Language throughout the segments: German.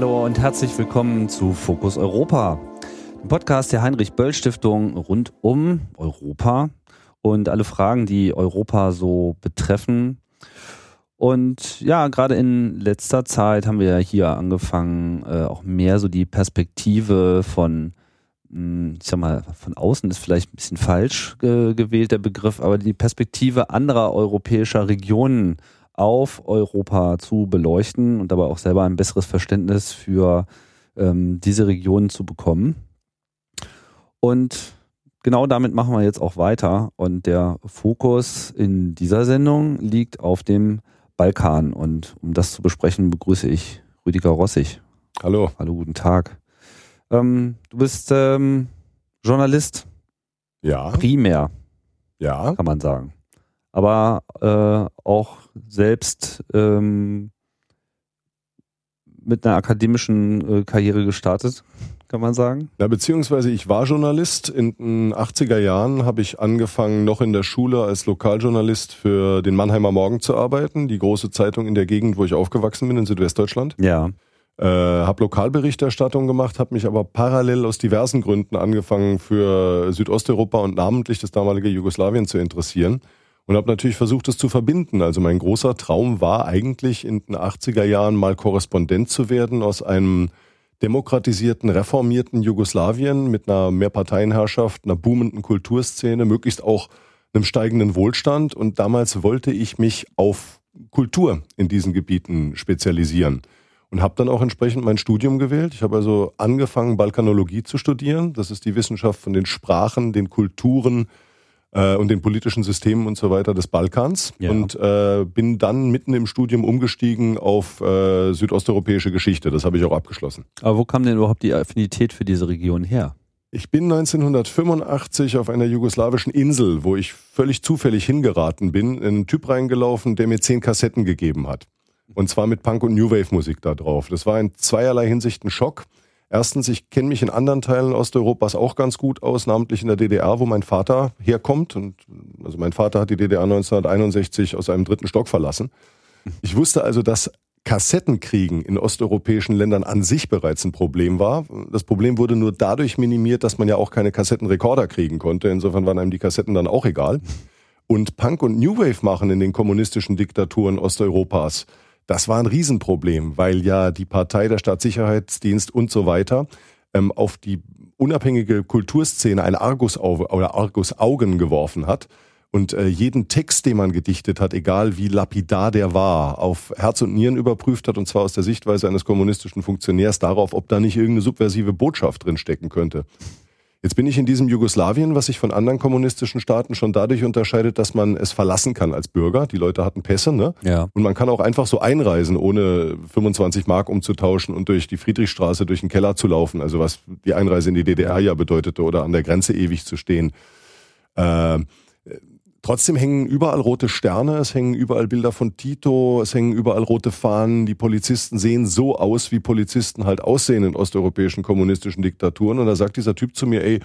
Hallo und herzlich willkommen zu Fokus Europa, dem Podcast der Heinrich Böll Stiftung rund um Europa und alle Fragen, die Europa so betreffen. Und ja, gerade in letzter Zeit haben wir hier angefangen, äh, auch mehr so die Perspektive von, hm, ich sag mal, von außen ist vielleicht ein bisschen falsch äh, gewählt der Begriff, aber die Perspektive anderer europäischer Regionen auf Europa zu beleuchten und dabei auch selber ein besseres Verständnis für ähm, diese Regionen zu bekommen. Und genau damit machen wir jetzt auch weiter. Und der Fokus in dieser Sendung liegt auf dem Balkan. Und um das zu besprechen, begrüße ich Rüdiger Rossig. Hallo. Hallo, guten Tag. Ähm, du bist ähm, Journalist. Ja. Primär. Ja. Kann man sagen. Aber äh, auch selbst ähm, mit einer akademischen äh, Karriere gestartet kann man sagen? Ja, beziehungsweise ich war Journalist. In den 80er Jahren habe ich angefangen, noch in der Schule als Lokaljournalist für den Mannheimer Morgen zu arbeiten, die große Zeitung in der Gegend, wo ich aufgewachsen bin, in Südwestdeutschland. Ja. Äh, habe Lokalberichterstattung gemacht, habe mich aber parallel aus diversen Gründen angefangen für Südosteuropa und namentlich das damalige Jugoslawien zu interessieren und habe natürlich versucht, das zu verbinden. Also mein großer Traum war eigentlich in den 80er Jahren mal Korrespondent zu werden aus einem demokratisierten, reformierten Jugoslawien mit einer Mehrparteienherrschaft, einer boomenden Kulturszene, möglichst auch einem steigenden Wohlstand. Und damals wollte ich mich auf Kultur in diesen Gebieten spezialisieren und habe dann auch entsprechend mein Studium gewählt. Ich habe also angefangen, Balkanologie zu studieren. Das ist die Wissenschaft von den Sprachen, den Kulturen, äh, und den politischen Systemen und so weiter des Balkans ja. und äh, bin dann mitten im Studium umgestiegen auf äh, südosteuropäische Geschichte. Das habe ich auch abgeschlossen. Aber wo kam denn überhaupt die Affinität für diese Region her? Ich bin 1985 auf einer jugoslawischen Insel, wo ich völlig zufällig hingeraten bin, in einen Typ reingelaufen, der mir zehn Kassetten gegeben hat. Und zwar mit Punk- und New Wave-Musik da drauf. Das war in zweierlei Hinsicht ein Schock. Erstens, ich kenne mich in anderen Teilen Osteuropas auch ganz gut aus, namentlich in der DDR, wo mein Vater herkommt. Und also mein Vater hat die DDR 1961 aus einem dritten Stock verlassen. Ich wusste also, dass Kassettenkriegen in osteuropäischen Ländern an sich bereits ein Problem war. Das Problem wurde nur dadurch minimiert, dass man ja auch keine Kassettenrekorder kriegen konnte. Insofern waren einem die Kassetten dann auch egal. Und Punk und New Wave machen in den kommunistischen Diktaturen Osteuropas das war ein Riesenproblem, weil ja die Partei, der Staatssicherheitsdienst und so weiter ähm, auf die unabhängige Kulturszene ein Argusauge oder Argusaugen geworfen hat und äh, jeden Text, den man gedichtet hat, egal wie lapidar der war, auf Herz und Nieren überprüft hat und zwar aus der Sichtweise eines kommunistischen Funktionärs darauf, ob da nicht irgendeine subversive Botschaft drin stecken könnte. Jetzt bin ich in diesem Jugoslawien, was sich von anderen kommunistischen Staaten schon dadurch unterscheidet, dass man es verlassen kann als Bürger. Die Leute hatten Pässe, ne? Ja. Und man kann auch einfach so einreisen, ohne 25 Mark umzutauschen und durch die Friedrichstraße durch den Keller zu laufen. Also was die Einreise in die DDR ja bedeutete oder an der Grenze ewig zu stehen. Äh, Trotzdem hängen überall rote Sterne, es hängen überall Bilder von Tito, es hängen überall rote Fahnen. Die Polizisten sehen so aus, wie Polizisten halt aussehen in osteuropäischen kommunistischen Diktaturen. Und da sagt dieser Typ zu mir, ey,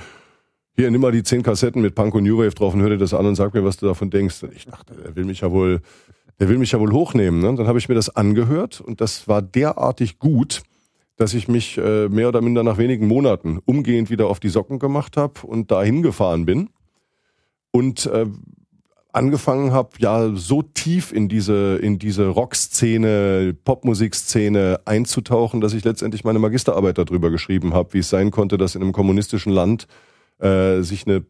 hier nimm mal die zehn Kassetten mit Punk und New Wave drauf und hör dir das an und sag mir, was du davon denkst. Ich dachte, der will mich ja wohl, der will mich ja wohl hochnehmen. Ne? Dann habe ich mir das angehört und das war derartig gut, dass ich mich äh, mehr oder minder nach wenigen Monaten umgehend wieder auf die Socken gemacht habe und da hingefahren bin. Und äh, angefangen habe, ja, so tief in diese, in diese Rockszene, Popmusikszene einzutauchen, dass ich letztendlich meine Magisterarbeit darüber geschrieben habe, wie es sein konnte, dass in einem kommunistischen Land äh, sich eine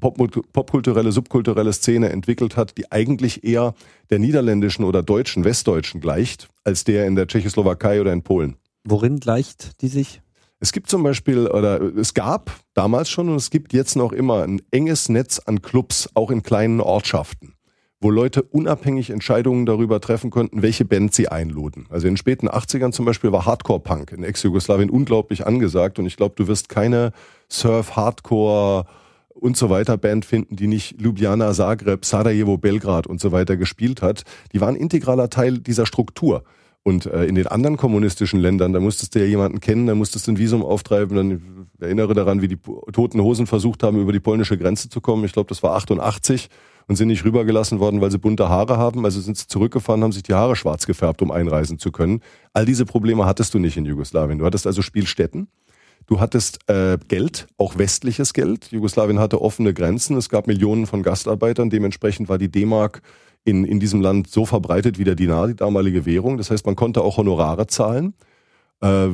Pop popkulturelle, subkulturelle Szene entwickelt hat, die eigentlich eher der niederländischen oder deutschen, westdeutschen gleicht, als der in der Tschechoslowakei oder in Polen. Worin gleicht die sich? Es gibt zum Beispiel, oder es gab damals schon und es gibt jetzt noch immer ein enges Netz an Clubs, auch in kleinen Ortschaften, wo Leute unabhängig Entscheidungen darüber treffen konnten, welche Band sie einluden. Also in den späten 80ern zum Beispiel war Hardcore-Punk in Ex-Jugoslawien unglaublich angesagt und ich glaube, du wirst keine Surf, Hardcore, und so weiter Band finden, die nicht Ljubljana, Zagreb, Sarajevo, Belgrad und so weiter gespielt hat. Die waren integraler Teil dieser Struktur. Und äh, in den anderen kommunistischen Ländern, da musstest du ja jemanden kennen, da musstest du ein Visum auftreiben. Dann erinnere daran, wie die Toten Hosen versucht haben, über die polnische Grenze zu kommen. Ich glaube, das war 88. und sind nicht rübergelassen worden, weil sie bunte Haare haben. Also sind sie zurückgefahren, haben sich die Haare schwarz gefärbt, um einreisen zu können. All diese Probleme hattest du nicht in Jugoslawien. Du hattest also Spielstätten. Du hattest äh, Geld, auch westliches Geld. Jugoslawien hatte offene Grenzen. Es gab Millionen von Gastarbeitern. Dementsprechend war die D-Mark in, in diesem Land so verbreitet wie der Dinar, die damalige Währung. Das heißt, man konnte auch Honorare zahlen. Äh,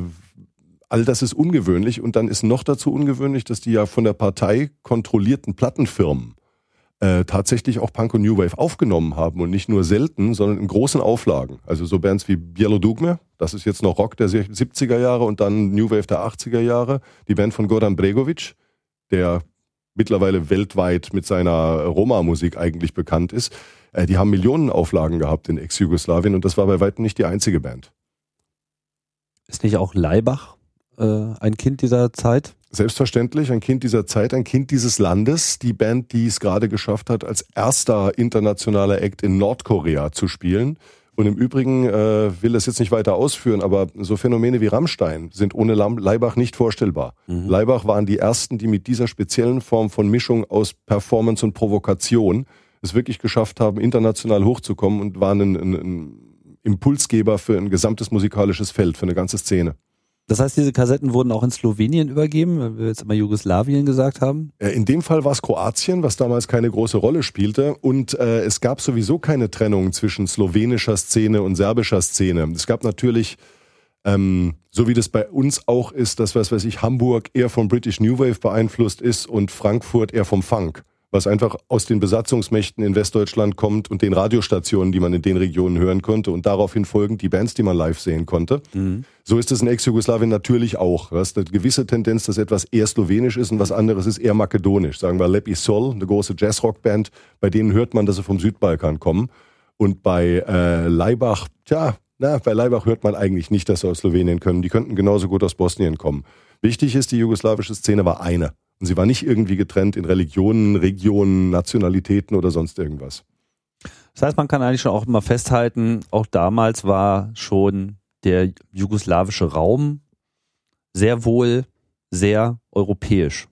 all das ist ungewöhnlich. Und dann ist noch dazu ungewöhnlich, dass die ja von der Partei kontrollierten Plattenfirmen äh, tatsächlich auch Punk und New Wave aufgenommen haben und nicht nur selten, sondern in großen Auflagen. Also so Bands wie Bielo Dugme, das ist jetzt noch Rock der 70er Jahre und dann New Wave der 80er Jahre, die Band von Goran Bregovic, der mittlerweile weltweit mit seiner Roma-Musik eigentlich bekannt ist. Äh, die haben Millionen Auflagen gehabt in Ex-Jugoslawien und das war bei weitem nicht die einzige Band. Ist nicht auch Leibach äh, ein Kind dieser Zeit? Selbstverständlich, ein Kind dieser Zeit, ein Kind dieses Landes. Die Band, die es gerade geschafft hat, als erster internationaler Act in Nordkorea zu spielen. Und im Übrigen äh, will das jetzt nicht weiter ausführen, aber so Phänomene wie Rammstein sind ohne Leibach nicht vorstellbar. Mhm. Leibach waren die ersten, die mit dieser speziellen Form von Mischung aus Performance und Provokation es wirklich geschafft haben, international hochzukommen und waren ein, ein, ein Impulsgeber für ein gesamtes musikalisches Feld, für eine ganze Szene. Das heißt, diese Kassetten wurden auch in Slowenien übergeben, weil wir jetzt immer Jugoslawien gesagt haben? Äh, in dem Fall war es Kroatien, was damals keine große Rolle spielte. Und äh, es gab sowieso keine Trennung zwischen slowenischer Szene und serbischer Szene. Es gab natürlich, ähm, so wie das bei uns auch ist, dass, was weiß ich, Hamburg eher vom British New Wave beeinflusst ist und Frankfurt eher vom Funk was einfach aus den Besatzungsmächten in Westdeutschland kommt und den Radiostationen, die man in den Regionen hören konnte und daraufhin folgend die Bands, die man live sehen konnte. Mhm. So ist es in Ex-Jugoslawien natürlich auch. Du hast eine gewisse Tendenz, dass etwas eher slowenisch ist und was anderes ist eher makedonisch. Sagen wir Lepi Sol, eine große Jazzrock-Band, bei denen hört man, dass sie vom Südbalkan kommen. Und bei äh, Leibach, tja, na, bei Leibach hört man eigentlich nicht, dass sie aus Slowenien kommen. Die könnten genauso gut aus Bosnien kommen. Wichtig ist, die jugoslawische Szene war eine. Und sie war nicht irgendwie getrennt in Religionen, Regionen, Nationalitäten oder sonst irgendwas. Das heißt, man kann eigentlich schon auch immer festhalten, auch damals war schon der jugoslawische Raum sehr wohl sehr europäisch.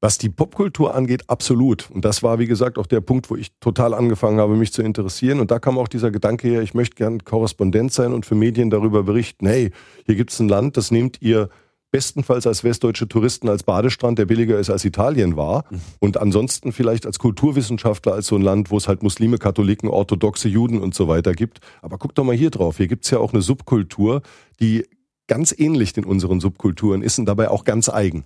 Was die Popkultur angeht, absolut. Und das war, wie gesagt, auch der Punkt, wo ich total angefangen habe, mich zu interessieren. Und da kam auch dieser Gedanke her, ich möchte gern Korrespondent sein und für Medien darüber berichten, hey, hier gibt es ein Land, das nehmt ihr bestenfalls als westdeutsche Touristen als Badestrand, der billiger ist als Italien war. Mhm. Und ansonsten vielleicht als Kulturwissenschaftler, als so ein Land, wo es halt Muslime, Katholiken, orthodoxe Juden und so weiter gibt. Aber guck doch mal hier drauf. Hier gibt's ja auch eine Subkultur, die ganz ähnlich den unseren Subkulturen ist und dabei auch ganz eigen.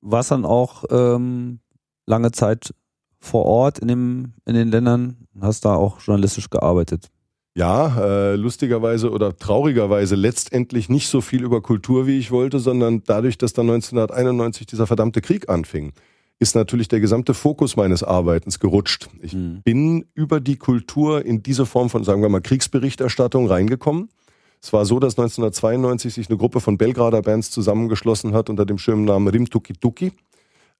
War dann auch ähm, lange Zeit vor Ort in, dem, in den Ländern? Hast da auch journalistisch gearbeitet? Ja, äh, lustigerweise oder traurigerweise letztendlich nicht so viel über Kultur, wie ich wollte, sondern dadurch, dass dann 1991 dieser verdammte Krieg anfing, ist natürlich der gesamte Fokus meines Arbeitens gerutscht. Ich mhm. bin über die Kultur in diese Form von, sagen wir mal, Kriegsberichterstattung reingekommen. Es war so, dass 1992 sich eine Gruppe von Belgrader Bands zusammengeschlossen hat unter dem schönen Namen Rim Tuki Tuki.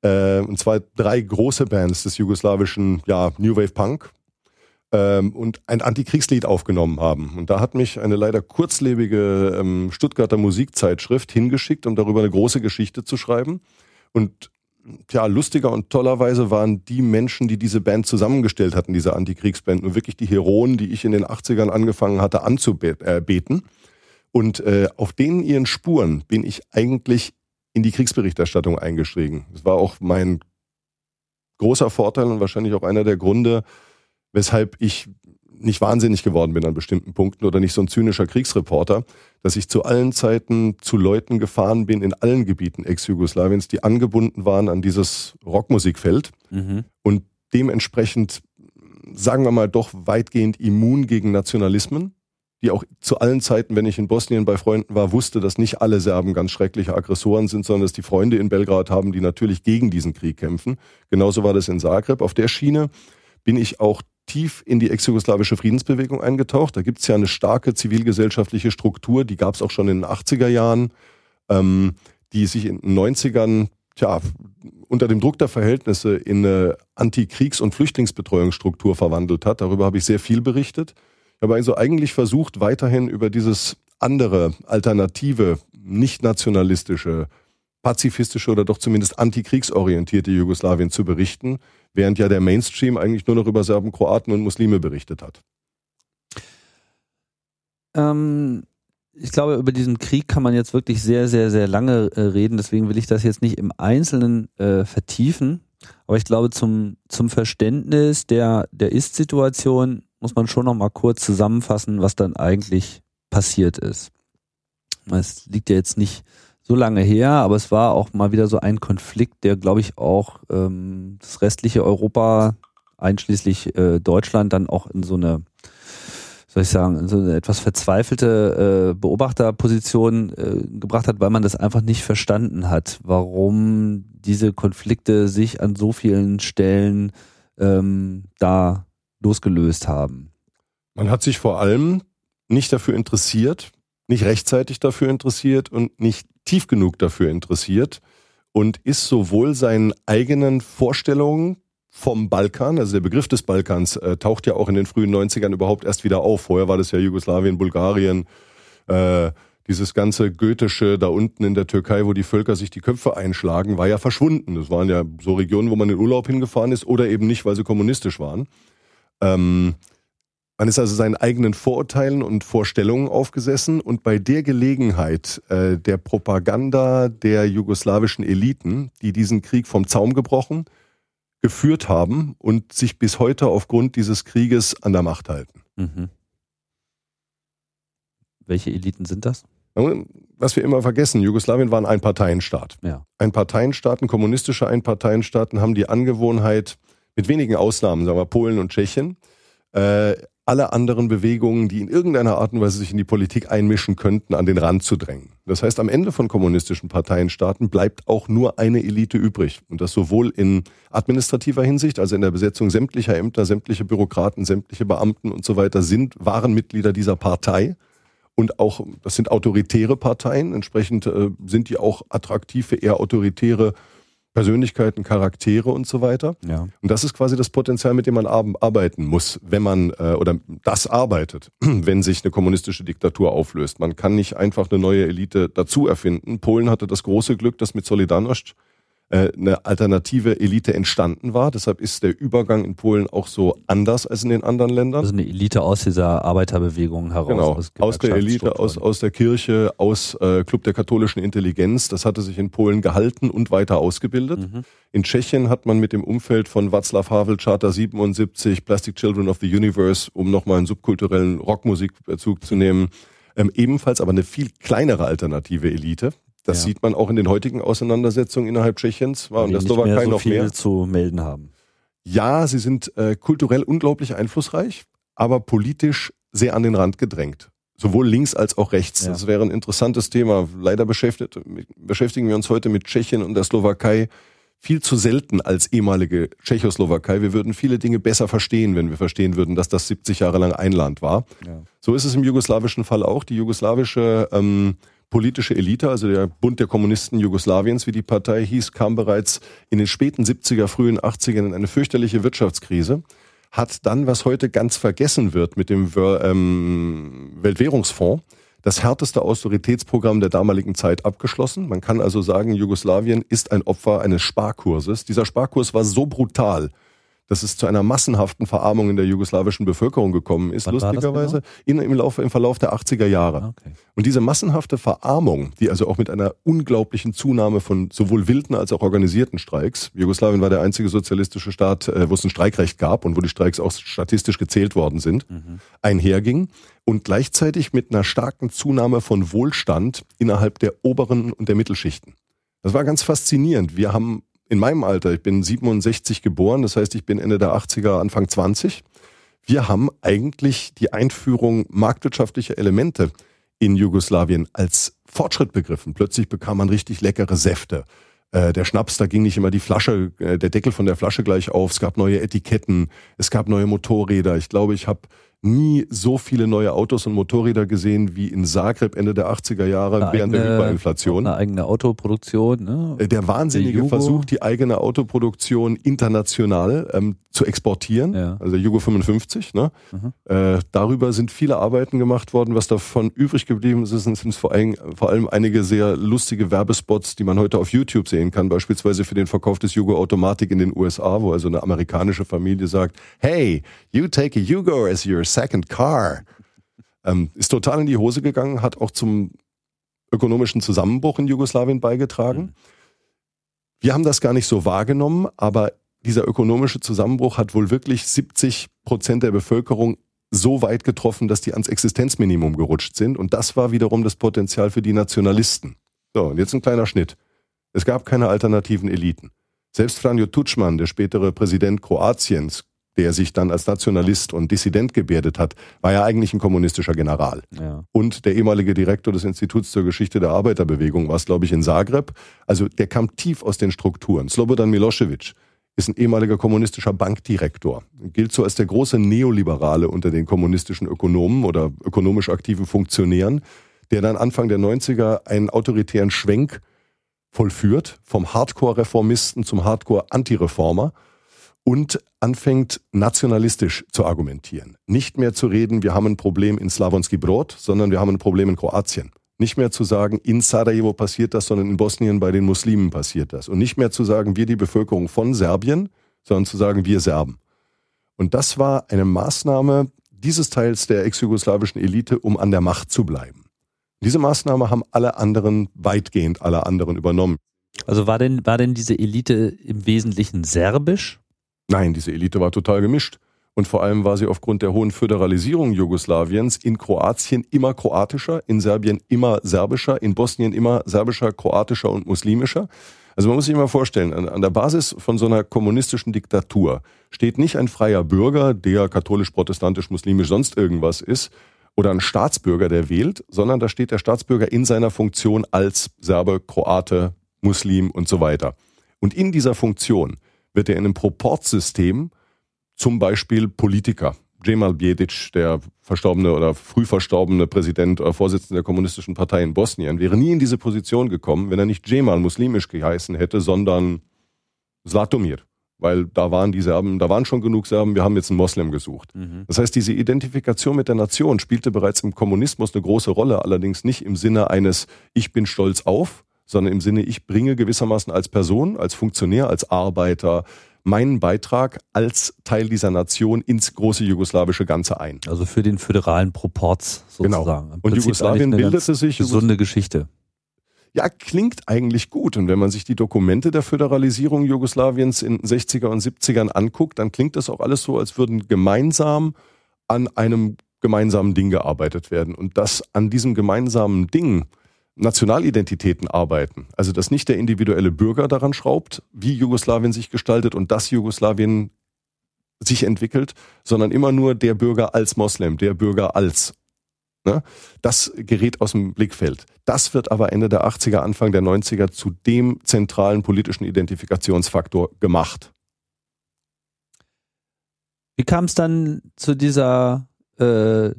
Äh, und zwar drei große Bands des jugoslawischen ja, New Wave Punk, ähm, und ein Antikriegslied aufgenommen haben. Und da hat mich eine leider kurzlebige ähm, Stuttgarter Musikzeitschrift hingeschickt, um darüber eine große Geschichte zu schreiben. Und ja, lustiger und tollerweise waren die Menschen, die diese Band zusammengestellt hatten, diese Antikriegsband, nur wirklich die Heroen, die ich in den 80ern angefangen hatte anzubeten. Und äh, auf denen ihren Spuren bin ich eigentlich in die Kriegsberichterstattung eingestiegen. Das war auch mein großer Vorteil und wahrscheinlich auch einer der Gründe, weshalb ich nicht wahnsinnig geworden bin an bestimmten Punkten oder nicht so ein zynischer Kriegsreporter, dass ich zu allen Zeiten zu Leuten gefahren bin in allen Gebieten Ex-Jugoslawiens, die angebunden waren an dieses Rockmusikfeld mhm. und dementsprechend, sagen wir mal, doch weitgehend immun gegen Nationalismen, die auch zu allen Zeiten, wenn ich in Bosnien bei Freunden war, wusste, dass nicht alle Serben ganz schreckliche Aggressoren sind, sondern dass die Freunde in Belgrad haben, die natürlich gegen diesen Krieg kämpfen. Genauso war das in Zagreb. Auf der Schiene bin ich auch tief in die ex-jugoslawische Friedensbewegung eingetaucht. Da gibt es ja eine starke zivilgesellschaftliche Struktur, die gab es auch schon in den 80er Jahren, ähm, die sich in den 90ern tja, unter dem Druck der Verhältnisse in eine Antikriegs- und Flüchtlingsbetreuungsstruktur verwandelt hat. Darüber habe ich sehr viel berichtet. Ich habe also eigentlich versucht, weiterhin über dieses andere, alternative, nicht nationalistische, pazifistische oder doch zumindest antikriegsorientierte Jugoslawien zu berichten, während ja der Mainstream eigentlich nur noch über Serben, Kroaten und Muslime berichtet hat. Ähm, ich glaube, über diesen Krieg kann man jetzt wirklich sehr, sehr, sehr lange äh, reden. Deswegen will ich das jetzt nicht im Einzelnen äh, vertiefen. Aber ich glaube, zum, zum Verständnis der, der Ist-Situation muss man schon noch mal kurz zusammenfassen, was dann eigentlich passiert ist. Es liegt ja jetzt nicht so lange her, aber es war auch mal wieder so ein Konflikt, der, glaube ich, auch ähm, das restliche Europa, einschließlich äh, Deutschland, dann auch in so eine soll ich sagen, so eine etwas verzweifelte äh, Beobachterposition äh, gebracht hat, weil man das einfach nicht verstanden hat, warum diese Konflikte sich an so vielen Stellen ähm, da losgelöst haben. Man hat sich vor allem nicht dafür interessiert, nicht rechtzeitig dafür interessiert und nicht tief genug dafür interessiert und ist sowohl seinen eigenen Vorstellungen vom Balkan, also der Begriff des Balkans äh, taucht ja auch in den frühen 90ern überhaupt erst wieder auf. Vorher war das ja Jugoslawien, Bulgarien, äh, dieses ganze Goethische da unten in der Türkei, wo die Völker sich die Köpfe einschlagen, war ja verschwunden. Das waren ja so Regionen, wo man in Urlaub hingefahren ist oder eben nicht, weil sie kommunistisch waren. Ähm, man ist also seinen eigenen Vorurteilen und Vorstellungen aufgesessen und bei der Gelegenheit äh, der Propaganda der jugoslawischen Eliten, die diesen Krieg vom Zaum gebrochen, geführt haben und sich bis heute aufgrund dieses Krieges an der Macht halten. Mhm. Welche Eliten sind das? Was wir immer vergessen, Jugoslawien war ein Einparteienstaat. Ja. Einparteienstaaten, kommunistische Einparteienstaaten haben die Angewohnheit, mit wenigen Ausnahmen, sagen wir Polen und Tschechien, äh, alle anderen Bewegungen, die in irgendeiner Art und Weise sich in die Politik einmischen könnten, an den Rand zu drängen. Das heißt, am Ende von kommunistischen Parteienstaaten bleibt auch nur eine Elite übrig. Und das sowohl in administrativer Hinsicht, also in der Besetzung sämtlicher Ämter, sämtliche Bürokraten, sämtliche Beamten und so weiter sind, waren Mitglieder dieser Partei. Und auch, das sind autoritäre Parteien. Entsprechend äh, sind die auch attraktiv für eher autoritäre Persönlichkeiten, Charaktere und so weiter. Ja. Und das ist quasi das Potenzial, mit dem man arbeiten muss, wenn man äh, oder das arbeitet, wenn sich eine kommunistische Diktatur auflöst. Man kann nicht einfach eine neue Elite dazu erfinden. Polen hatte das große Glück, dass mit Solidarność eine alternative Elite entstanden war. Deshalb ist der Übergang in Polen auch so anders als in den anderen Ländern. Also eine Elite aus dieser Arbeiterbewegung heraus. Genau, aus, aus der Elite, aus, aus der Kirche, aus äh, Club der katholischen Intelligenz. Das hatte sich in Polen gehalten und weiter ausgebildet. Mhm. In Tschechien hat man mit dem Umfeld von Václav Havel, Charter 77, Plastic Children of the Universe, um nochmal einen subkulturellen Rockmusikbezug zu nehmen, ähm, ebenfalls aber eine viel kleinere alternative Elite. Das ja. sieht man auch in den heutigen Auseinandersetzungen innerhalb Tschechiens. War und der Slowakei so noch mehr zu melden haben. Ja, sie sind äh, kulturell unglaublich einflussreich, aber politisch sehr an den Rand gedrängt. Sowohl links als auch rechts. Ja. Das wäre ein interessantes Thema. Leider beschäftigen wir uns heute mit Tschechien und der Slowakei viel zu selten als ehemalige Tschechoslowakei. Wir würden viele Dinge besser verstehen, wenn wir verstehen würden, dass das 70 Jahre lang ein Land war. Ja. So ist es im jugoslawischen Fall auch. Die jugoslawische ähm, politische Elite, also der Bund der Kommunisten Jugoslawiens, wie die Partei hieß, kam bereits in den späten 70er, frühen 80ern in eine fürchterliche Wirtschaftskrise, hat dann, was heute ganz vergessen wird mit dem ähm, Weltwährungsfonds, das härteste Austeritätsprogramm der damaligen Zeit abgeschlossen. Man kann also sagen, Jugoslawien ist ein Opfer eines Sparkurses. Dieser Sparkurs war so brutal, dass es zu einer massenhaften Verarmung in der jugoslawischen Bevölkerung gekommen ist, Wann lustigerweise, genau? in, im, Laufe, im Verlauf der 80er Jahre. Ah, okay. Und diese massenhafte Verarmung, die also auch mit einer unglaublichen Zunahme von sowohl wilden als auch organisierten Streiks, Jugoslawien war der einzige sozialistische Staat, äh, wo es ein Streikrecht gab und wo die Streiks auch statistisch gezählt worden sind, mhm. einherging und gleichzeitig mit einer starken Zunahme von Wohlstand innerhalb der oberen und der Mittelschichten. Das war ganz faszinierend. Wir haben in meinem Alter, ich bin 67 geboren, das heißt, ich bin Ende der 80er, Anfang 20. Wir haben eigentlich die Einführung marktwirtschaftlicher Elemente in Jugoslawien als Fortschritt begriffen. Plötzlich bekam man richtig leckere Säfte. Äh, der Schnaps, da ging nicht immer die Flasche, äh, der Deckel von der Flasche gleich auf. Es gab neue Etiketten, es gab neue Motorräder. Ich glaube, ich habe nie so viele neue Autos und Motorräder gesehen wie in Zagreb Ende der 80er Jahre Eine während der eigene- Hyperinflation. Eine eigene Autoproduktion, ne? Äh, Der wahnsinnige Der. Versuch, die eigene Autoproduktion international ähm, zu exportieren, Ja. also der Yugo 55. Ne? Mhm. Äh, darüber sind viele Arbeiten gemacht worden. Was davon übrig geblieben ist, sind, vor, allem, vor allem einige sehr lustige Werbespots, die man heute auf YouTube sehen kann, beispielsweise für den Verkauf des Yugo Automatik in den USA, wo also eine amerikanische Familie sagt, hey, you take a Yugo as your second car. Ähm, ist total in die Hose gegangen, hat auch zum ökonomischen Zusammenbruch in Jugoslawien beigetragen. Mhm. Wir haben das gar nicht so wahrgenommen, aber dieser ökonomische Zusammenbruch hat wohl wirklich 70 Prozent der Bevölkerung so weit getroffen, dass die ans Existenzminimum gerutscht sind. Und das war wiederum das Potenzial für die Nationalisten. So, und jetzt ein kleiner Schnitt. Es gab keine alternativen Eliten. Selbst Franjo Tuđman, der spätere Präsident Kroatiens, der sich dann als Nationalist und Dissident gebärdet hat, war ja eigentlich ein kommunistischer General Ja. und der ehemalige Direktor des Instituts zur Geschichte der Arbeiterbewegung war es, glaube ich, in Zagreb. Also der kam tief aus den Strukturen. Slobodan Milosevic ist ein ehemaliger kommunistischer Bankdirektor, gilt so als der große Neoliberale unter den kommunistischen Ökonomen oder ökonomisch aktiven Funktionären, der dann Anfang der 90er einen autoritären Schwenk vollführt, vom Hardcore-Reformisten zum Hardcore-Antireformer und anfängt nationalistisch zu argumentieren. Nicht mehr zu reden, wir haben ein Problem in Slavonski Brod, sondern wir haben ein Problem in Kroatien. Nicht mehr zu sagen, in Sarajevo passiert das, sondern in Bosnien bei den Muslimen passiert das. Und nicht mehr zu sagen, wir die Bevölkerung von Serbien, sondern zu sagen, wir Serben. Und das war eine Maßnahme dieses Teils der ex-jugoslawischen Elite, um an der Macht zu bleiben. Diese Maßnahme haben alle anderen, weitgehend alle anderen übernommen. Also war denn, war denn diese Elite im Wesentlichen serbisch? Nein, diese Elite war total gemischt. Und vor allem war sie aufgrund der hohen Föderalisierung Jugoslawiens in Kroatien immer kroatischer, in Serbien immer serbischer, in Bosnien immer serbischer, kroatischer und muslimischer. Also man muss sich mal vorstellen, an, an der Basis von so einer kommunistischen Diktatur steht nicht ein freier Bürger, der katholisch, protestantisch, muslimisch sonst irgendwas ist, oder ein Staatsbürger, der wählt, sondern da steht der Staatsbürger in seiner Funktion als Serbe, Kroate, Muslim und so weiter. Und in dieser Funktion wird er in einem Proportsystem zum Beispiel Politiker. Cemal Bjedic, der verstorbene oder früh verstorbene Präsident oder Vorsitzende der kommunistischen Partei in Bosnien, wäre nie in diese Position gekommen, wenn er nicht Cemal muslimisch geheißen hätte, sondern Zlatomir. Weil da waren die Serben, da waren schon genug Serben, wir haben jetzt einen Moslem gesucht. Mhm. Das heißt, diese Identifikation mit der Nation spielte bereits im Kommunismus eine große Rolle, allerdings nicht im Sinne eines Ich bin stolz auf, sondern im Sinne, ich bringe gewissermaßen als Person, als Funktionär, als Arbeiter meinen Beitrag als Teil dieser Nation ins große jugoslawische Ganze ein. Also für den föderalen Proporz Genau. sozusagen. Im Und Jugoslawien bildete sich Gesunde Geschichte. Ja, klingt eigentlich gut. Und wenn man sich die Dokumente der Föderalisierung Jugoslawiens in den 60er und 70ern anguckt, dann klingt das auch alles so, als würden gemeinsam an einem gemeinsamen Ding gearbeitet werden. Und dass an diesem gemeinsamen Ding Nationalidentitäten arbeiten, also dass nicht der individuelle Bürger daran schraubt, wie Jugoslawien sich gestaltet und dass Jugoslawien sich entwickelt, sondern immer nur der Bürger als Moslem, der Bürger als. Ne? Das gerät aus dem Blickfeld. Das wird aber Ende der 80er, Anfang der 90er zu dem zentralen politischen Identifikationsfaktor gemacht. Wie kam es dann zu dieser äh,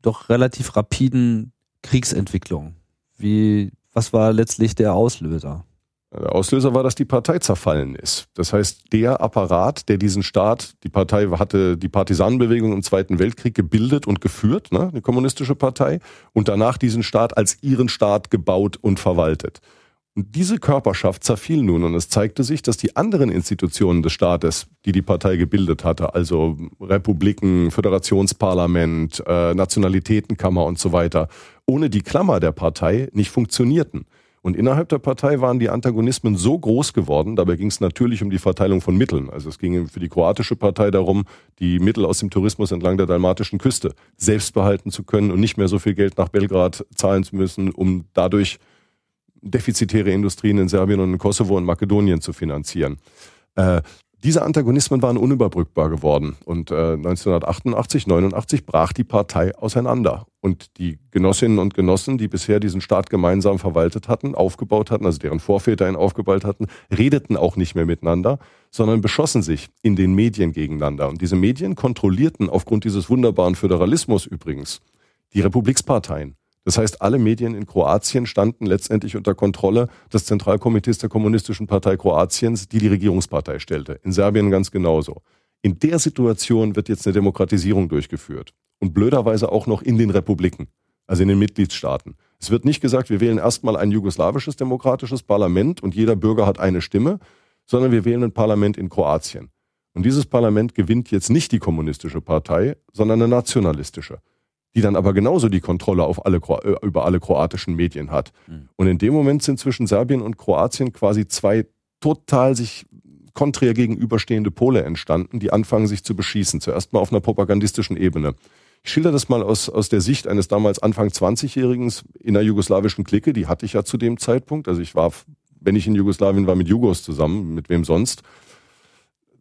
doch relativ rapiden Kriegsentwicklung? Wie, was war letztlich der Auslöser? Der Auslöser war, dass die Partei zerfallen ist. Das heißt, der Apparat, der diesen Staat, die Partei hatte die Partisanenbewegung im Zweiten Weltkrieg gebildet und geführt, ne, eine kommunistische Partei, und danach diesen Staat als ihren Staat gebaut und verwaltet. Und diese Körperschaft zerfiel nun und es zeigte sich, dass die anderen Institutionen des Staates, die die Partei gebildet hatte, also Republiken, Föderationsparlament, äh, Nationalitätenkammer und so weiter, ohne die Klammer der Partei nicht funktionierten. Und innerhalb der Partei waren die Antagonismen so groß geworden, dabei ging es natürlich um die Verteilung von Mitteln. Also es ging für die kroatische Partei darum, die Mittel aus dem Tourismus entlang der dalmatischen Küste selbst behalten zu können und nicht mehr so viel Geld nach Belgrad zahlen zu müssen, um dadurch defizitäre Industrien in Serbien und in Kosovo und Makedonien zu finanzieren. Äh, diese Antagonismen waren unüberbrückbar geworden. Und äh, 1988, 89 brach die Partei auseinander. Und die Genossinnen und Genossen, die bisher diesen Staat gemeinsam verwaltet hatten, aufgebaut hatten, also deren Vorväter ihn aufgebaut hatten, redeten auch nicht mehr miteinander, sondern beschossen sich in den Medien gegeneinander. Und diese Medien kontrollierten aufgrund dieses wunderbaren Föderalismus übrigens die Republiksparteien. Das heißt, alle Medien in Kroatien standen letztendlich unter Kontrolle des Zentralkomitees der Kommunistischen Partei Kroatiens, die die Regierungspartei stellte. In Serbien ganz genauso. In der Situation wird jetzt eine Demokratisierung durchgeführt. Und blöderweise auch noch in den Republiken, also in den Mitgliedstaaten. Es wird nicht gesagt, wir wählen erstmal ein jugoslawisches demokratisches Parlament und jeder Bürger hat eine Stimme, sondern wir wählen ein Parlament in Kroatien. Und dieses Parlament gewinnt jetzt nicht die kommunistische Partei, sondern eine nationalistische die dann aber genauso die Kontrolle auf alle, äh, über alle kroatischen Medien hat. Mhm. Und in dem Moment sind zwischen Serbien und Kroatien quasi zwei total sich konträr gegenüberstehende Pole entstanden, die anfangen sich zu beschießen. Zuerst mal auf einer propagandistischen Ebene. Ich schilder das mal aus, aus der Sicht eines damals Anfang 20-Jährigen in einer jugoslawischen Clique, die hatte ich ja zu dem Zeitpunkt. Also ich war, wenn ich in Jugoslawien war, mit Jugos zusammen, mit wem sonst.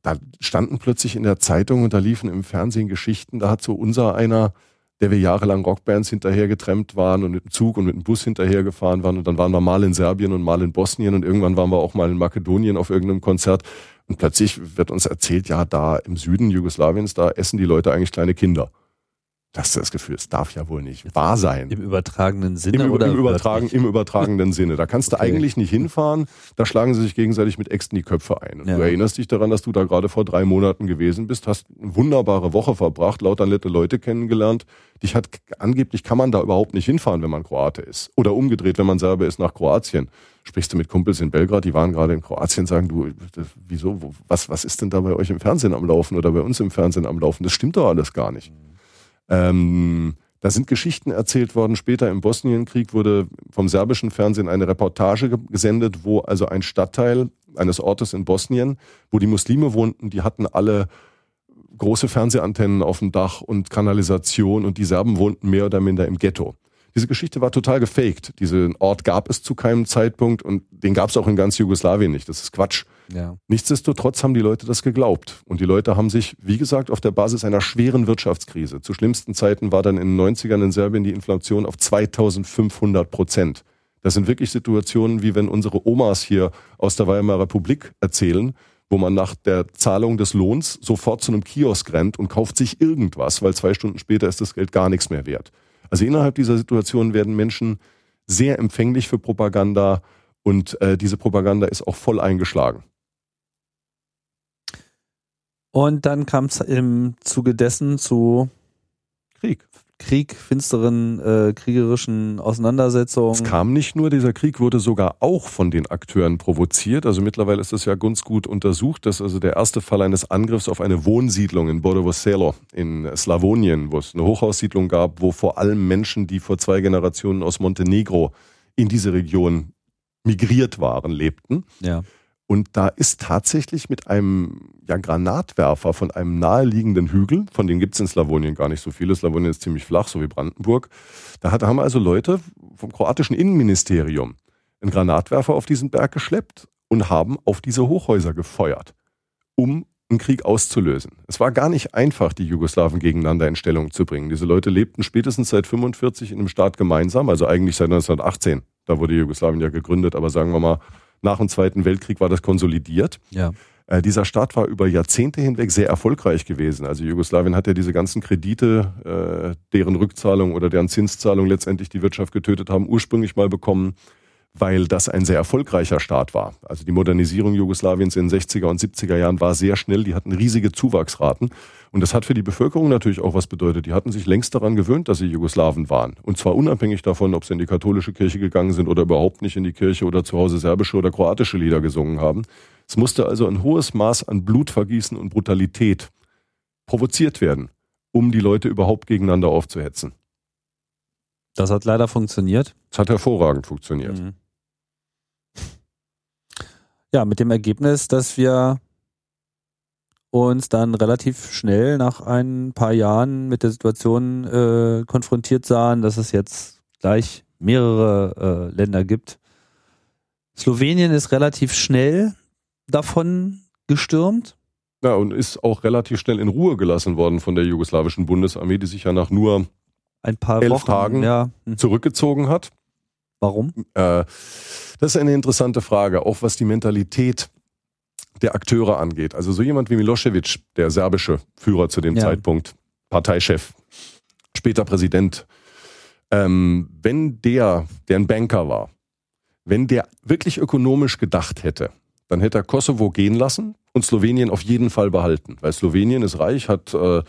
Da standen plötzlich in der Zeitung und da liefen im Fernsehen Geschichten, da hat so unser einer der wir jahrelang Rockbands hinterher getrennt waren und mit dem Zug und mit dem Bus hinterhergefahren waren. Und dann waren wir mal in Serbien und mal in Bosnien und irgendwann waren wir auch mal in Makedonien auf irgendeinem Konzert. Und plötzlich wird uns erzählt, ja, da im Süden Jugoslawiens, da essen die Leute eigentlich kleine Kinder. Das das Gefühl, es darf ja wohl nicht wahr sein. Im übertragenen Sinne Im, oder im, übertragen, im übertragenen Sinne. Da kannst okay. du eigentlich nicht hinfahren, da schlagen sie sich gegenseitig mit Äxten die Köpfe ein. Und ja. du erinnerst dich daran, dass du da gerade vor drei Monaten gewesen bist, hast eine wunderbare Woche verbracht, lauter nette Leute kennengelernt. Dich hat angeblich kann man da überhaupt nicht hinfahren, wenn man Kroate ist. Oder umgedreht, wenn man Serbe ist nach Kroatien. Sprichst du mit Kumpels in Belgrad, die waren gerade in Kroatien, sagen du, wieso, was, was ist denn da bei euch im Fernsehen am Laufen oder bei uns im Fernsehen am Laufen? Das stimmt doch alles gar nicht. Ähm, da sind Geschichten erzählt worden. Später im Bosnienkrieg wurde vom serbischen Fernsehen eine Reportage gesendet, wo also ein Stadtteil eines Ortes in Bosnien, wo die Muslime wohnten, die hatten alle große Fernsehantennen auf dem Dach und Kanalisation und die Serben wohnten mehr oder minder im Ghetto. Diese Geschichte war total gefaked. Diesen Ort gab es zu keinem Zeitpunkt und den gab es auch in ganz Jugoslawien nicht. Das ist Quatsch. Ja. Nichtsdestotrotz haben die Leute das geglaubt. Und die Leute haben sich, wie gesagt, auf der Basis einer schweren Wirtschaftskrise. Zu schlimmsten Zeiten war dann in den 90ern in Serbien die Inflation auf 2500 Prozent. Das sind wirklich Situationen, wie wenn unsere Omas hier aus der Weimarer Republik erzählen, wo man nach der Zahlung des Lohns sofort zu einem Kiosk rennt und kauft sich irgendwas, weil zwei Stunden später ist das Geld gar nichts mehr wert. Also innerhalb dieser Situation werden Menschen sehr empfänglich für Propaganda und äh, diese Propaganda ist auch voll eingeschlagen. Und dann kam es im Zuge dessen zu Krieg. Krieg, finsteren äh, kriegerischen Auseinandersetzungen. Es kam nicht nur, dieser Krieg wurde sogar auch von den Akteuren provoziert. Also mittlerweile ist das ja ganz gut untersucht, dass also der erste Fall eines Angriffs auf eine Wohnsiedlung in Borovo Selo in Slawonien, wo es eine Hochhaussiedlung gab, wo vor allem Menschen, die vor zwei Generationen aus Montenegro in diese Region migriert waren, lebten. Ja. Und da ist tatsächlich mit einem ja, Granatwerfer von einem naheliegenden Hügel, von denen gibt es in Slawonien gar nicht so viele, Slawonien ist ziemlich flach, so wie Brandenburg. Da haben also Leute vom kroatischen Innenministerium einen Granatwerfer auf diesen Berg geschleppt und haben auf diese Hochhäuser gefeuert, um einen Krieg auszulösen. Es war gar nicht einfach, die Jugoslawen gegeneinander in Stellung zu bringen. Diese Leute lebten spätestens seit 45 in einem Staat gemeinsam, also eigentlich seit 1918. Da wurde Jugoslawien ja gegründet, aber sagen wir mal, nach dem Zweiten Weltkrieg war das konsolidiert. Ja. Äh, dieser Staat war über Jahrzehnte hinweg sehr erfolgreich gewesen. Also Jugoslawien hat ja diese ganzen Kredite, äh, deren Rückzahlung oder deren Zinszahlung letztendlich die Wirtschaft getötet haben, ursprünglich mal bekommen weil das ein sehr erfolgreicher Staat war. Also die Modernisierung Jugoslawiens in den 60er und 70er Jahren war sehr schnell, die hatten riesige Zuwachsraten und das hat für die Bevölkerung natürlich auch was bedeutet. Die hatten sich längst daran gewöhnt, dass sie Jugoslawen waren und zwar unabhängig davon, ob sie in die katholische Kirche gegangen sind oder überhaupt nicht in die Kirche oder zu Hause serbische oder kroatische Lieder gesungen haben. Es musste also ein hohes Maß an Blutvergießen und Brutalität provoziert werden, um die Leute überhaupt gegeneinander aufzuhetzen. Das hat leider funktioniert. Es hat hervorragend funktioniert. Mhm. Ja, mit dem Ergebnis, dass wir uns dann relativ schnell nach ein paar Jahren mit der Situation äh, konfrontiert sahen, dass es jetzt gleich mehrere äh, Länder gibt. Slowenien ist relativ schnell davon gestürmt. Ja, und ist auch relativ schnell in Ruhe gelassen worden von der jugoslawischen Bundesarmee, die sich ja nach nur ein paar elf Wochen, Tagen ja. Hm. zurückgezogen hat. Warum? Äh, das ist eine interessante Frage, auch was die Mentalität der Akteure angeht. Also so jemand wie Milosevic, der serbische Führer zu dem Ja. Zeitpunkt, Parteichef, später Präsident, ähm, wenn der, der ein Banker war, wenn der wirklich ökonomisch gedacht hätte, dann hätte er Kosovo gehen lassen und Slowenien auf jeden Fall behalten. Weil Slowenien ist reich, hat äh,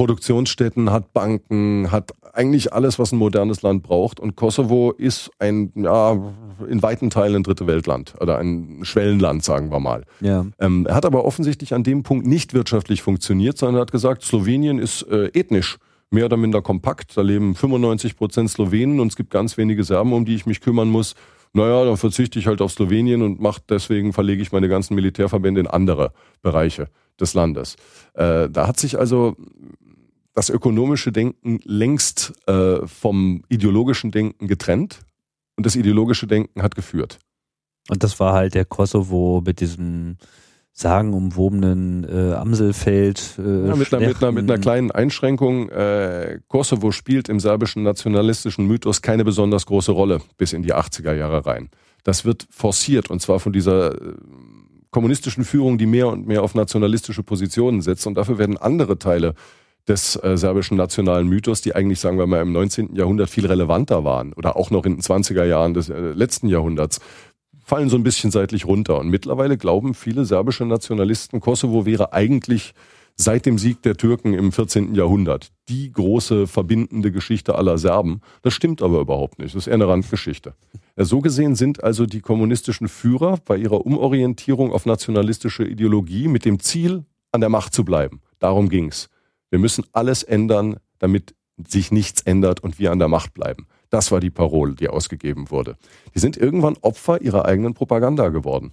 Produktionsstätten, hat Banken, hat eigentlich alles, was ein modernes Land braucht. Und Kosovo ist ein, ja, in weiten Teilen ein dritte Weltland oder ein Schwellenland, sagen wir mal. Ja. Ähm, er hat aber offensichtlich an dem Punkt nicht wirtschaftlich funktioniert, sondern er hat gesagt, Slowenien ist äh, ethnisch mehr oder minder kompakt. Da leben 95 Prozent Slowenen und es gibt ganz wenige Serben, um die ich mich kümmern muss. Naja, dann verzichte ich halt auf Slowenien und mach deswegen verlege ich meine ganzen Militärverbände in andere Bereiche des Landes. Äh, da hat sich also das ökonomische Denken längst äh, vom ideologischen Denken getrennt und das ideologische Denken hat geführt. Und das war halt der Kosovo mit diesem sagenumwobenen äh, Amselfeld. Äh, Ja, mit, einer, mit, einer, mit einer kleinen Einschränkung. Äh, Kosovo spielt im serbischen nationalistischen Mythos keine besonders große Rolle bis in die 80er Jahre rein. Das wird forciert und zwar von dieser äh, kommunistischen Führung, die mehr und mehr auf nationalistische Positionen setzt. Und dafür werden andere Teile des äh, serbischen nationalen Mythos, die eigentlich, sagen wir mal, im 19. Jahrhundert viel relevanter waren oder auch noch in den 20er Jahren des äh, letzten Jahrhunderts, fallen so ein bisschen seitlich runter. Und mittlerweile glauben viele serbische Nationalisten, Kosovo wäre eigentlich seit dem Sieg der Türken im 14. Jahrhundert die große verbindende Geschichte aller Serben. Das stimmt aber überhaupt nicht. Das ist eher eine Randgeschichte. Ja, so gesehen sind also die kommunistischen Führer bei ihrer Umorientierung auf nationalistische Ideologie mit dem Ziel, an der Macht zu bleiben. Darum ging's. Wir müssen alles ändern, damit sich nichts ändert und wir an der Macht bleiben. Das war die Parole, die ausgegeben wurde. Die sind irgendwann Opfer ihrer eigenen Propaganda geworden.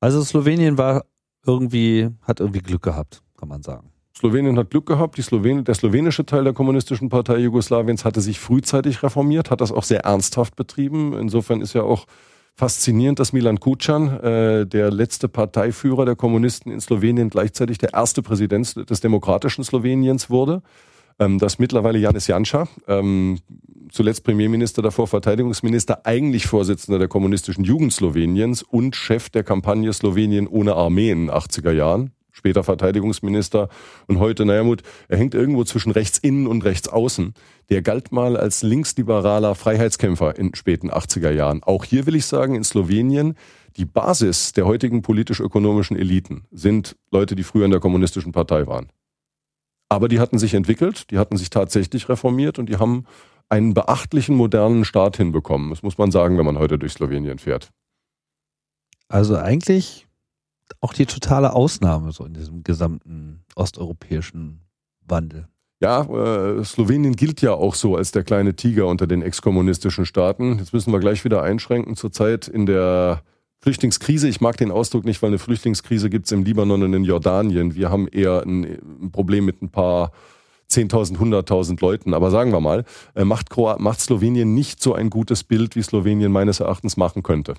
Also Slowenien war irgendwie, hat irgendwie Glück gehabt, kann man sagen. Slowenien hat Glück gehabt. Die Slowen der slowenische Teil der Kommunistischen Partei Jugoslawiens hatte sich frühzeitig reformiert, hat das auch sehr ernsthaft betrieben. Insofern ist ja auch faszinierend, dass Milan Kucan, äh, der letzte Parteiführer der Kommunisten in Slowenien, gleichzeitig der erste Präsident des demokratischen Sloweniens wurde. Ähm, dass mittlerweile Janis Janša, ähm, zuletzt Premierminister, davor Verteidigungsminister, eigentlich Vorsitzender der kommunistischen Jugend Sloweniens und Chef der Kampagne Slowenien ohne Armee in den 80er Jahren, später Verteidigungsminister und heute, naja er hängt irgendwo zwischen rechts innen und rechts außen. Der galt mal als linksliberaler Freiheitskämpfer in späten 80er Jahren. Auch hier will ich sagen, in Slowenien, die Basis der heutigen politisch-ökonomischen Eliten sind Leute, die früher in der kommunistischen Partei waren. Aber die hatten sich entwickelt, die hatten sich tatsächlich reformiert und die haben einen beachtlichen modernen Staat hinbekommen. Das muss man sagen, wenn man heute durch Slowenien fährt. Also eigentlich auch die totale Ausnahme so in diesem gesamten osteuropäischen Wandel. Ja, äh, Slowenien gilt ja auch so als der kleine Tiger unter den exkommunistischen Staaten. Jetzt müssen wir gleich wieder einschränken. Zurzeit in der Flüchtlingskrise, ich mag den Ausdruck nicht, weil eine Flüchtlingskrise gibt es im Libanon und in Jordanien. Wir haben eher ein, ein Problem mit ein paar 10.000, 100.000 Leuten. Aber sagen wir mal, äh, macht, macht Slowenien nicht so ein gutes Bild, wie Slowenien meines Erachtens machen könnte.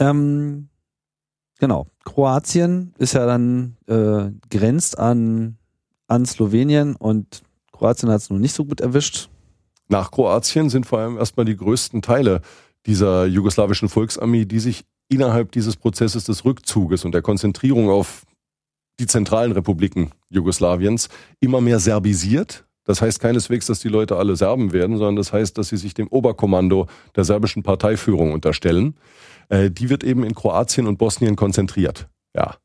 Ähm, genau. Kroatien ist ja dann äh, grenzt an, an Slowenien und Kroatien hat es nun nicht so gut erwischt. Nach Kroatien sind vor allem erstmal die größten Teile dieser jugoslawischen Volksarmee, die sich innerhalb dieses Prozesses des Rückzuges und der Konzentrierung auf die zentralen Republiken Jugoslawiens immer mehr serbisiert. Das heißt keineswegs, dass die Leute alle Serben werden, sondern das heißt, dass sie sich dem Oberkommando der serbischen Parteiführung unterstellen. Äh, die wird eben in Kroatien und Bosnien konzentriert. Ja.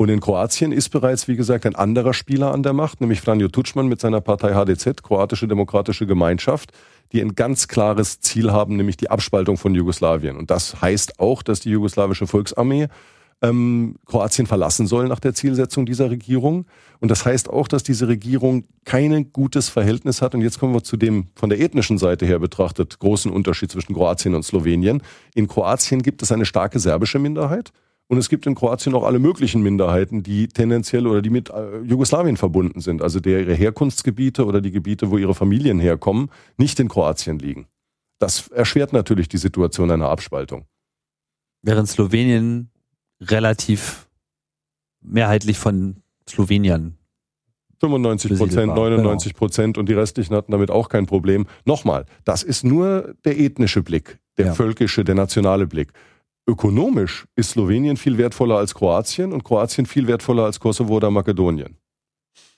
Und in Kroatien ist bereits, wie gesagt, ein anderer Spieler an der Macht, nämlich Franjo Tučman mit seiner Partei HDZ, Kroatische Demokratische Gemeinschaft, die ein ganz klares Ziel haben, nämlich die Abspaltung von Jugoslawien. Und das heißt auch, dass die jugoslawische Volksarmee ähm, Kroatien verlassen soll nach der Zielsetzung dieser Regierung. Und das heißt auch, dass diese Regierung kein gutes Verhältnis hat. Und jetzt kommen wir zu dem von der ethnischen Seite her betrachtet großen Unterschied zwischen Kroatien und Slowenien. In Kroatien gibt es eine starke serbische Minderheit. Und es gibt in Kroatien auch alle möglichen Minderheiten, die tendenziell oder die mit äh, Jugoslawien verbunden sind, also der ihre Herkunftsgebiete oder die Gebiete, wo ihre Familien herkommen, nicht in Kroatien liegen. Das erschwert natürlich die Situation einer Abspaltung. Während Slowenien relativ mehrheitlich von Sloweniern 95 Prozent, 99 genau. Prozent genau. und die restlichen hatten damit auch kein Problem. Nochmal, das ist nur der ethnische Blick, der ja. völkische, der nationale Blick. Ökonomisch ist Slowenien viel wertvoller als Kroatien und Kroatien viel wertvoller als Kosovo oder Makedonien.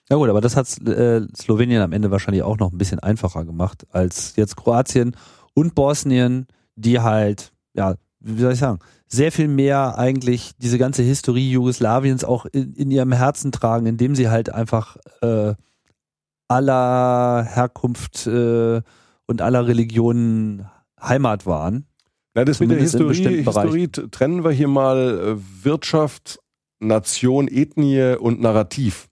Ja gut, aber das hat äh, Slowenien am Ende wahrscheinlich auch noch ein bisschen einfacher gemacht als jetzt Kroatien und Bosnien, die halt, ja, wie soll ich sagen, sehr viel mehr eigentlich diese ganze Historie Jugoslawiens auch in, in ihrem Herzen tragen, indem sie halt einfach äh, aller Herkunft äh, und aller Religionen Heimat waren. Na, das mit der Historie, Historie trennen wir hier mal äh, Wirtschaft, Nation, Ethnie und Narrativ.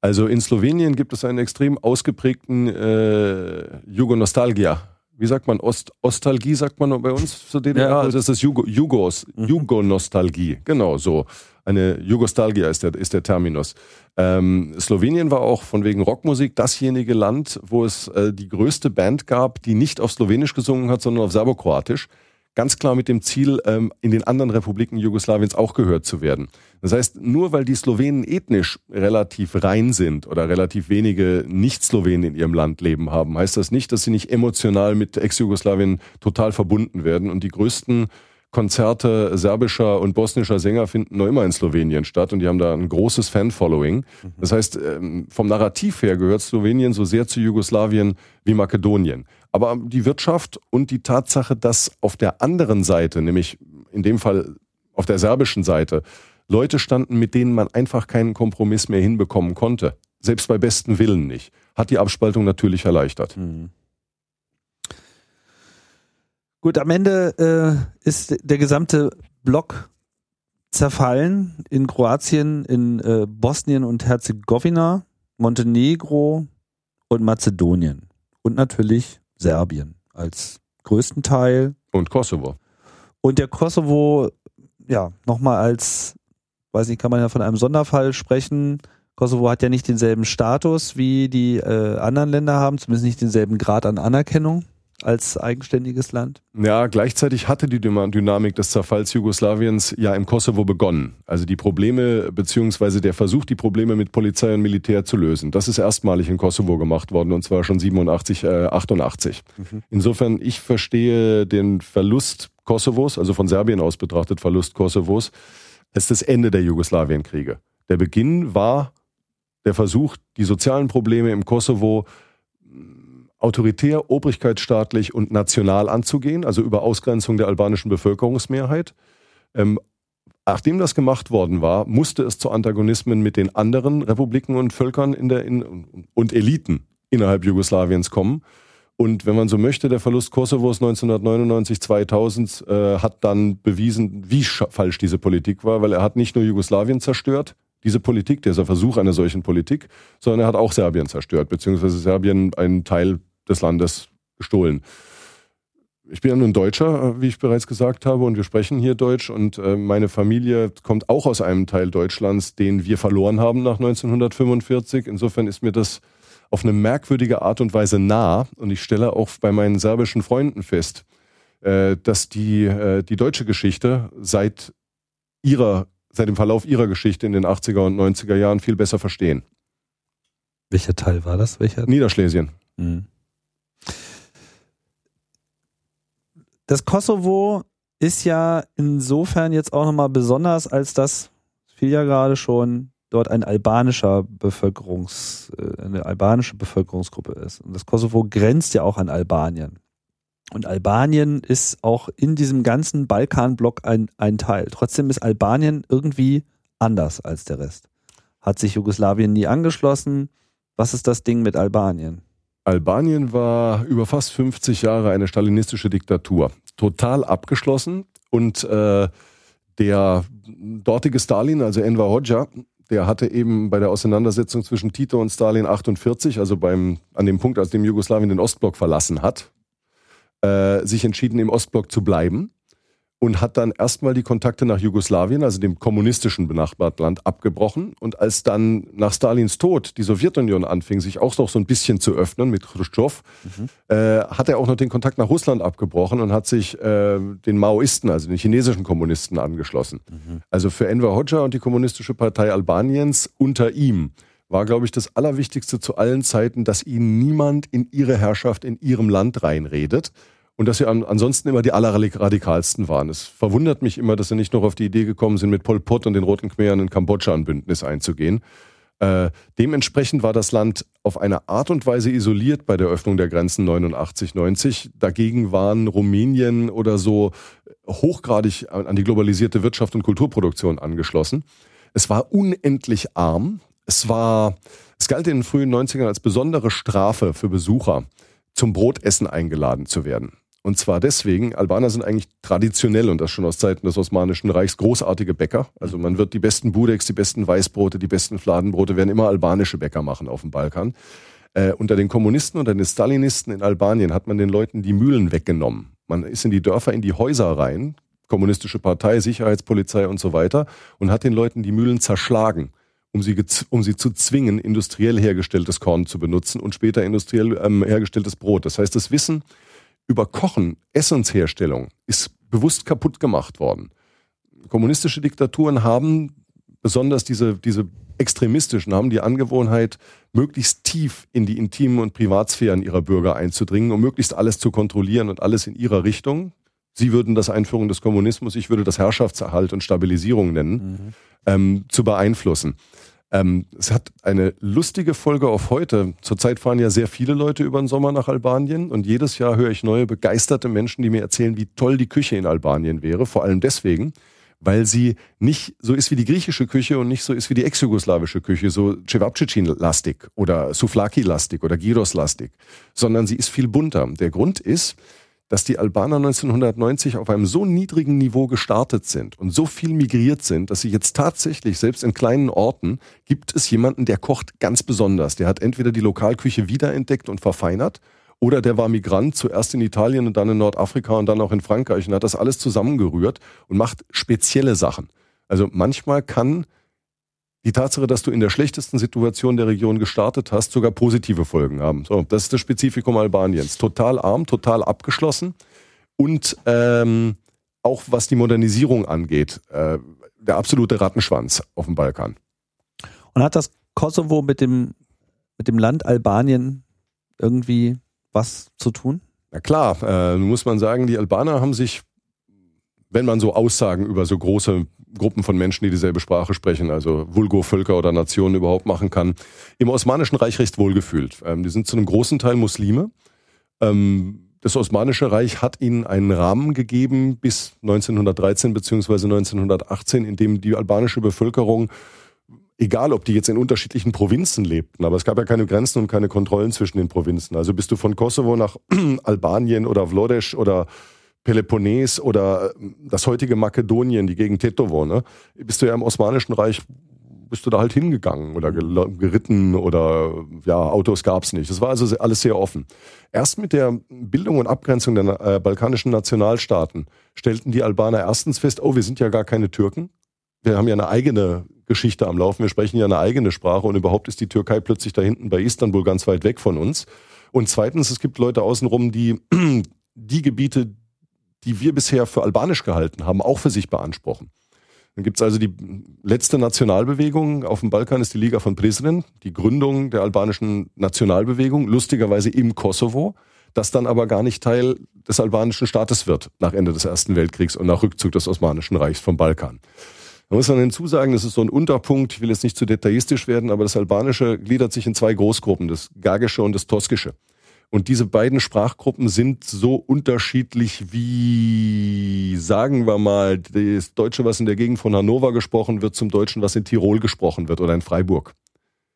Also in Slowenien gibt es einen extrem ausgeprägten äh, Jugonostalgia wie sagt man, Ost, Ostalgie sagt man bei uns zur DDR, ja, also das ist Jugo, Jugos, mhm. Jugonostalgie, genau so. Eine Jugostalgia ist der, ist der Terminus. Ähm, Slowenien war auch von wegen Rockmusik dasjenige Land, wo es äh, die größte Band gab, die nicht auf Slowenisch gesungen hat, sondern auf Serbokroatisch ganz klar mit dem Ziel, ähm, in den anderen Republiken Jugoslawiens auch gehört zu werden. Das heißt, nur weil die Slowenen ethnisch relativ rein sind oder relativ wenige Nicht-Slowenen in ihrem Land leben haben, heißt das nicht, dass sie nicht emotional mit Ex-Jugoslawien total verbunden werden. Und die größten Konzerte serbischer und bosnischer Sänger finden noch immer in Slowenien statt und die haben da ein großes Fan-Following. Mhm. Das heißt, ähm, vom Narrativ her gehört Slowenien so sehr zu Jugoslawien wie Makedonien. Aber die Wirtschaft und die Tatsache, dass auf der anderen Seite, nämlich in dem Fall auf der serbischen Seite, Leute standen, mit denen man einfach keinen Kompromiss mehr hinbekommen konnte, selbst bei bestem Willen nicht, hat die Abspaltung natürlich erleichtert. Mhm. Gut, am Ende äh, ist der gesamte Block zerfallen in Kroatien, in äh, Bosnien und Herzegowina, Montenegro und Mazedonien. Und natürlich Serbien als größten Teil. Und Kosovo. Und der Kosovo, ja, nochmal als, weiß nicht, kann man ja von einem Sonderfall sprechen. Kosovo hat ja nicht denselben Status wie die äh, anderen Länder haben, zumindest nicht denselben Grad an Anerkennung als eigenständiges Land? Ja, gleichzeitig hatte die Dynamik des Zerfalls Jugoslawiens ja im Kosovo begonnen. Also die Probleme beziehungsweise der Versuch, die Probleme mit Polizei und Militär zu lösen. Das ist erstmalig in Kosovo gemacht worden und zwar schon 87, äh, 88. Mhm. Insofern, ich verstehe den Verlust Kosovos, also von Serbien aus betrachtet Verlust Kosovos, als das Ende der Jugoslawienkriege. Der Beginn war der Versuch, die sozialen Probleme im Kosovo autoritär, obrigkeitsstaatlich und national anzugehen, also über Ausgrenzung der albanischen Bevölkerungsmehrheit. Ähm, nachdem das gemacht worden war, musste es zu Antagonismen mit den anderen Republiken und Völkern in der, in, und Eliten innerhalb Jugoslawiens kommen. Und wenn man so möchte, der Verlust Kosovos 1999, 2000 äh, hat dann bewiesen, wie falsch diese Politik war, weil er hat nicht nur Jugoslawien zerstört, diese Politik, dieser Versuch einer solchen Politik, sondern er hat auch Serbien zerstört, beziehungsweise Serbien einen Teil des Landes gestohlen. Ich bin ja nun Deutscher, äh, wie ich bereits gesagt habe, und wir sprechen hier Deutsch. Und äh, meine Familie kommt auch aus einem Teil Deutschlands, den wir verloren haben nach 1945. Insofern ist mir das auf eine merkwürdige Art und Weise nah. Und ich stelle auch bei meinen serbischen Freunden fest, äh, dass die, die deutsche Geschichte seit ihrer, seit dem Verlauf ihrer Geschichte in den 80er und 90er Jahren viel besser verstehen. Welcher Teil war das? Welcher? Niederschlesien. Mhm. Das Kosovo ist ja insofern jetzt auch nochmal besonders, als das fiel ja gerade schon dort ein albanischer Bevölkerungs, äh, eine albanische Bevölkerungsgruppe ist. Und das Kosovo grenzt ja auch an Albanien. Und Albanien ist auch in diesem ganzen Balkanblock ein, ein Teil. Trotzdem ist Albanien irgendwie anders als der Rest. Hat sich Jugoslawien nie angeschlossen? Was ist das Ding mit Albanien? Albanien war über fast 50 Jahre eine stalinistische Diktatur. Total abgeschlossen und äh, der dortige Stalin, also Enver Hoxha, der hatte eben bei der Auseinandersetzung zwischen Tito und Stalin 48, also beim, an dem Punkt, als dem Jugoslawien den Ostblock verlassen hat, äh, sich entschieden, im Ostblock zu bleiben und hat dann erstmal die Kontakte nach Jugoslawien, also dem kommunistischen benachbarten Land, abgebrochen. Und als dann nach Stalins Tod die Sowjetunion anfing, sich auch noch so ein bisschen zu öffnen mit Khrushchev, mhm. äh, hat er auch noch den Kontakt nach Russland abgebrochen und hat sich äh, den Maoisten, also den chinesischen Kommunisten, angeschlossen. Mhm. Also für Enver Hoxha und die Kommunistische Partei Albaniens unter ihm war, glaube ich, das Allerwichtigste zu allen Zeiten, dass ihnen niemand in ihre Herrschaft in ihrem Land reinredet und dass sie an, ansonsten immer die allerradikalsten waren. Es verwundert mich immer, dass sie nicht noch auf die Idee gekommen sind, mit Pol Pot und den Roten Khmeren in Kambodscha ein Bündnis einzugehen. Äh, dementsprechend war das Land auf eine Art und Weise isoliert bei der Öffnung der Grenzen 89, 90. Dagegen waren Rumänien oder so hochgradig an die globalisierte Wirtschaft und Kulturproduktion angeschlossen. Es war unendlich arm. Es war, es galt in den frühen 90ern als besondere Strafe für Besucher, zum Brotessen eingeladen zu werden. Und zwar deswegen, Albaner sind eigentlich traditionell und das schon aus Zeiten des Osmanischen Reichs großartige Bäcker. Also man wird die besten Budeks, die besten Weißbrote, die besten Fladenbrote werden immer albanische Bäcker machen auf dem Balkan. Äh, unter den Kommunisten, unter den Stalinisten in Albanien hat man den Leuten die Mühlen weggenommen. Man ist in die Dörfer, in die Häuser rein, kommunistische Partei, Sicherheitspolizei und so weiter und hat den Leuten die Mühlen zerschlagen um sie, um sie zu zwingen, industriell hergestelltes Korn zu benutzen und später industriell ähm, hergestelltes Brot. Das heißt, das Wissen über Kochen, Essensherstellung ist bewusst kaputt gemacht worden. Kommunistische Diktaturen haben, besonders diese, diese extremistischen, haben die Angewohnheit, möglichst tief in die intimen und Privatsphären ihrer Bürger einzudringen, um möglichst alles zu kontrollieren und alles in ihrer Richtung. Sie würden das Einführung des Kommunismus, ich würde das Herrschaftserhalt und Stabilisierung nennen, mhm. ähm, zu beeinflussen. Ähm, es hat eine lustige Folge auf heute. Zurzeit fahren ja sehr viele Leute über den Sommer nach Albanien und jedes Jahr höre ich neue begeisterte Menschen, die mir erzählen, wie toll die Küche in Albanien wäre. Vor allem deswegen, weil sie nicht so ist wie die griechische Küche und nicht so ist wie die ex-jugoslawische Küche, so Cevapcici-lastig oder Souflaki-lastig oder Gyros-lastig, sondern sie ist viel bunter. Der Grund ist, dass die Albaner 1990 auf einem so niedrigen Niveau gestartet sind und so viel migriert sind, dass sie jetzt tatsächlich, selbst in kleinen Orten, gibt es jemanden, der kocht ganz besonders. Der hat entweder die Lokalküche wiederentdeckt und verfeinert oder der war Migrant, zuerst in Italien und dann in Nordafrika und dann auch in Frankreich und hat das alles zusammengerührt und macht spezielle Sachen. Also manchmal kann die Tatsache, dass du in der schlechtesten Situation der Region gestartet hast, sogar positive Folgen haben. So, das ist das Spezifikum Albaniens. Total arm, total abgeschlossen und ähm, auch was die Modernisierung angeht, äh, der absolute Rattenschwanz auf dem Balkan. Und hat das Kosovo mit dem, mit dem Land Albanien irgendwie was zu tun? Na klar, äh, muss man sagen, die Albaner haben sich, wenn man so Aussagen über so große Gruppen von Menschen, die dieselbe Sprache sprechen, also Vulgo-Völker oder Nationen überhaupt machen kann, im Osmanischen Reich recht wohlgefühlt. Ähm, die sind zu einem großen Teil Muslime. Ähm, das Osmanische Reich hat ihnen einen Rahmen gegeben bis 1913 beziehungsweise 1918, in dem die albanische Bevölkerung egal ob die jetzt in unterschiedlichen Provinzen lebten, aber es gab ja keine Grenzen und keine Kontrollen zwischen den Provinzen. Also bist du von Kosovo nach Albanien oder Vlodeš oder Peloponnes oder äh, das heutige Makedonien, die Gegend Tetovo, ne? Bist du ja im Osmanischen Reich, bist du da halt hingegangen oder geritten oder ja, Autos gab's nicht. Das war also alles sehr offen. Erst mit der Bildung und Abgrenzung der äh, balkanischen Nationalstaaten stellten die Albaner erstens fest, oh, wir sind ja gar keine Türken. Wir haben ja eine eigene Geschichte am Laufen, wir sprechen ja eine eigene Sprache und überhaupt ist die Türkei plötzlich da hinten bei Istanbul ganz weit weg von uns. Und zweitens, es gibt Leute außenrum, die die Gebiete, die wir bisher für albanisch gehalten haben, auch für sich beanspruchen. Dann gibt es also die letzte Nationalbewegung auf dem Balkan ist die Liga von Prizren, die Gründung der albanischen Nationalbewegung, lustigerweise im Kosovo, das dann aber gar nicht Teil des albanischen Staates wird nach Ende des Ersten Weltkriegs und nach Rückzug des Osmanischen Reichs vom Balkan. Da muss man hinzusagen, das ist so ein Unterpunkt, ich will jetzt nicht zu detaillistisch werden, aber das Albanische gliedert sich in zwei Großgruppen, das Gagische und das Toskische. Und diese beiden Sprachgruppen sind so unterschiedlich wie, sagen wir mal, das Deutsche, was in der Gegend von Hannover gesprochen wird, zum Deutschen, was in Tirol gesprochen wird oder in Freiburg.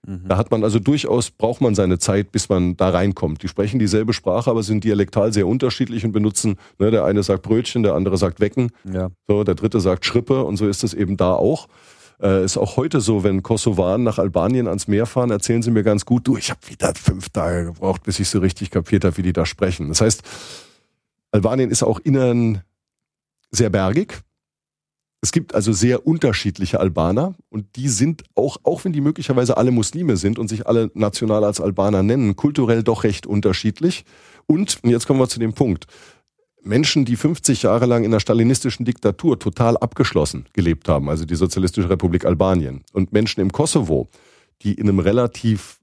Mhm. Da hat man also durchaus, braucht man seine Zeit, bis man da reinkommt. Die sprechen dieselbe Sprache, aber sind dialektal sehr unterschiedlich und benutzen, ne, der eine sagt Brötchen, der andere sagt Wecken, ja. so, der dritte sagt Schrippe und so ist es eben da auch. Äh, ist auch heute so, wenn Kosovaren nach Albanien ans Meer fahren, erzählen sie mir ganz gut, du, ich habe wieder fünf Tage gebraucht, bis ich so richtig kapiert habe, wie die da sprechen. Das heißt, Albanien ist auch innern sehr bergig. Es gibt also sehr unterschiedliche Albaner und die sind auch, auch wenn die möglicherweise alle Muslime sind und sich alle national als Albaner nennen, kulturell doch recht unterschiedlich. Und, und jetzt kommen wir zu dem Punkt, Menschen, die 50 Jahre lang in der stalinistischen Diktatur total abgeschlossen gelebt haben, also die Sozialistische Republik Albanien, und Menschen im Kosovo, die in einem relativ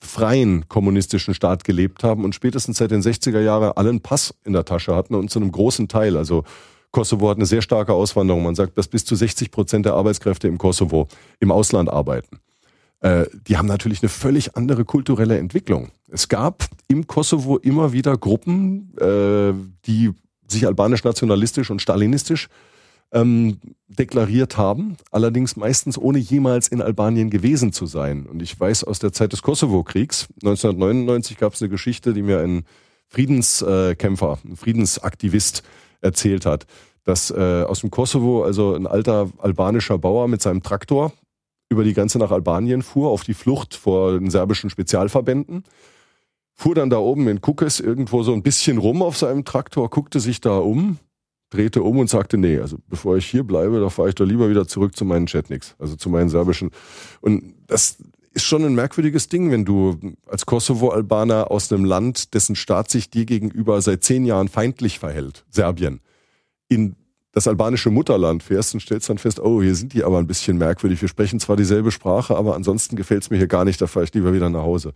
freien kommunistischen Staat gelebt haben und spätestens seit den 60er Jahren alle einen Pass in der Tasche hatten und zu einem großen Teil, also Kosovo hat eine sehr starke Auswanderung. Man sagt, dass bis zu 60 Prozent der Arbeitskräfte im Kosovo im Ausland arbeiten. Äh, die haben natürlich eine völlig andere kulturelle Entwicklung. Es gab im Kosovo immer wieder Gruppen, äh, die sich albanisch nationalistisch und stalinistisch ähm, deklariert haben, allerdings meistens ohne jemals in Albanien gewesen zu sein. Und ich weiß aus der Zeit des Kosovo-Kriegs, 1999 gab es eine Geschichte, die mir ein Friedenskämpfer, ein Friedensaktivist erzählt hat, dass äh, aus dem Kosovo also ein alter albanischer Bauer mit seinem Traktor über die Grenze nach Albanien fuhr, auf die Flucht vor den serbischen Spezialverbänden, fuhr dann da oben in Kukes irgendwo so ein bisschen rum auf seinem Traktor, guckte sich da um, drehte um und sagte, nee, also bevor ich hier bleibe, da fahre ich doch lieber wieder zurück zu meinen Chetniks, also zu meinen serbischen. Und das ist schon ein merkwürdiges Ding, wenn du als Kosovo-Albaner aus einem Land, dessen Staat sich dir gegenüber seit zehn Jahren feindlich verhält, Serbien, in das albanische Mutterland fährst und stellst dann fest, oh, hier sind die aber ein bisschen merkwürdig. Wir sprechen zwar dieselbe Sprache, aber ansonsten gefällt es mir hier gar nicht, da fahre ich lieber wieder nach Hause.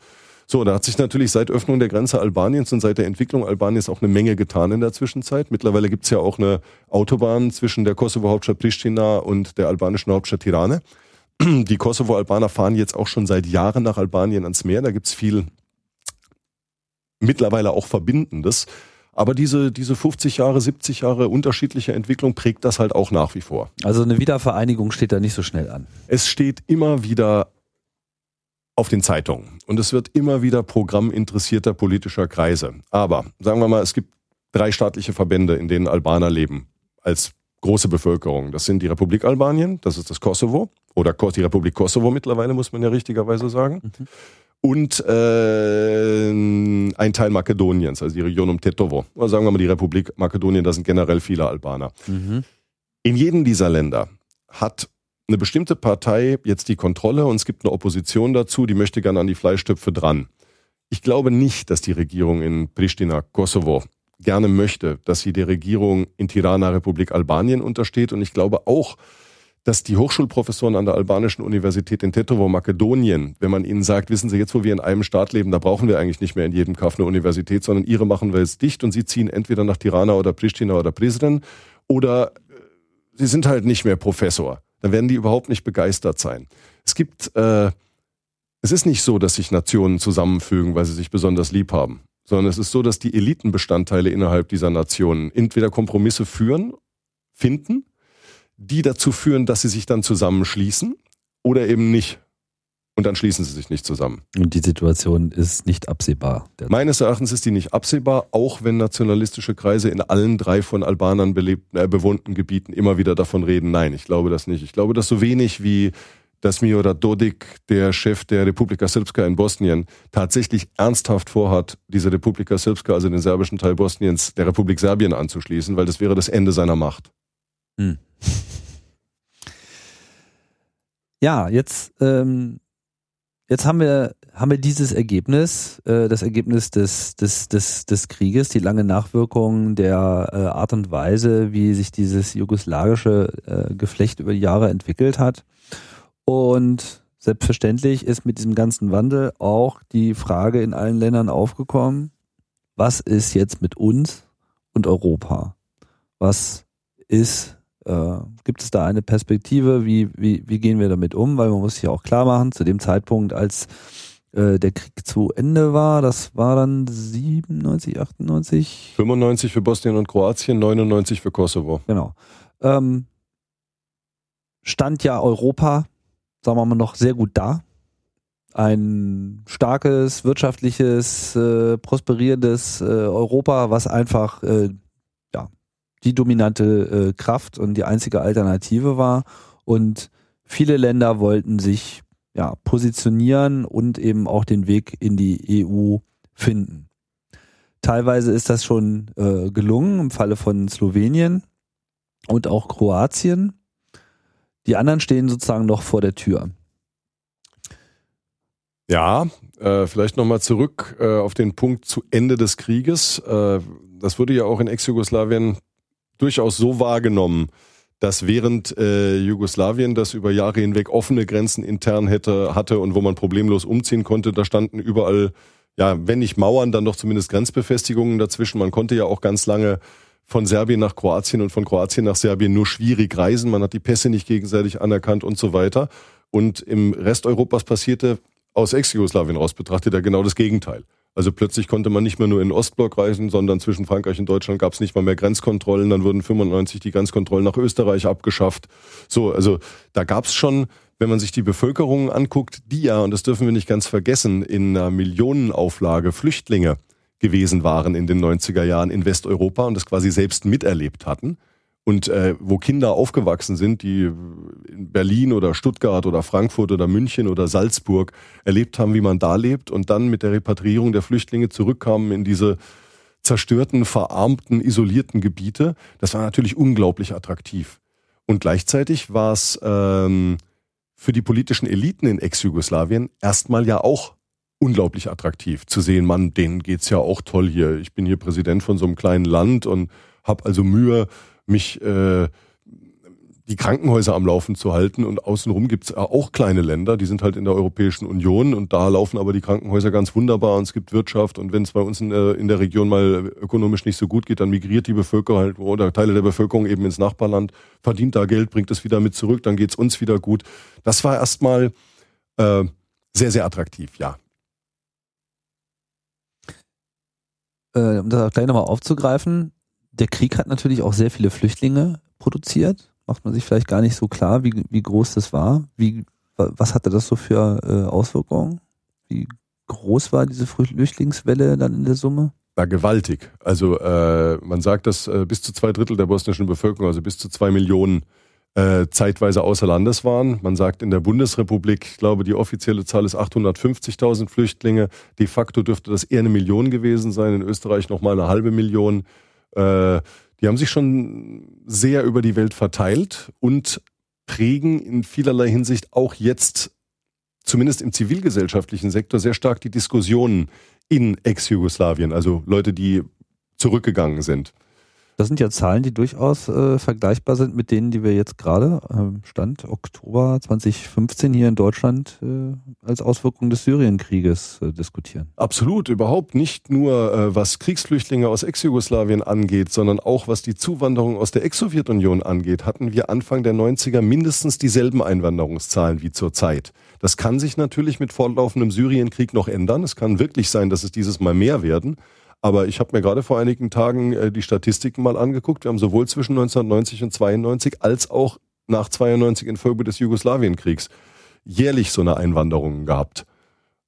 So, da hat sich natürlich seit Öffnung der Grenze Albaniens und seit der Entwicklung Albaniens auch eine Menge getan in der Zwischenzeit. Mittlerweile gibt's ja auch eine Autobahn zwischen der Kosovo-Hauptstadt Pristina und der albanischen Hauptstadt Tirane. Die Kosovo-Albaner fahren jetzt auch schon seit Jahren nach Albanien ans Meer. Da gibt's viel mittlerweile auch Verbindendes. Aber diese, diese 50 Jahre, 70 Jahre unterschiedliche Entwicklung prägt das halt auch nach wie vor. Also eine Wiedervereinigung steht da nicht so schnell an. Es steht immer wieder auf den Zeitungen und es wird immer wieder Programm interessierter politischer Kreise. Aber sagen wir mal, es gibt drei staatliche Verbände, in denen Albaner leben als große Bevölkerung. Das sind die Republik Albanien, das ist das Kosovo oder die Republik Kosovo mittlerweile, muss man ja richtigerweise sagen. Mhm und äh, ein Teil Makedoniens, also die Region um Tetovo. Oder sagen wir mal die Republik Makedonien, da sind generell viele Albaner. Mhm. In jedem dieser Länder hat eine bestimmte Partei jetzt die Kontrolle und es gibt eine Opposition dazu, die möchte gerne an die Fleischtöpfe dran. Ich glaube nicht, dass die Regierung in Pristina, Kosovo, gerne möchte, dass sie der Regierung in Tirana, Republik Albanien untersteht. Und ich glaube auch, dass die Hochschulprofessoren an der albanischen Universität in Tetovo, Makedonien, wenn man ihnen sagt, wissen Sie, jetzt wo wir in einem Staat leben, da brauchen wir eigentlich nicht mehr in jedem Kaff eine Universität, sondern ihre machen wir jetzt dicht und sie ziehen entweder nach Tirana oder Pristina oder Prizren oder äh, sie sind halt nicht mehr Professor. Dann werden die überhaupt nicht begeistert sein. Es gibt, äh, es ist nicht so, dass sich Nationen zusammenfügen, weil sie sich besonders lieb haben, sondern es ist so, dass die Elitenbestandteile innerhalb dieser Nationen entweder Kompromisse führen, finden, die dazu führen, dass sie sich dann zusammenschließen oder eben nicht. Und dann schließen sie sich nicht zusammen. Und die Situation ist nicht absehbar. Meines Erachtens ist die nicht absehbar, auch wenn nationalistische Kreise in allen drei von Albanern belebten, äh, bewohnten Gebieten immer wieder davon reden. Nein, ich glaube das nicht. Ich glaube das so wenig wie dass Milorad Dodik, der Chef der Republika Srpska in Bosnien, tatsächlich ernsthaft vorhat, diese Republika Srpska, also den serbischen Teil Bosniens, der Republik Serbien anzuschließen, weil das wäre das Ende seiner Macht. Hm. Ja, jetzt, ähm, jetzt haben wir, haben wir dieses Ergebnis, äh, das Ergebnis des, des, des, des Krieges, die lange Nachwirkung der äh, Art und Weise, wie sich dieses jugoslawische äh, Geflecht über die Jahre entwickelt hat. Und selbstverständlich ist mit diesem ganzen Wandel auch die Frage in allen Ländern aufgekommen, was ist jetzt mit uns und Europa? Was ist äh, gibt es da eine Perspektive? Wie, wie, wie gehen wir damit um? Weil man muss sich auch klar machen, zu dem Zeitpunkt, als äh, der Krieg zu Ende war, das war dann 97, 98? 95 für Bosnien und Kroatien, 99 für Kosovo. Genau. Ähm, stand ja Europa, sagen wir mal, noch sehr gut da. Ein starkes, wirtschaftliches, äh, prosperierendes äh, Europa, was einfach äh, die dominante äh, Kraft und die einzige Alternative war. Und viele Länder wollten sich ja, positionieren und eben auch den Weg in die EU finden. Teilweise ist das schon äh, gelungen im Falle von Slowenien. und auch Kroatien. Die anderen stehen sozusagen noch vor der Tür. Ja, äh, vielleicht nochmal zurück äh, auf den Punkt zu Ende des Krieges. Äh, das wurde ja auch in Ex-Jugoslawien durchaus so wahrgenommen, dass während äh, Jugoslawien das über Jahre hinweg offene Grenzen intern hätte, hatte und wo man problemlos umziehen konnte, da standen überall, ja, wenn nicht Mauern, dann doch zumindest Grenzbefestigungen dazwischen. Man konnte ja auch ganz lange von Serbien nach Kroatien und von Kroatien nach Serbien nur schwierig reisen. Man hat die Pässe nicht gegenseitig anerkannt und so weiter. Und im Rest Europas passierte aus Ex-Jugoslawien raus betrachtet ja genau das Gegenteil. Also plötzlich konnte man nicht mehr nur in den Ostblock reisen, sondern zwischen Frankreich und Deutschland gab es nicht mal mehr Grenzkontrollen. Dann wurden 95 die Grenzkontrollen nach Österreich abgeschafft. So, also da gab es schon, wenn man sich die Bevölkerung anguckt, die ja, und das dürfen wir nicht ganz vergessen, in einer Millionenauflage Flüchtlinge gewesen waren in den 90er Jahren in Westeuropa und das quasi selbst miterlebt hatten. Und äh, wo Kinder aufgewachsen sind, die in Berlin oder Stuttgart oder Frankfurt oder München oder Salzburg erlebt haben, wie man da lebt und dann mit der Repatriierung der Flüchtlinge zurückkamen in diese zerstörten, verarmten, isolierten Gebiete, das war natürlich unglaublich attraktiv. Und gleichzeitig war es ähm, für die politischen Eliten in Ex-Jugoslawien erstmal ja auch unglaublich attraktiv zu sehen, man, denen geht's ja auch toll hier. Ich bin hier Präsident von so einem kleinen Land und habe also Mühe, mich äh, die Krankenhäuser am Laufen zu halten. Und außenrum gibt's auch kleine Länder, die sind halt in der Europäischen Union und da laufen aber die Krankenhäuser ganz wunderbar und es gibt Wirtschaft. Und wenn es bei uns in der, in der Region mal ökonomisch nicht so gut geht, dann migriert die Bevölkerung halt oder Teile der Bevölkerung eben ins Nachbarland, verdient da Geld, bringt es wieder mit zurück, dann geht's uns wieder gut. Das war erstmal äh, sehr, sehr attraktiv, ja. Äh, um das gleich nochmal aufzugreifen, der Krieg hat natürlich auch sehr viele Flüchtlinge produziert. Macht man sich vielleicht gar nicht so klar, wie, wie groß das war. Wie, was hatte das so für äh, Auswirkungen? Wie groß war diese Flüchtlingswelle dann in der Summe? War gewaltig. Also äh, man sagt, dass äh, bis zu zwei Drittel der bosnischen Bevölkerung, also bis zu zwei Millionen, äh, zeitweise außer Landes waren. Man sagt in der Bundesrepublik, ich glaube, die offizielle Zahl ist 850.000 Flüchtlinge. De facto dürfte das eher eine Million gewesen sein. In Österreich nochmal eine halbe Million. Äh, die haben sich schon sehr über die Welt verteilt und prägen in vielerlei Hinsicht auch jetzt, zumindest im zivilgesellschaftlichen Sektor, sehr stark die Diskussionen in Ex-Jugoslawien, also Leute, die zurückgegangen sind. Das sind ja Zahlen, die durchaus äh, vergleichbar sind mit denen, die wir jetzt gerade, äh, Stand Oktober 2015 hier in Deutschland äh, als Auswirkung des Syrienkrieges äh, diskutieren. Absolut, überhaupt nicht nur äh, was Kriegsflüchtlinge aus Ex-Jugoslawien angeht, sondern auch was die Zuwanderung aus der Ex-Sowjetunion angeht, hatten wir Anfang der 90er mindestens dieselben Einwanderungszahlen wie zurzeit. Das kann sich natürlich mit fortlaufendem Syrienkrieg noch ändern. Es kann wirklich sein, dass es dieses Mal mehr werden. Aber ich habe mir gerade vor einigen Tagen äh, die Statistiken mal angeguckt. Wir haben sowohl zwischen 1990 und 92 als auch nach 92 infolge des Jugoslawienkriegs jährlich so eine Einwanderung gehabt.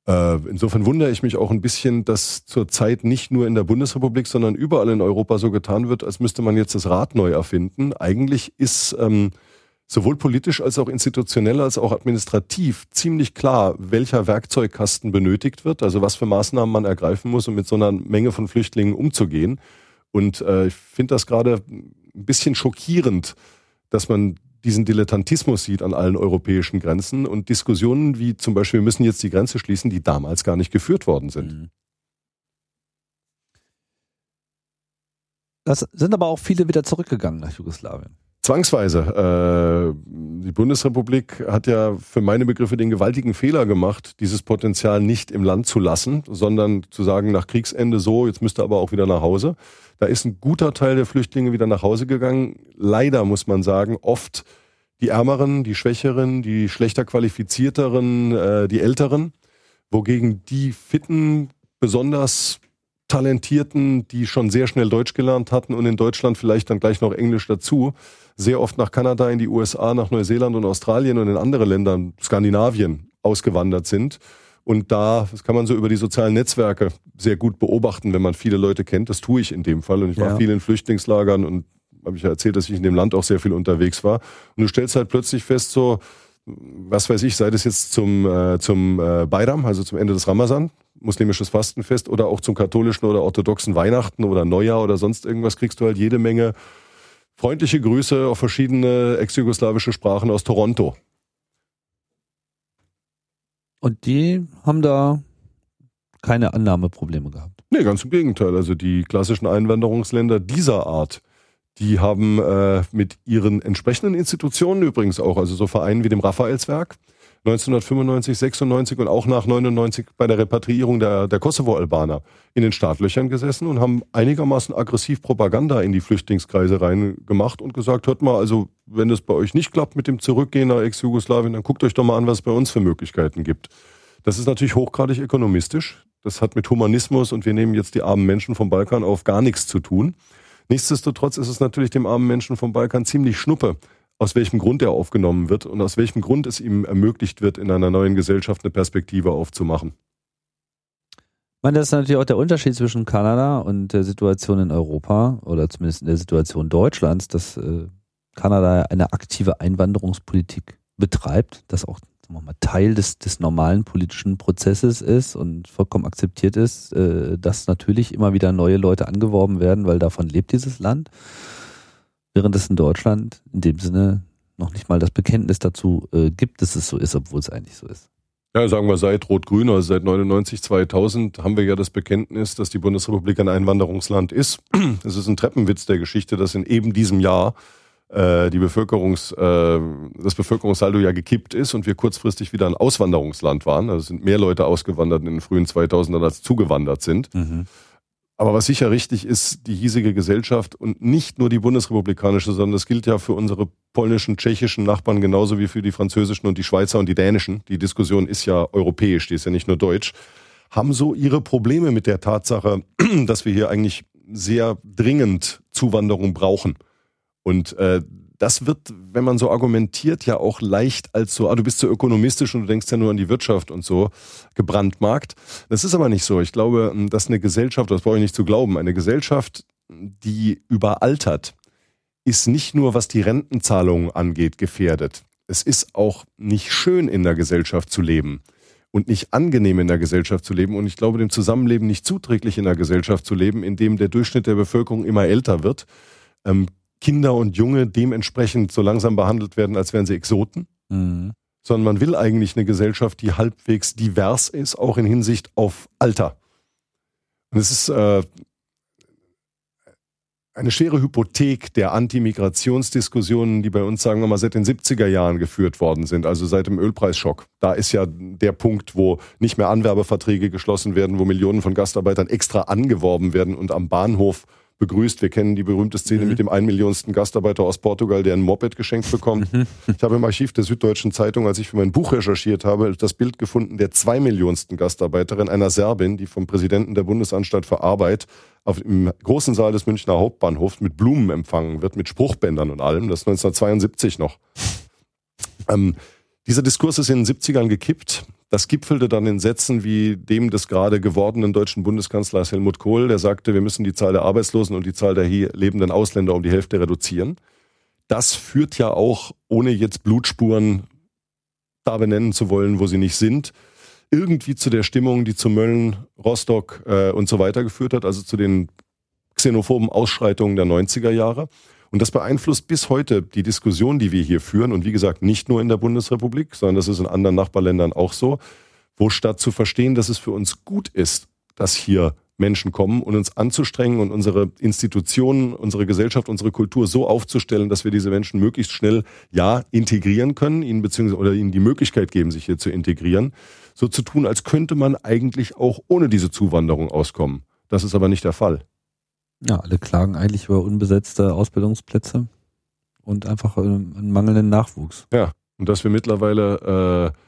Äh, insofern wundere ich mich auch ein bisschen, dass zurzeit nicht nur in der Bundesrepublik, sondern überall in Europa so getan wird, als müsste man jetzt das Rad neu erfinden. Eigentlich ist ähm, sowohl politisch als auch institutionell als auch administrativ ziemlich klar, welcher Werkzeugkasten benötigt wird, also was für Maßnahmen man ergreifen muss, um mit so einer Menge von Flüchtlingen umzugehen. Und äh, ich finde das gerade ein bisschen schockierend, dass man diesen Dilettantismus sieht an allen europäischen Grenzen und Diskussionen wie zum Beispiel, wir müssen jetzt die Grenze schließen, die damals gar nicht geführt worden sind. Mhm. Das sind aber auch viele wieder zurückgegangen nach Jugoslawien. Zwangsweise. Äh, die Bundesrepublik hat ja für meine Begriffe den gewaltigen Fehler gemacht, dieses Potenzial nicht im Land zu lassen, sondern zu sagen, nach Kriegsende so, jetzt müsste aber auch wieder nach Hause. Da ist ein guter Teil der Flüchtlinge wieder nach Hause gegangen. Leider muss man sagen, oft die Ärmeren, die Schwächeren, die schlechter qualifizierteren, äh, die Älteren, wogegen die Fitten besonders Talentierten, die schon sehr schnell Deutsch gelernt hatten und in Deutschland vielleicht dann gleich noch Englisch dazu, sehr oft nach Kanada, in die USA, nach Neuseeland und Australien und in andere Länder, Skandinavien, ausgewandert sind. Und da, das kann man so über die sozialen Netzwerke sehr gut beobachten, wenn man viele Leute kennt. Das tue ich in dem Fall. Und ich war ja. viel in Flüchtlingslagern und habe ich ja erzählt, dass ich in dem Land auch sehr viel unterwegs war. Und du stellst halt plötzlich fest, so, was weiß ich, sei das jetzt zum, äh, zum äh, Bayram, also zum Ende des Ramazan, muslimisches Fastenfest oder auch zum katholischen oder orthodoxen Weihnachten oder Neujahr oder sonst irgendwas, kriegst du halt jede Menge Freundliche Grüße auf verschiedene ex-jugoslawische Sprachen aus Toronto. Und die haben da keine Annahmeprobleme gehabt. Nee, ganz im Gegenteil. Also die klassischen Einwanderungsländer dieser Art, die haben äh, mit ihren entsprechenden Institutionen übrigens auch, also so Vereinen wie dem Raphaelswerk, 1995, 96 und auch nach 99 bei der Repatriierung der, der Kosovo-Albaner in den Startlöchern gesessen und haben einigermaßen aggressiv Propaganda in die Flüchtlingskreise reingemacht und gesagt, hört mal, also wenn das bei euch nicht klappt mit dem Zurückgehen nach Ex-Jugoslawien, dann guckt euch doch mal an, was es bei uns für Möglichkeiten gibt. Das ist natürlich hochgradig ökonomistisch. Das hat mit Humanismus und wir nehmen jetzt die armen Menschen vom Balkan auf gar nichts zu tun. Nichtsdestotrotz ist es natürlich dem armen Menschen vom Balkan ziemlich schnuppe, aus welchem Grund er aufgenommen wird und aus welchem Grund es ihm ermöglicht wird, in einer neuen Gesellschaft eine Perspektive aufzumachen. Ich meine, das ist natürlich auch der Unterschied zwischen Kanada und der Situation in Europa oder zumindest in der Situation Deutschlands, dass äh, Kanada eine aktive Einwanderungspolitik betreibt, das auch mal, Teil des, des normalen politischen Prozesses ist und vollkommen akzeptiert ist, äh, dass natürlich immer wieder neue Leute angeworben werden, weil davon lebt dieses Land. Während es in Deutschland in dem Sinne noch nicht mal das Bekenntnis dazu äh, gibt, dass es so ist, obwohl es eigentlich so ist. Ja, sagen wir seit Rot-Grün, also seit 99, 2000 haben wir ja das Bekenntnis, dass die Bundesrepublik ein Einwanderungsland ist. Es ist ein Treppenwitz der Geschichte, dass in eben diesem Jahr äh, die Bevölkerungs, äh, das Bevölkerungssaldo ja gekippt ist und wir kurzfristig wieder ein Auswanderungsland waren. Also sind mehr Leute ausgewandert in den frühen 2000ern als zugewandert sind. Mhm. Aber was sicher richtig ist, die hiesige Gesellschaft und nicht nur die bundesrepublikanische, sondern das gilt ja für unsere polnischen, tschechischen Nachbarn genauso wie für die französischen und die Schweizer und die dänischen. Die Diskussion ist ja europäisch, die ist ja nicht nur deutsch. Haben so ihre Probleme mit der Tatsache, dass wir hier eigentlich sehr dringend Zuwanderung brauchen. Und äh, das wird, wenn man so argumentiert, ja auch leicht als so, ah, du bist so ökonomistisch und du denkst ja nur an die Wirtschaft und so, gebrandmarkt. Das ist aber nicht so. Ich glaube, dass eine Gesellschaft, das brauche ich nicht zu glauben, eine Gesellschaft, die überaltert, ist nicht nur, was die Rentenzahlungen angeht, gefährdet. Es ist auch nicht schön in der Gesellschaft zu leben und nicht angenehm in der Gesellschaft zu leben und ich glaube dem Zusammenleben nicht zuträglich in der Gesellschaft zu leben, in dem der Durchschnitt der Bevölkerung immer älter wird. Ähm, Kinder und Junge dementsprechend so langsam behandelt werden, als wären sie Exoten. Mhm. Sondern man will eigentlich eine Gesellschaft, die halbwegs divers ist, auch in Hinsicht auf Alter. Und es ist äh, eine schwere Hypothek der Antimigrationsdiskussionen, die bei uns, sagen wir mal, seit den 70er Jahren geführt worden sind, also seit dem Ölpreisschock. Da ist ja der Punkt, wo nicht mehr Anwerbeverträge geschlossen werden, wo Millionen von Gastarbeitern extra angeworben werden und am Bahnhof begrüßt. Wir kennen die berühmte Szene mhm. mit dem ein Millionsten Gastarbeiter aus Portugal, der ein Moped geschenkt bekommt. Mhm. Ich habe im Archiv der Süddeutschen Zeitung, als ich für mein Buch recherchiert habe, das Bild gefunden der zwei Millionsten Gastarbeiterin, einer Serbin, die vom Präsidenten der Bundesanstalt für Arbeit auf, im großen Saal des Münchner Hauptbahnhofs mit Blumen empfangen wird, mit Spruchbändern und allem. Das ist 1972 noch. Ähm, dieser Diskurs ist in den 70ern gekippt. Das gipfelte dann in Sätzen wie dem des gerade gewordenen deutschen Bundeskanzlers Helmut Kohl, der sagte, wir müssen die Zahl der Arbeitslosen und die Zahl der hier lebenden Ausländer um die Hälfte reduzieren. Das führt ja auch, ohne jetzt Blutspuren da benennen zu wollen, wo sie nicht sind, irgendwie zu der Stimmung, die zu Mölln, Rostock äh, und so weiter geführt hat, also zu den xenophoben Ausschreitungen der 90er Jahre. Und das beeinflusst bis heute die Diskussion, die wir hier führen. Und wie gesagt, nicht nur in der Bundesrepublik, sondern das ist in anderen Nachbarländern auch so, wo statt zu verstehen, dass es für uns gut ist, dass hier Menschen kommen und uns anzustrengen und unsere Institutionen, unsere Gesellschaft, unsere Kultur so aufzustellen, dass wir diese Menschen möglichst schnell, ja, integrieren können, ihnen beziehungsweise oder ihnen die Möglichkeit geben, sich hier zu integrieren, so zu tun, als könnte man eigentlich auch ohne diese Zuwanderung auskommen. Das ist aber nicht der Fall. Ja, alle klagen eigentlich über unbesetzte Ausbildungsplätze und einfach äh, einen mangelnden Nachwuchs. Ja, und dass wir mittlerweile äh,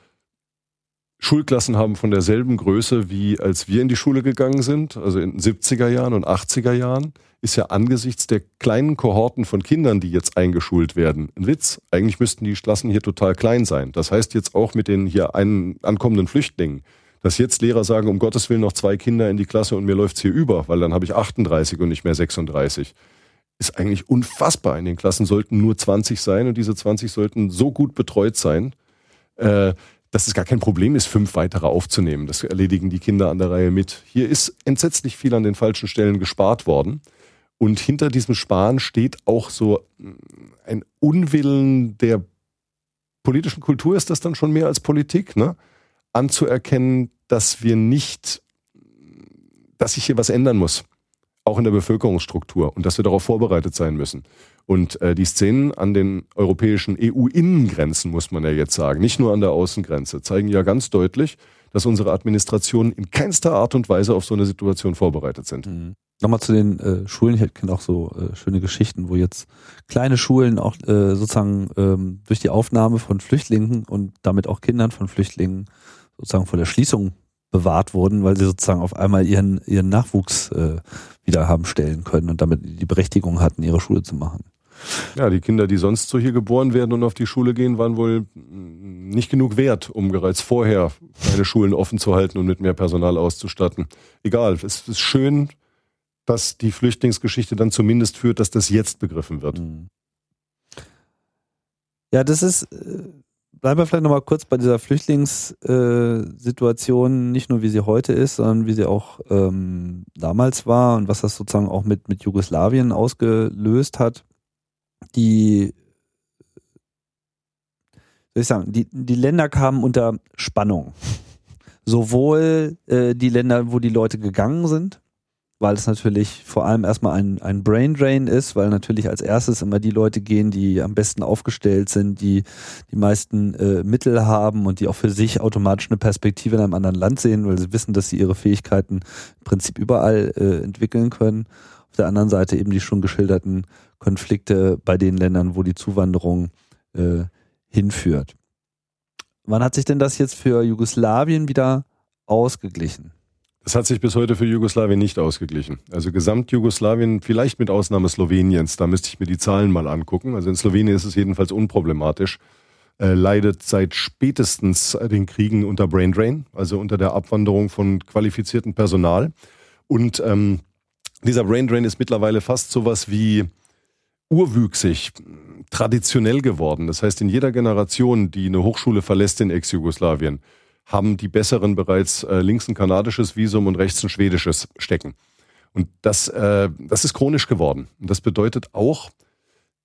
Schulklassen haben von derselben Größe, wie als wir in die Schule gegangen sind, also in den 70er Jahren und 80er Jahren, ist ja angesichts der kleinen Kohorten von Kindern, die jetzt eingeschult werden, ein Witz. Eigentlich müssten die Klassen hier total klein sein. Das heißt jetzt auch mit den hier ankommenden Flüchtlingen dass jetzt Lehrer sagen, um Gottes Willen noch zwei Kinder in die Klasse und mir läuft's hier über, weil dann habe ich 38 und nicht mehr 36. Ist eigentlich unfassbar. In den Klassen sollten nur 20 sein und diese 20 sollten so gut betreut sein, äh, dass es gar kein Problem ist, fünf weitere aufzunehmen. Das erledigen die Kinder an der Reihe mit. Hier ist entsetzlich viel an den falschen Stellen gespart worden. Und hinter diesem Sparen steht auch so ein Unwillen der politischen Kultur, ist das dann schon mehr als Politik, ne? Anzuerkennen, dass wir nicht, dass sich hier was ändern muss, auch in der Bevölkerungsstruktur und dass wir darauf vorbereitet sein müssen. Und äh, die Szenen an den europäischen EU-Innengrenzen, muss man ja jetzt sagen, nicht nur an der Außengrenze, zeigen ja ganz deutlich, dass unsere Administrationen in keinster Art und Weise auf so eine Situation vorbereitet sind. Mhm. Nochmal zu den äh, Schulen. Ich kenne auch so äh, schöne Geschichten, wo jetzt kleine Schulen auch äh, sozusagen ähm, durch die Aufnahme von Flüchtlingen und damit auch Kindern von Flüchtlingen sozusagen vor der Schließung bewahrt wurden, weil sie sozusagen auf einmal ihren, ihren Nachwuchs äh, wieder haben stellen können und damit die Berechtigung hatten, ihre Schule zu machen. Ja, die Kinder, die sonst so hier geboren werden und auf die Schule gehen, waren wohl nicht genug wert, um bereits vorher kleine Schulen offen zu halten und mit mehr Personal auszustatten. Egal, es ist schön, dass die Flüchtlingsgeschichte dann zumindest führt, dass das jetzt begriffen wird. Mhm. Ja, das ist, äh, bleiben wir vielleicht nochmal kurz bei dieser Flüchtlingssituation, nicht nur wie sie heute ist, sondern wie sie auch ähm, damals war und was das sozusagen auch mit, mit Jugoslawien ausgelöst hat die, soll ich sagen, die, die Länder kamen unter Spannung. Sowohl äh, die Länder, wo die Leute gegangen sind, weil es natürlich vor allem erstmal ein, ein Brain Drain ist, weil natürlich als erstes immer die Leute gehen, die am besten aufgestellt sind, die die meisten äh, Mittel haben und die auch für sich automatisch eine Perspektive in einem anderen Land sehen, weil sie wissen, dass sie ihre Fähigkeiten im Prinzip überall äh, entwickeln können. Auf der anderen Seite eben die schon geschilderten Konflikte bei den Ländern, wo die Zuwanderung äh, hinführt. Wann hat sich denn das jetzt für Jugoslawien wieder ausgeglichen? Das hat sich bis heute für Jugoslawien nicht ausgeglichen. Also Gesamtjugoslawien, vielleicht mit Ausnahme Sloweniens, da müsste ich mir die Zahlen mal angucken. Also in Slowenien ist es jedenfalls unproblematisch. Äh, leidet seit spätestens den Kriegen unter Brain Drain, also unter der Abwanderung von qualifiziertem Personal. Und ähm, dieser Brain Drain ist mittlerweile fast sowas wie urwüchsig, traditionell geworden. Das heißt, in jeder Generation, die eine Hochschule verlässt in Ex-Jugoslawien, haben die Besseren bereits äh, links ein kanadisches Visum und rechts ein schwedisches stecken. Und das, äh, das ist chronisch geworden. Und das bedeutet auch,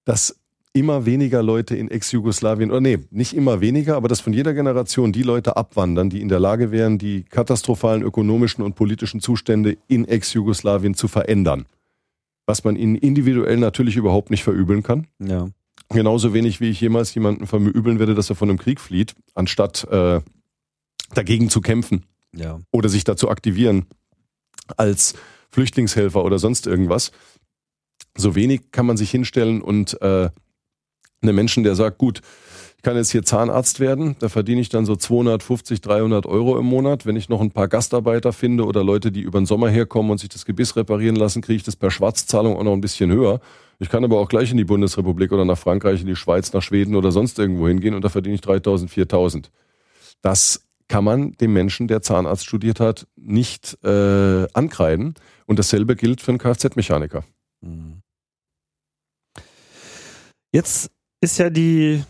dass immer weniger Leute in Ex-Jugoslawien, oder nee, nicht immer weniger, aber dass von jeder Generation die Leute abwandern, die in der Lage wären, die katastrophalen ökonomischen und politischen Zustände in Ex-Jugoslawien zu verändern was man ihnen individuell natürlich überhaupt nicht verübeln kann. Ja. Genauso wenig wie ich jemals jemanden verübeln werde, dass er von einem Krieg flieht, anstatt äh, dagegen zu kämpfen. Ja. Oder sich dazu aktivieren als Flüchtlingshelfer oder sonst irgendwas. So wenig kann man sich hinstellen und äh, einen Menschen, der sagt, gut, kann jetzt hier Zahnarzt werden. Da verdiene ich dann so 250, 300 Euro im Monat. Wenn ich noch ein paar Gastarbeiter finde oder Leute, die über den Sommer herkommen und sich das Gebiss reparieren lassen, kriege ich das per Schwarzzahlung auch noch ein bisschen höher. Ich kann aber auch gleich in die Bundesrepublik oder nach Frankreich, in die Schweiz, nach Schweden oder sonst irgendwo hingehen und da verdiene ich 3000, 4000. Das kann man dem Menschen, der Zahnarzt studiert hat, nicht äh, ankreiden. Und dasselbe gilt für einen Kfz-Mechaniker. Mhm. Jetzt ist ja die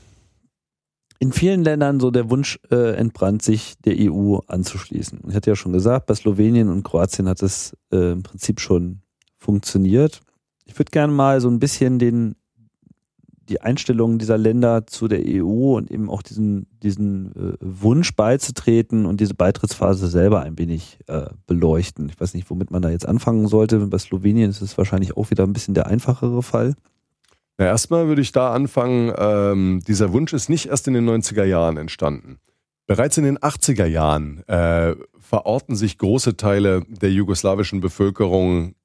in vielen Ländern so der Wunsch äh, entbrannt, sich der EU anzuschließen. Ich hatte ja schon gesagt, bei Slowenien und Kroatien hat es äh, im Prinzip schon funktioniert. Ich würde gerne mal so ein bisschen den die Einstellung dieser Länder zu der EU und eben auch diesen, diesen äh, Wunsch beizutreten und diese Beitrittsphase selber ein wenig äh, beleuchten. Ich weiß nicht, womit man da jetzt anfangen sollte. Bei Slowenien ist es wahrscheinlich auch wieder ein bisschen der einfachere Fall. Na, erstmal würde ich da anfangen, ähm, dieser Wunsch ist nicht erst in den 90er Jahren entstanden. Bereits in den 80er Jahren äh, verorten sich große Teile der jugoslawischen Bevölkerung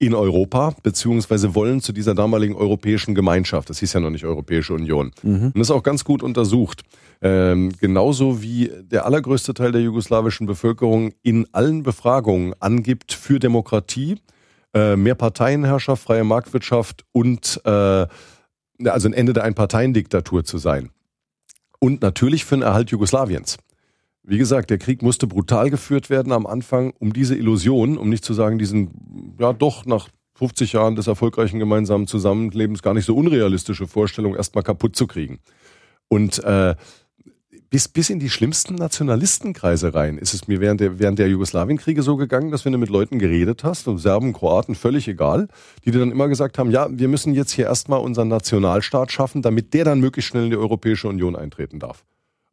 in Europa, beziehungsweise wollen zu dieser damaligen europäischen Gemeinschaft. Das hieß ja noch nicht Europäische Union. Mhm. Und das ist auch ganz gut untersucht. Ähm, genauso wie der allergrößte Teil der jugoslawischen Bevölkerung in allen Befragungen angibt für Demokratie, äh, mehr Parteienherrschaft, freie Marktwirtschaft und äh, also ein Ende der Einparteiendiktatur zu sein. Und natürlich für den Erhalt Jugoslawiens. Wie gesagt, der Krieg musste brutal geführt werden am Anfang, um diese Illusion, um nicht zu sagen, diesen, ja doch nach 50 Jahren des erfolgreichen gemeinsamen Zusammenlebens gar nicht so unrealistische Vorstellung erstmal kaputt zu kriegen. Und äh, bis, bis in die schlimmsten Nationalistenkreise rein ist es mir während der, während der Jugoslawienkriege so gegangen, dass wenn du mit Leuten geredet hast, und Serben, Kroaten, völlig egal, die dir dann immer gesagt haben, ja, wir müssen jetzt hier erstmal unseren Nationalstaat schaffen, damit der dann möglichst schnell in die Europäische Union eintreten darf.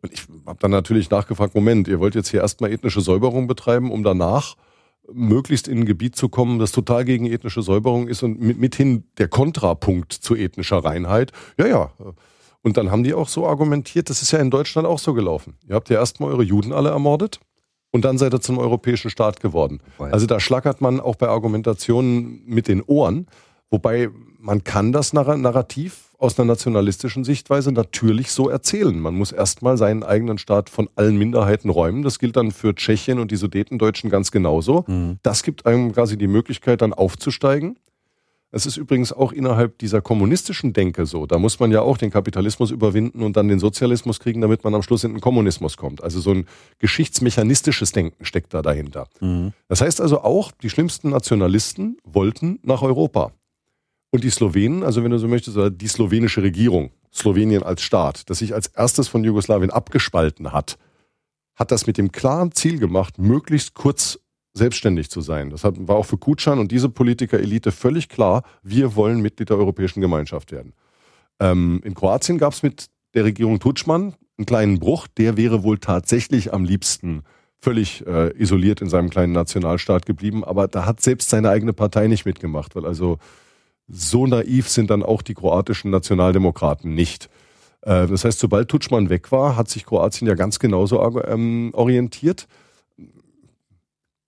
Und ich habe dann natürlich nachgefragt, Moment, ihr wollt jetzt hier erstmal ethnische Säuberung betreiben, um danach möglichst in ein Gebiet zu kommen, das total gegen ethnische Säuberung ist und mithin der Kontrapunkt zu ethnischer Reinheit. Ja, ja, und dann haben die auch so argumentiert, das ist ja in Deutschland auch so gelaufen. Ihr habt ja erstmal eure Juden alle ermordet und dann seid ihr zum europäischen Staat geworden. Also da schlackert man auch bei Argumentationen mit den Ohren, wobei man kann das Narrativ aus einer nationalistischen Sichtweise natürlich so erzählen. Man muss erstmal seinen eigenen Staat von allen Minderheiten räumen. Das gilt dann für Tschechien und die Sudetendeutschen ganz genauso. Mhm. Das gibt einem quasi die Möglichkeit, dann aufzusteigen es ist übrigens auch innerhalb dieser kommunistischen Denke so. Da muss man ja auch den Kapitalismus überwinden und dann den Sozialismus kriegen, damit man am Schluss in den Kommunismus kommt. Also so ein geschichtsmechanistisches Denken steckt da dahinter. Mhm. Das heißt also auch, die schlimmsten Nationalisten wollten nach Europa. Und die Slowenen, also wenn du so möchtest, die slowenische Regierung, Slowenien als Staat, das sich als erstes von Jugoslawien abgespalten hat, hat das mit dem klaren Ziel gemacht, möglichst kurz selbstständig zu sein. Das war auch für Kutschan und diese Politikerelite völlig klar, wir wollen Mitglied der Europäischen Gemeinschaft werden. Ähm, in Kroatien gab es mit der Regierung Tutschmann einen kleinen Bruch, der wäre wohl tatsächlich am liebsten völlig äh, isoliert in seinem kleinen Nationalstaat geblieben, aber da hat selbst seine eigene Partei nicht mitgemacht, weil also so naiv sind dann auch die kroatischen Nationaldemokraten nicht. Äh, das heißt, sobald Tutschmann weg war, hat sich Kroatien ja ganz genauso ähm, orientiert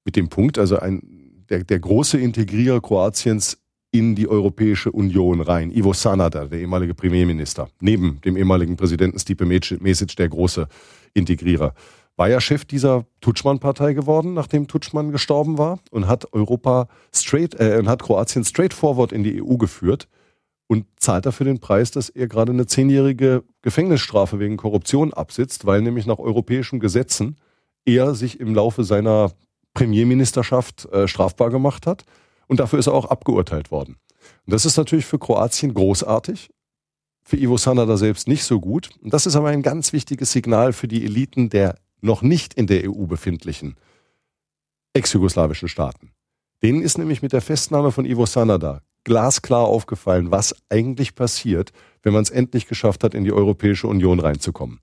mit dem Punkt, also ein, der, der große Integrierer Kroatiens in die Europäische Union rein. Ivo Sanader, der ehemalige Premierminister, neben dem ehemaligen Präsidenten Stipe Mesic, der große Integrierer, war ja Chef dieser Tutschmann-Partei geworden, nachdem Tutschmann gestorben war und hat Europa straight, äh, und hat Kroatien straightforward in die EU geführt und zahlt dafür den Preis, dass er gerade eine zehnjährige Gefängnisstrafe wegen Korruption absitzt, weil nämlich nach europäischen Gesetzen er sich im Laufe seiner Premierministerschaft äh, strafbar gemacht hat. Und dafür ist er auch abgeurteilt worden. Und das ist natürlich für Kroatien großartig, für Ivo Sanada selbst nicht so gut. Und das ist aber ein ganz wichtiges Signal für die Eliten der noch nicht in der EU befindlichen ex-jugoslawischen Staaten. Denen ist nämlich mit der Festnahme von Ivo Sanada glasklar aufgefallen, was eigentlich passiert, wenn man es endlich geschafft hat, in die Europäische Union reinzukommen.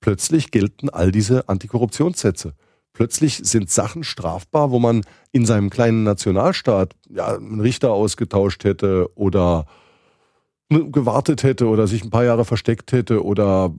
Plötzlich gelten all diese Antikorruptionssätze. Plötzlich sind Sachen strafbar, wo man in seinem kleinen Nationalstaat ja, einen Richter ausgetauscht hätte oder gewartet hätte oder sich ein paar Jahre versteckt hätte oder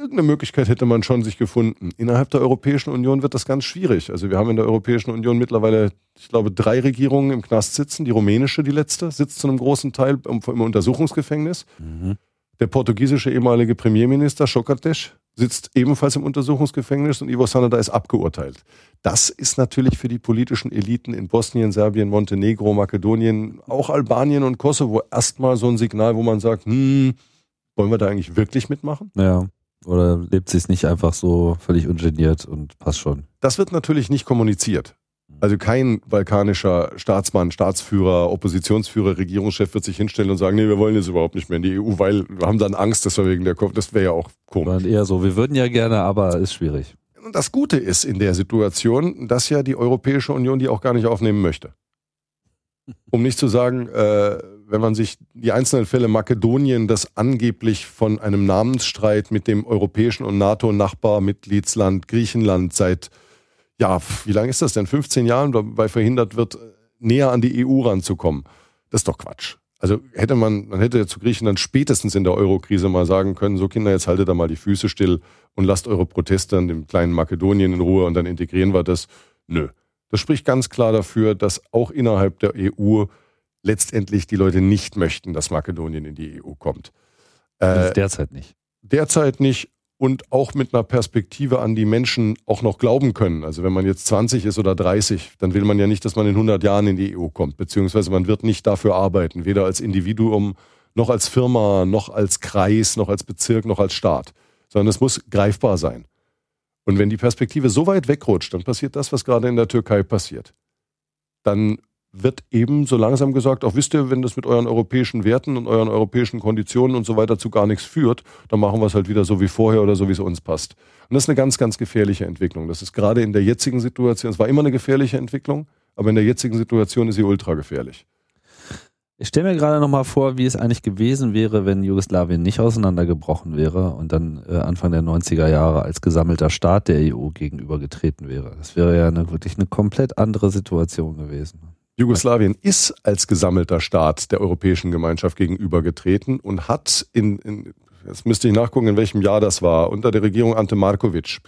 irgendeine Möglichkeit hätte man schon sich gefunden. Innerhalb der Europäischen Union wird das ganz schwierig. Also wir haben in der Europäischen Union mittlerweile, ich glaube, drei Regierungen im Knast sitzen. Die rumänische, die letzte, sitzt zu einem großen Teil im Untersuchungsgefängnis. Mhm. Der portugiesische ehemalige Premierminister Sokrates sitzt ebenfalls im Untersuchungsgefängnis und Ivo Sanada ist abgeurteilt. Das ist natürlich für die politischen Eliten in Bosnien, Serbien, Montenegro, Makedonien, auch Albanien und Kosovo erstmal so ein Signal, wo man sagt, hm, wollen wir da eigentlich wirklich mitmachen? Ja. Oder lebt sie es nicht einfach so völlig ungeniert und passt schon? Das wird natürlich nicht kommuniziert. Also kein balkanischer Staatsmann, Staatsführer, Oppositionsführer, Regierungschef wird sich hinstellen und sagen, nee, wir wollen jetzt überhaupt nicht mehr in die EU, weil wir haben dann Angst, dass wir wegen der Kopf, das wäre ja auch komisch. Eher so, wir würden ja gerne, aber ist schwierig. Und das Gute ist in der Situation, dass ja die Europäische Union die auch gar nicht aufnehmen möchte. Um nicht zu sagen, äh, wenn man sich die einzelnen Fälle Makedonien, das angeblich von einem Namensstreit mit dem europäischen und NATO-Nachbarmitgliedsland Griechenland seit ja, wie lange ist das denn? 15 Jahren dabei verhindert wird, näher an die EU ranzukommen. Das ist doch Quatsch. Also hätte man, man hätte zu Griechenland spätestens in der Eurokrise mal sagen können, so Kinder, jetzt haltet da mal die Füße still und lasst eure Proteste an dem kleinen Makedonien in Ruhe und dann integrieren wir das. Nö. Das spricht ganz klar dafür, dass auch innerhalb der EU letztendlich die Leute nicht möchten, dass Makedonien in die EU kommt. Äh, derzeit nicht. Derzeit nicht und auch mit einer Perspektive an die Menschen auch noch glauben können. Also wenn man jetzt 20 ist oder 30, dann will man ja nicht, dass man in 100 Jahren in die EU kommt, beziehungsweise man wird nicht dafür arbeiten, weder als Individuum noch als Firma, noch als Kreis, noch als Bezirk, noch als Staat, sondern es muss greifbar sein. Und wenn die Perspektive so weit wegrutscht, dann passiert das, was gerade in der Türkei passiert. Dann wird eben so langsam gesagt, auch wisst ihr, wenn das mit euren europäischen Werten und euren europäischen Konditionen und so weiter zu gar nichts führt, dann machen wir es halt wieder so wie vorher oder so, wie es uns passt. Und das ist eine ganz, ganz gefährliche Entwicklung. Das ist gerade in der jetzigen Situation, es war immer eine gefährliche Entwicklung, aber in der jetzigen Situation ist sie ultra gefährlich. Ich stelle mir gerade nochmal vor, wie es eigentlich gewesen wäre, wenn Jugoslawien nicht auseinandergebrochen wäre und dann äh, Anfang der 90er Jahre als gesammelter Staat der EU gegenübergetreten wäre. Das wäre ja eine, wirklich eine komplett andere Situation gewesen. Jugoslawien ist als gesammelter Staat der Europäischen Gemeinschaft gegenübergetreten und hat in, in jetzt müsste ich nachgucken, in welchem Jahr das war, unter der Regierung Ante Markovic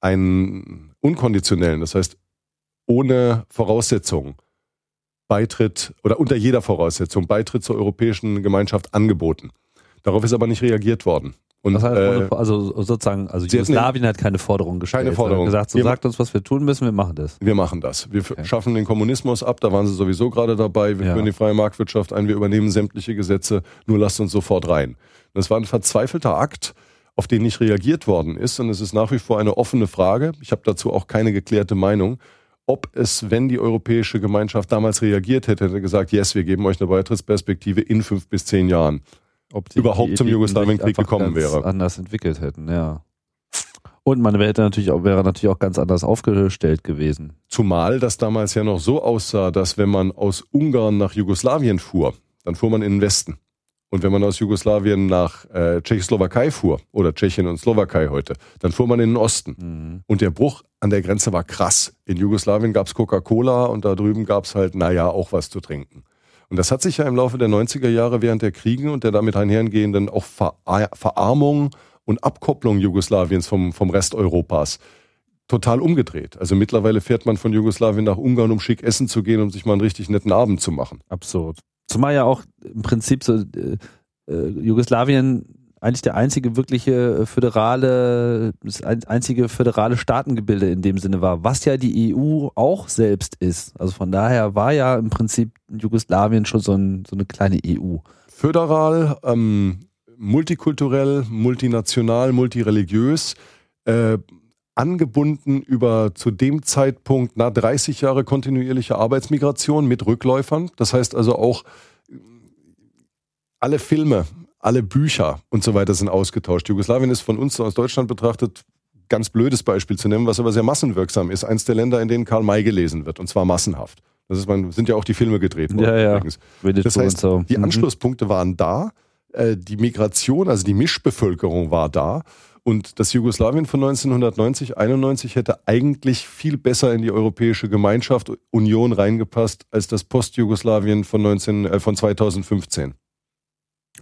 einen unkonditionellen, das heißt ohne Voraussetzungen Beitritt oder unter jeder Voraussetzung Beitritt zur Europäischen Gemeinschaft angeboten. Darauf ist aber nicht reagiert worden. Und, das heißt, äh, also sozusagen, also Jugoslawien hat keine Forderung gestellt. Keine Forderung. gesagt, so wir sagt uns, was wir tun müssen, wir machen das. Wir machen das. Wir okay. schaffen den Kommunismus ab, da waren sie sowieso gerade dabei. Wir ja. führen die freie Marktwirtschaft ein, wir übernehmen sämtliche Gesetze, nur lasst uns sofort rein. Das war ein verzweifelter Akt, auf den nicht reagiert worden ist. Und es ist nach wie vor eine offene Frage. Ich habe dazu auch keine geklärte Meinung ob es, wenn die Europäische Gemeinschaft damals reagiert hätte, hätte gesagt, yes, wir geben euch eine Beitrittsperspektive in fünf bis zehn Jahren, ob die, überhaupt die zum Jugoslawienkrieg gekommen wäre. Anders entwickelt hätten, ja. Und man wäre natürlich auch, wäre natürlich auch ganz anders aufgestellt gewesen. Zumal das damals ja noch so aussah, dass wenn man aus Ungarn nach Jugoslawien fuhr, dann fuhr man in den Westen. Und wenn man aus Jugoslawien nach äh, Tschechoslowakei fuhr, oder Tschechien und Slowakei heute, dann fuhr man in den Osten. Mhm. Und der Bruch an der Grenze war krass. In Jugoslawien gab's Coca-Cola und da drüben gab's halt, naja, auch was zu trinken. Und das hat sich ja im Laufe der 90er Jahre während der Kriege und der damit einhergehenden auch Ver Verarmung und Abkopplung Jugoslawiens vom, vom Rest Europas total umgedreht. Also mittlerweile fährt man von Jugoslawien nach Ungarn, um schick essen zu gehen, um sich mal einen richtig netten Abend zu machen. Absurd. Zumal ja auch im Prinzip so äh, äh, Jugoslawien eigentlich der einzige wirkliche föderale, das einzige föderale Staatengebilde in dem Sinne war, was ja die EU auch selbst ist. Also von daher war ja im Prinzip Jugoslawien schon so, ein, so eine kleine EU. Föderal, ähm, multikulturell, multinational, multireligiös, äh, angebunden über zu dem Zeitpunkt nach 30 Jahre kontinuierliche Arbeitsmigration mit Rückläufern. Das heißt also auch alle Filme, alle Bücher und so weiter sind ausgetauscht. Jugoslawien ist von uns aus Deutschland betrachtet ganz blödes Beispiel zu nennen, was aber sehr massenwirksam ist. Eins der Länder, in denen Karl May gelesen wird und zwar massenhaft. Das ist, man sind ja auch die Filme gedreht worden. Ja, ja. Übrigens. Das heißt, so. die mhm. Anschlusspunkte waren da, äh, die Migration, also die Mischbevölkerung war da und das Jugoslawien von 1990, 91 hätte eigentlich viel besser in die Europäische Gemeinschaft, Union reingepasst, als das Post-Jugoslawien von, äh, von 2015.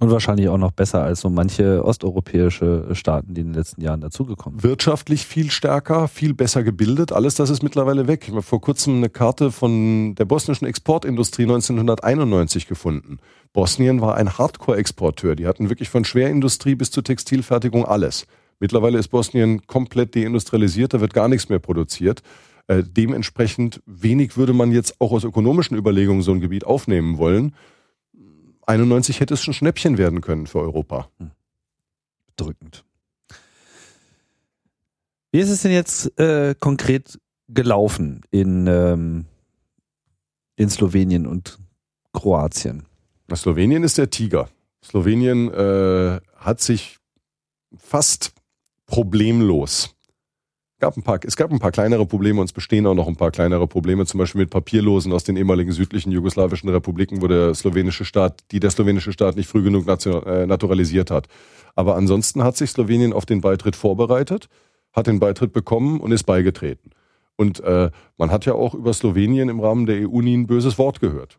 Und wahrscheinlich auch noch besser als so manche osteuropäische Staaten, die in den letzten Jahren dazugekommen sind. Wirtschaftlich viel stärker, viel besser gebildet. Alles das ist mittlerweile weg. Ich habe vor kurzem eine Karte von der bosnischen Exportindustrie 1991 gefunden. Bosnien war ein Hardcore-Exporteur. Die hatten wirklich von Schwerindustrie bis zur Textilfertigung alles. Mittlerweile ist Bosnien komplett deindustrialisiert, da wird gar nichts mehr produziert. Äh, dementsprechend wenig würde man jetzt auch aus ökonomischen Überlegungen so ein Gebiet aufnehmen wollen. 91 hätte es schon Schnäppchen werden können für Europa. Hm. Drückend. Wie ist es denn jetzt äh, konkret gelaufen in, ähm, in Slowenien und Kroatien? Slowenien ist der Tiger. Slowenien äh, hat sich fast problemlos. Gab ein paar, es gab ein paar kleinere Probleme und es bestehen auch noch ein paar kleinere Probleme, zum Beispiel mit Papierlosen aus den ehemaligen südlichen jugoslawischen Republiken, wo der slowenische Staat, die der slowenische Staat nicht früh genug äh, naturalisiert hat. Aber ansonsten hat sich Slowenien auf den Beitritt vorbereitet, hat den Beitritt bekommen und ist beigetreten. Und äh, man hat ja auch über Slowenien im Rahmen der EU nie ein böses Wort gehört.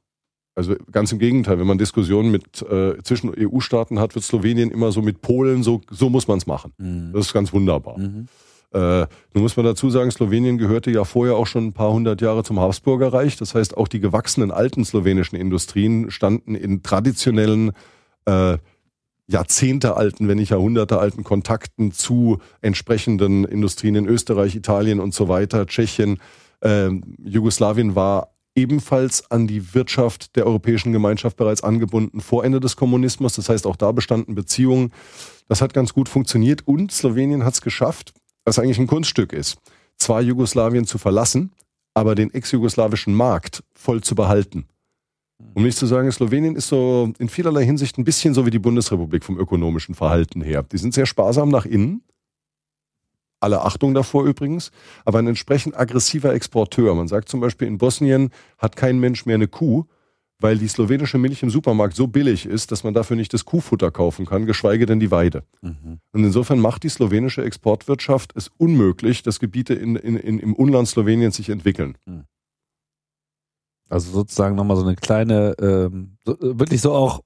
Also ganz im Gegenteil, wenn man Diskussionen mit äh, zwischen EU-Staaten hat, wird Slowenien immer so mit Polen, so, so muss man es machen. Mhm. Das ist ganz wunderbar. Mhm. Äh, nun muss man dazu sagen, Slowenien gehörte ja vorher auch schon ein paar hundert Jahre zum Habsburgerreich. Das heißt, auch die gewachsenen alten slowenischen Industrien standen in traditionellen, äh, Jahrzehnte wenn nicht Jahrhunderte alten Kontakten zu entsprechenden Industrien in Österreich, Italien und so weiter, Tschechien. Äh, Jugoslawien war ebenfalls an die Wirtschaft der Europäischen Gemeinschaft bereits angebunden vor Ende des Kommunismus. Das heißt, auch da bestanden Beziehungen. Das hat ganz gut funktioniert und Slowenien hat es geschafft, was eigentlich ein Kunststück ist, zwar Jugoslawien zu verlassen, aber den ex-jugoslawischen Markt voll zu behalten. Um nicht zu sagen, Slowenien ist so in vielerlei Hinsicht ein bisschen so wie die Bundesrepublik vom ökonomischen Verhalten her. Die sind sehr sparsam nach innen. Alle Achtung davor übrigens, aber ein entsprechend aggressiver Exporteur. Man sagt zum Beispiel, in Bosnien hat kein Mensch mehr eine Kuh, weil die slowenische Milch im Supermarkt so billig ist, dass man dafür nicht das Kuhfutter kaufen kann, geschweige denn die Weide. Mhm. Und insofern macht die slowenische Exportwirtschaft es unmöglich, dass Gebiete in, in, in, im Unland Sloweniens sich entwickeln. Mhm. Also sozusagen nochmal so eine kleine, ähm, so, wirklich so auch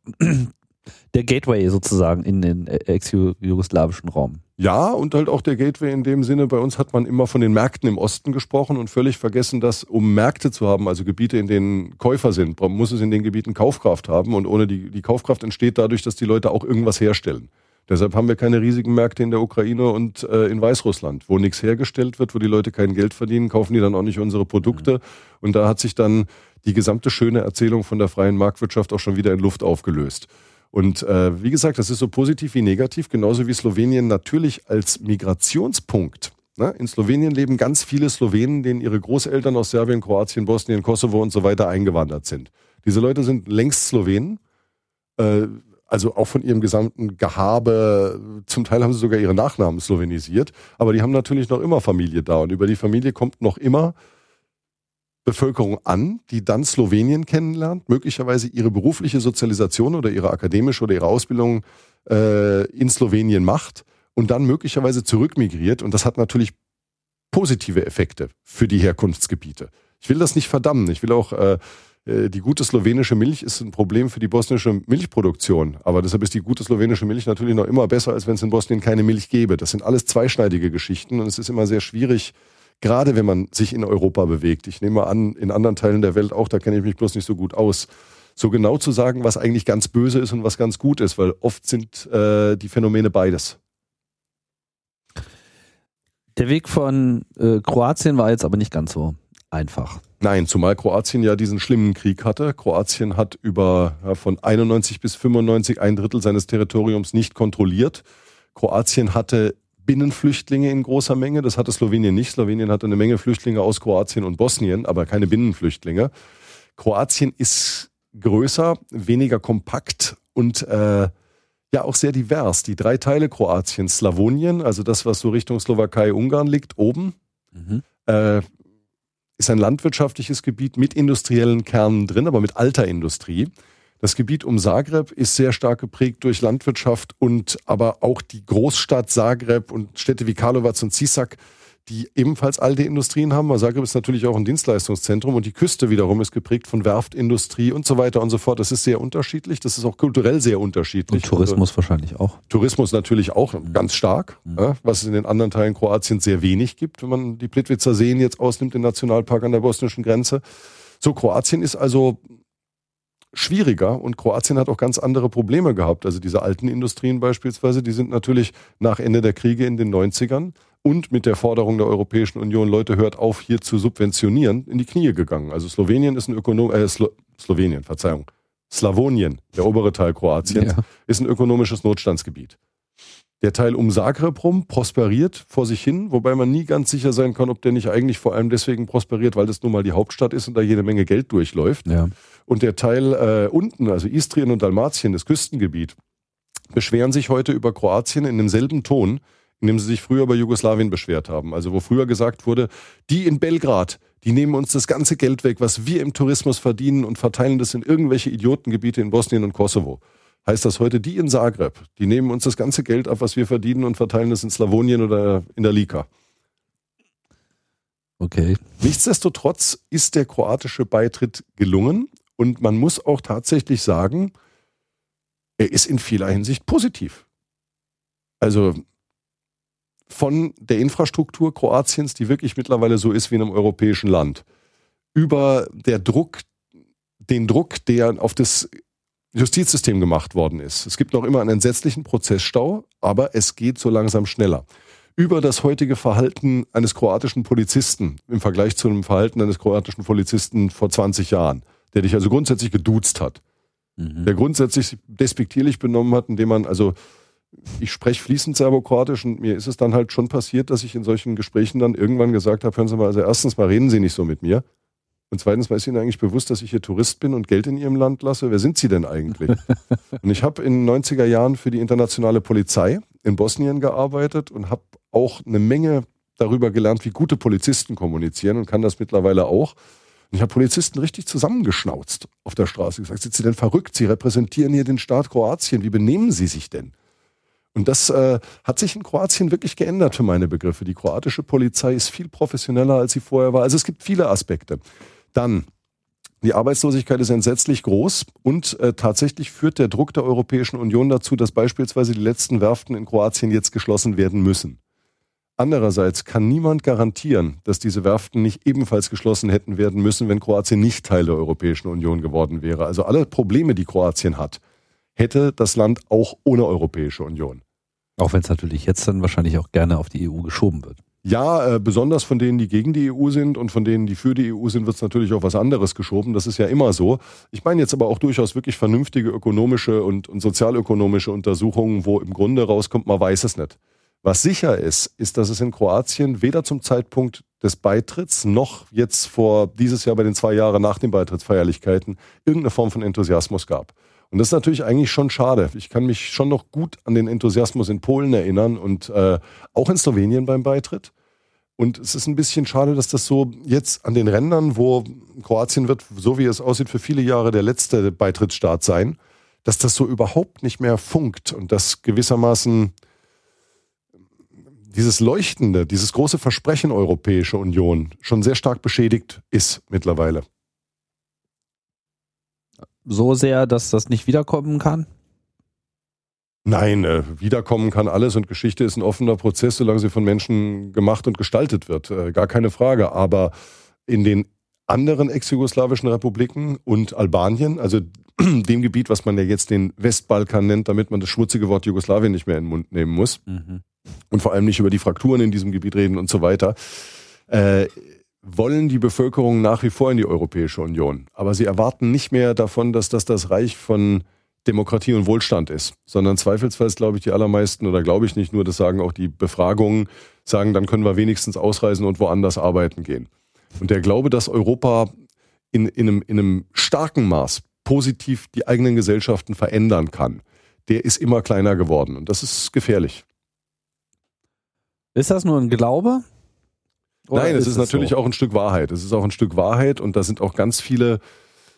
der Gateway sozusagen in den ex-jugoslawischen Raum. Ja, und halt auch der Gateway in dem Sinne, bei uns hat man immer von den Märkten im Osten gesprochen und völlig vergessen, dass um Märkte zu haben, also Gebiete, in denen Käufer sind, muss es in den Gebieten Kaufkraft haben und ohne die, die Kaufkraft entsteht dadurch, dass die Leute auch irgendwas herstellen. Deshalb haben wir keine riesigen Märkte in der Ukraine und äh, in Weißrussland, wo nichts hergestellt wird, wo die Leute kein Geld verdienen, kaufen die dann auch nicht unsere Produkte. Mhm. Und da hat sich dann die gesamte schöne Erzählung von der freien Marktwirtschaft auch schon wieder in Luft aufgelöst. Und äh, wie gesagt, das ist so positiv wie negativ, genauso wie Slowenien natürlich als Migrationspunkt. Ne? In Slowenien leben ganz viele Slowenen, denen ihre Großeltern aus Serbien, Kroatien, Bosnien, Kosovo und so weiter eingewandert sind. Diese Leute sind längst Slowenen, äh, also auch von ihrem gesamten Gehabe. Zum Teil haben sie sogar ihre Nachnamen slowenisiert, aber die haben natürlich noch immer Familie da und über die Familie kommt noch immer Bevölkerung an, die dann Slowenien kennenlernt, möglicherweise ihre berufliche Sozialisation oder ihre akademische oder ihre Ausbildung äh, in Slowenien macht und dann möglicherweise zurückmigriert. Und das hat natürlich positive Effekte für die Herkunftsgebiete. Ich will das nicht verdammen. Ich will auch, äh, äh, die gute slowenische Milch ist ein Problem für die bosnische Milchproduktion. Aber deshalb ist die gute slowenische Milch natürlich noch immer besser, als wenn es in Bosnien keine Milch gäbe. Das sind alles zweischneidige Geschichten und es ist immer sehr schwierig, gerade wenn man sich in Europa bewegt. Ich nehme an, in anderen Teilen der Welt auch, da kenne ich mich bloß nicht so gut aus. So genau zu sagen, was eigentlich ganz böse ist und was ganz gut ist, weil oft sind äh, die Phänomene beides. Der Weg von äh, Kroatien war jetzt aber nicht ganz so einfach. Nein, zumal Kroatien ja diesen schlimmen Krieg hatte. Kroatien hat über ja, von 91 bis 95 ein Drittel seines Territoriums nicht kontrolliert. Kroatien hatte Binnenflüchtlinge in großer Menge. Das hatte Slowenien nicht. Slowenien hatte eine Menge Flüchtlinge aus Kroatien und Bosnien, aber keine Binnenflüchtlinge. Kroatien ist größer, weniger kompakt und äh, ja auch sehr divers. Die drei Teile Kroatiens, Slawonien, also das, was so Richtung Slowakei, Ungarn liegt, oben, mhm. äh, ist ein landwirtschaftliches Gebiet mit industriellen Kernen drin, aber mit alter Industrie. Das Gebiet um Zagreb ist sehr stark geprägt durch Landwirtschaft und aber auch die Großstadt Zagreb und Städte wie Karlovac und Sisak, die ebenfalls alte Industrien haben. Zagreb ist natürlich auch ein Dienstleistungszentrum und die Küste wiederum ist geprägt von Werftindustrie und so weiter und so fort. Das ist sehr unterschiedlich. Das ist auch kulturell sehr unterschiedlich. Und Tourismus und, wahrscheinlich auch. Tourismus natürlich auch mhm. ganz stark, mhm. ja, was es in den anderen Teilen Kroatiens sehr wenig gibt, wenn man die Plitvicer Seen jetzt ausnimmt, den Nationalpark an der bosnischen Grenze. So, Kroatien ist also schwieriger und Kroatien hat auch ganz andere Probleme gehabt. Also diese alten Industrien beispielsweise, die sind natürlich nach Ende der Kriege in den 90ern und mit der Forderung der Europäischen Union, Leute, hört auf, hier zu subventionieren, in die Knie gegangen. Also Slowenien ist ein Ökonom, äh, Slo Slowenien, Verzeihung. Slawonien, der obere Teil Kroatiens, ja. ist ein ökonomisches Notstandsgebiet. Der Teil um Zagreb rum prosperiert vor sich hin, wobei man nie ganz sicher sein kann, ob der nicht eigentlich vor allem deswegen prosperiert, weil das nun mal die Hauptstadt ist und da jede Menge Geld durchläuft. Ja. Und der Teil äh, unten, also Istrien und Dalmatien, das Küstengebiet, beschweren sich heute über Kroatien in demselben Ton, in dem sie sich früher über Jugoslawien beschwert haben. Also wo früher gesagt wurde, die in Belgrad, die nehmen uns das ganze Geld weg, was wir im Tourismus verdienen und verteilen das in irgendwelche Idiotengebiete in Bosnien und Kosovo heißt das heute, die in Zagreb, die nehmen uns das ganze Geld ab, was wir verdienen und verteilen es in Slawonien oder in der Lika. Okay. Nichtsdestotrotz ist der kroatische Beitritt gelungen und man muss auch tatsächlich sagen, er ist in vieler Hinsicht positiv. Also von der Infrastruktur Kroatiens, die wirklich mittlerweile so ist wie in einem europäischen Land, über der Druck, den Druck, der auf das Justizsystem gemacht worden ist. Es gibt noch immer einen entsetzlichen Prozessstau, aber es geht so langsam schneller. Über das heutige Verhalten eines kroatischen Polizisten im Vergleich zu einem Verhalten eines kroatischen Polizisten vor 20 Jahren, der dich also grundsätzlich geduzt hat, mhm. der grundsätzlich despektierlich benommen hat, indem man also ich spreche fließend Serbokroatisch und mir ist es dann halt schon passiert, dass ich in solchen Gesprächen dann irgendwann gesagt habe, hören Sie mal, also erstens mal reden Sie nicht so mit mir. Und zweitens mal ist Ihnen eigentlich bewusst, dass ich hier Tourist bin und Geld in Ihrem Land lasse. Wer sind Sie denn eigentlich? und ich habe in den 90er Jahren für die internationale Polizei in Bosnien gearbeitet und habe auch eine Menge darüber gelernt, wie gute Polizisten kommunizieren und kann das mittlerweile auch. Und ich habe Polizisten richtig zusammengeschnauzt auf der Straße gesagt, sind Sie denn verrückt? Sie repräsentieren hier den Staat Kroatien. Wie benehmen Sie sich denn? Und das äh, hat sich in Kroatien wirklich geändert für meine Begriffe. Die kroatische Polizei ist viel professioneller, als sie vorher war. Also es gibt viele Aspekte. Dann, die Arbeitslosigkeit ist entsetzlich groß und äh, tatsächlich führt der Druck der Europäischen Union dazu, dass beispielsweise die letzten Werften in Kroatien jetzt geschlossen werden müssen. Andererseits kann niemand garantieren, dass diese Werften nicht ebenfalls geschlossen hätten werden müssen, wenn Kroatien nicht Teil der Europäischen Union geworden wäre. Also alle Probleme, die Kroatien hat, hätte das Land auch ohne Europäische Union. Auch wenn es natürlich jetzt dann wahrscheinlich auch gerne auf die EU geschoben wird. Ja, äh, besonders von denen, die gegen die EU sind und von denen, die für die EU sind, wird es natürlich auch was anderes geschoben. Das ist ja immer so. Ich meine jetzt aber auch durchaus wirklich vernünftige ökonomische und, und sozialökonomische Untersuchungen, wo im Grunde rauskommt, man weiß es nicht. Was sicher ist, ist, dass es in Kroatien weder zum Zeitpunkt des Beitritts noch jetzt vor dieses Jahr bei den zwei Jahren nach den Beitrittsfeierlichkeiten irgendeine Form von Enthusiasmus gab. Und das ist natürlich eigentlich schon schade. Ich kann mich schon noch gut an den Enthusiasmus in Polen erinnern und äh, auch in Slowenien beim Beitritt. Und es ist ein bisschen schade, dass das so jetzt an den Rändern, wo Kroatien wird, so wie es aussieht, für viele Jahre der letzte Beitrittsstaat sein, dass das so überhaupt nicht mehr funkt und dass gewissermaßen dieses Leuchtende, dieses große Versprechen Europäische Union schon sehr stark beschädigt ist mittlerweile. So sehr, dass das nicht wiederkommen kann? Nein, äh, wiederkommen kann alles und Geschichte ist ein offener Prozess, solange sie von Menschen gemacht und gestaltet wird. Äh, gar keine Frage. Aber in den anderen ex-jugoslawischen Republiken und Albanien, also dem Gebiet, was man ja jetzt den Westbalkan nennt, damit man das schmutzige Wort Jugoslawien nicht mehr in den Mund nehmen muss, mhm und vor allem nicht über die Frakturen in diesem Gebiet reden und so weiter, äh, wollen die Bevölkerung nach wie vor in die Europäische Union. Aber sie erwarten nicht mehr davon, dass das das Reich von Demokratie und Wohlstand ist, sondern zweifelsfalls glaube ich die allermeisten oder glaube ich nicht nur, das sagen auch die Befragungen, sagen, dann können wir wenigstens ausreisen und woanders arbeiten gehen. Und der Glaube, dass Europa in, in, einem, in einem starken Maß positiv die eigenen Gesellschaften verändern kann, der ist immer kleiner geworden und das ist gefährlich. Ist das nur ein Glaube? Nein, es ist, ist natürlich so? auch ein Stück Wahrheit. Es ist auch ein Stück Wahrheit und da sind auch ganz viele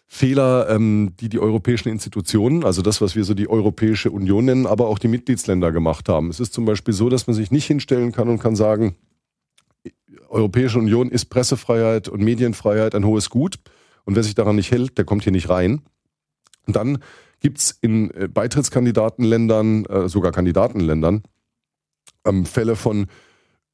Fehler, ähm, die die europäischen Institutionen, also das, was wir so die Europäische Union nennen, aber auch die Mitgliedsländer gemacht haben. Es ist zum Beispiel so, dass man sich nicht hinstellen kann und kann sagen, Europäische Union ist Pressefreiheit und Medienfreiheit ein hohes Gut und wer sich daran nicht hält, der kommt hier nicht rein. Und dann gibt's in äh, Beitrittskandidatenländern, äh, sogar Kandidatenländern, ähm, Fälle von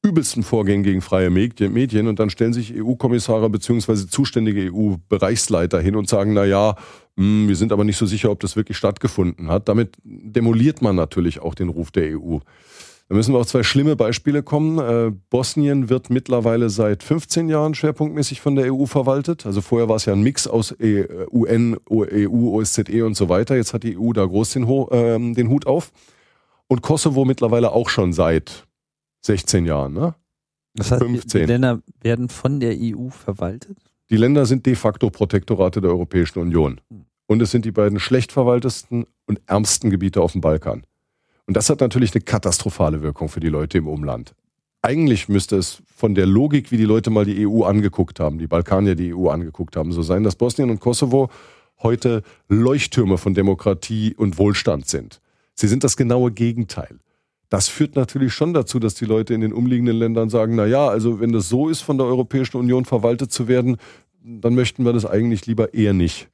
übelsten Vorgängen gegen freie Medien und dann stellen sich EU-Kommissare beziehungsweise zuständige EU-Bereichsleiter hin und sagen, na ja, hm, wir sind aber nicht so sicher, ob das wirklich stattgefunden hat. Damit demoliert man natürlich auch den Ruf der EU. Da müssen wir auf zwei schlimme Beispiele kommen. Äh, Bosnien wird mittlerweile seit 15 Jahren schwerpunktmäßig von der EU verwaltet. Also vorher war es ja ein Mix aus e UN, EU, OSZE und so weiter. Jetzt hat die EU da groß den, äh, den Hut auf. Und Kosovo mittlerweile auch schon seit 16 Jahren, ne? Das heißt, 15. Die Länder werden von der EU verwaltet? Die Länder sind de facto Protektorate der Europäischen Union. Und es sind die beiden schlecht verwaltesten und ärmsten Gebiete auf dem Balkan. Und das hat natürlich eine katastrophale Wirkung für die Leute im Umland. Eigentlich müsste es von der Logik, wie die Leute mal die EU angeguckt haben, die Balkanier die EU angeguckt haben, so sein, dass Bosnien und Kosovo heute Leuchttürme von Demokratie und Wohlstand sind. Sie sind das genaue Gegenteil. Das führt natürlich schon dazu, dass die Leute in den umliegenden Ländern sagen, na ja, also wenn das so ist, von der Europäischen Union verwaltet zu werden, dann möchten wir das eigentlich lieber eher nicht.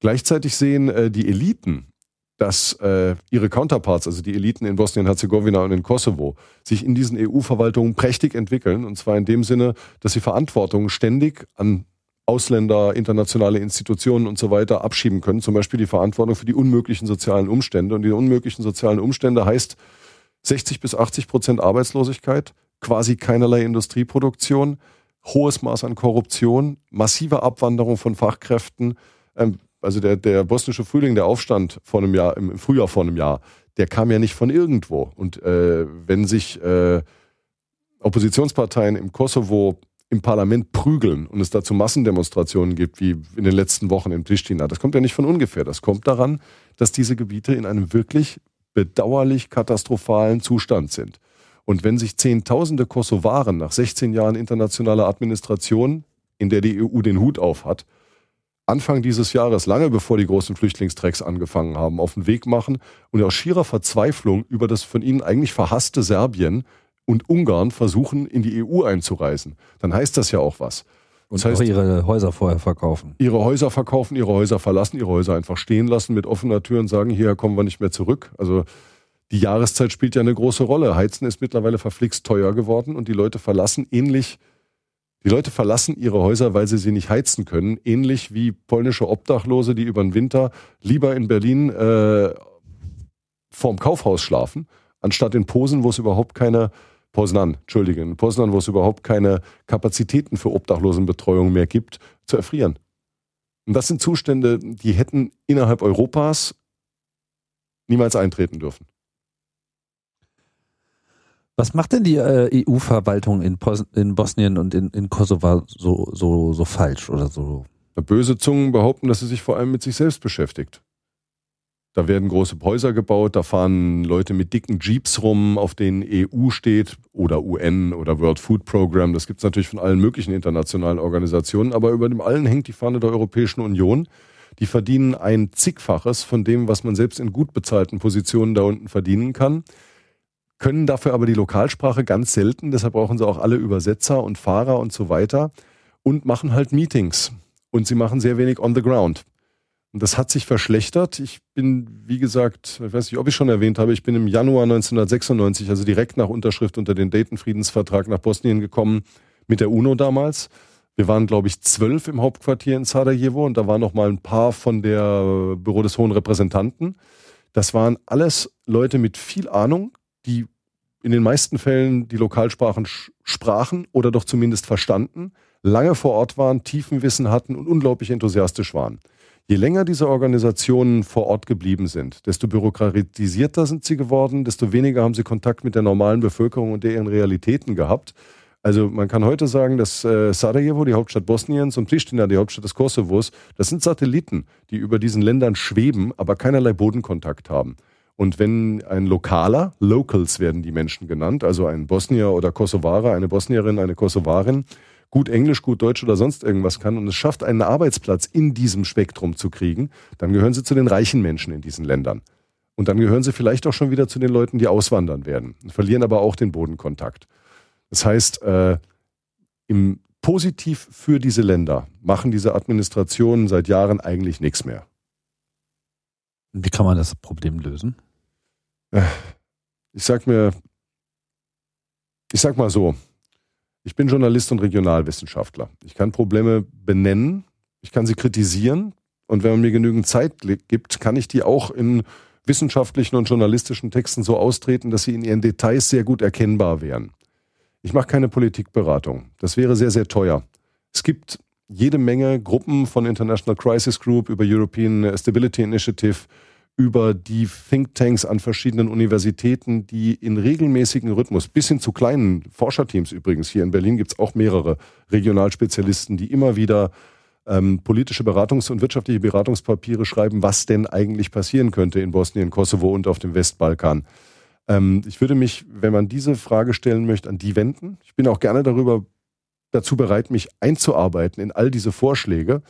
Gleichzeitig sehen äh, die Eliten, dass äh, ihre Counterparts, also die Eliten in Bosnien-Herzegowina und in Kosovo, sich in diesen EU-Verwaltungen prächtig entwickeln. Und zwar in dem Sinne, dass sie Verantwortung ständig an Ausländer, internationale Institutionen und so weiter abschieben können. Zum Beispiel die Verantwortung für die unmöglichen sozialen Umstände. Und die unmöglichen sozialen Umstände heißt 60 bis 80 Prozent Arbeitslosigkeit, quasi keinerlei Industrieproduktion, hohes Maß an Korruption, massive Abwanderung von Fachkräften. Ähm, also der, der bosnische Frühling, der Aufstand vor einem Jahr, im Frühjahr vor einem Jahr, der kam ja nicht von irgendwo. Und äh, wenn sich äh, Oppositionsparteien im Kosovo im Parlament prügeln und es dazu Massendemonstrationen gibt, wie in den letzten Wochen in Pristina, das kommt ja nicht von ungefähr. Das kommt daran, dass diese Gebiete in einem wirklich bedauerlich katastrophalen Zustand sind. Und wenn sich Zehntausende Kosovaren nach 16 Jahren internationaler Administration, in der die EU den Hut auf hat, Anfang dieses Jahres, lange bevor die großen Flüchtlingstrecks angefangen haben, auf den Weg machen und aus schierer Verzweiflung über das von ihnen eigentlich verhasste Serbien und Ungarn versuchen, in die EU einzureisen, dann heißt das ja auch was. Und das heißt, ihre Häuser vorher verkaufen. Ihre Häuser verkaufen, ihre Häuser verlassen, ihre Häuser einfach stehen lassen mit offener Tür und sagen, hierher kommen wir nicht mehr zurück. Also die Jahreszeit spielt ja eine große Rolle. Heizen ist mittlerweile verflixt teuer geworden und die Leute verlassen ähnlich, die Leute verlassen ihre Häuser, weil sie sie nicht heizen können, ähnlich wie polnische Obdachlose, die über den Winter lieber in Berlin äh, vorm Kaufhaus schlafen, anstatt in Posen, wo es überhaupt keine Poznan, Entschuldige, in Poznan, wo es überhaupt keine Kapazitäten für Obdachlosenbetreuung mehr gibt, zu erfrieren. Und das sind Zustände, die hätten innerhalb Europas niemals eintreten dürfen. Was macht denn die äh, EU-Verwaltung in, in, Bosnien und in, in Kosovo so, so, so falsch oder so? Böse Zungen behaupten, dass sie sich vor allem mit sich selbst beschäftigt. Da werden große Häuser gebaut, da fahren Leute mit dicken Jeeps rum, auf denen EU steht oder UN oder World Food Program. Das gibt es natürlich von allen möglichen internationalen Organisationen, aber über dem allen hängt die Fahne der Europäischen Union. Die verdienen ein zigfaches von dem, was man selbst in gut bezahlten Positionen da unten verdienen kann, können dafür aber die Lokalsprache ganz selten, deshalb brauchen sie auch alle Übersetzer und Fahrer und so weiter und machen halt Meetings. Und sie machen sehr wenig on the ground. Und das hat sich verschlechtert. Ich bin, wie gesagt, ich weiß nicht, ob ich schon erwähnt habe, ich bin im Januar 1996, also direkt nach Unterschrift unter den Dayton-Friedensvertrag nach Bosnien gekommen, mit der UNO damals. Wir waren, glaube ich, zwölf im Hauptquartier in Sarajevo und da waren noch mal ein paar von der Büro des Hohen Repräsentanten. Das waren alles Leute mit viel Ahnung, die in den meisten Fällen die Lokalsprachen sprachen oder doch zumindest verstanden, lange vor Ort waren, tiefen Wissen hatten und unglaublich enthusiastisch waren. Je länger diese Organisationen vor Ort geblieben sind, desto bürokratisierter sind sie geworden, desto weniger haben sie Kontakt mit der normalen Bevölkerung und deren Realitäten gehabt. Also man kann heute sagen, dass äh, Sarajevo, die Hauptstadt Bosniens, und Pristina, die Hauptstadt des Kosovos, das sind Satelliten, die über diesen Ländern schweben, aber keinerlei Bodenkontakt haben. Und wenn ein Lokaler, Locals werden die Menschen genannt, also ein Bosnier oder Kosovarer, eine Bosnierin, eine Kosovarin, gut Englisch, gut Deutsch oder sonst irgendwas kann und es schafft, einen Arbeitsplatz in diesem Spektrum zu kriegen, dann gehören sie zu den reichen Menschen in diesen Ländern. Und dann gehören sie vielleicht auch schon wieder zu den Leuten, die auswandern werden, verlieren aber auch den Bodenkontakt. Das heißt, äh, im positiv für diese Länder machen diese Administrationen seit Jahren eigentlich nichts mehr. Wie kann man das Problem lösen? Äh, ich sag mir, ich sag mal so, ich bin Journalist und Regionalwissenschaftler. Ich kann Probleme benennen, ich kann sie kritisieren und wenn man mir genügend Zeit gibt, kann ich die auch in wissenschaftlichen und journalistischen Texten so austreten, dass sie in ihren Details sehr gut erkennbar wären. Ich mache keine Politikberatung. Das wäre sehr, sehr teuer. Es gibt jede Menge Gruppen von International Crisis Group über European Stability Initiative, über die Thinktanks an verschiedenen Universitäten, die in regelmäßigen Rhythmus, bis hin zu kleinen Forscherteams übrigens, hier in Berlin gibt es auch mehrere Regionalspezialisten, die immer wieder ähm, politische Beratungs- und wirtschaftliche Beratungspapiere schreiben, was denn eigentlich passieren könnte in Bosnien, Kosovo und auf dem Westbalkan. Ähm, ich würde mich, wenn man diese Frage stellen möchte, an die wenden. Ich bin auch gerne darüber dazu bereit, mich einzuarbeiten in all diese Vorschläge.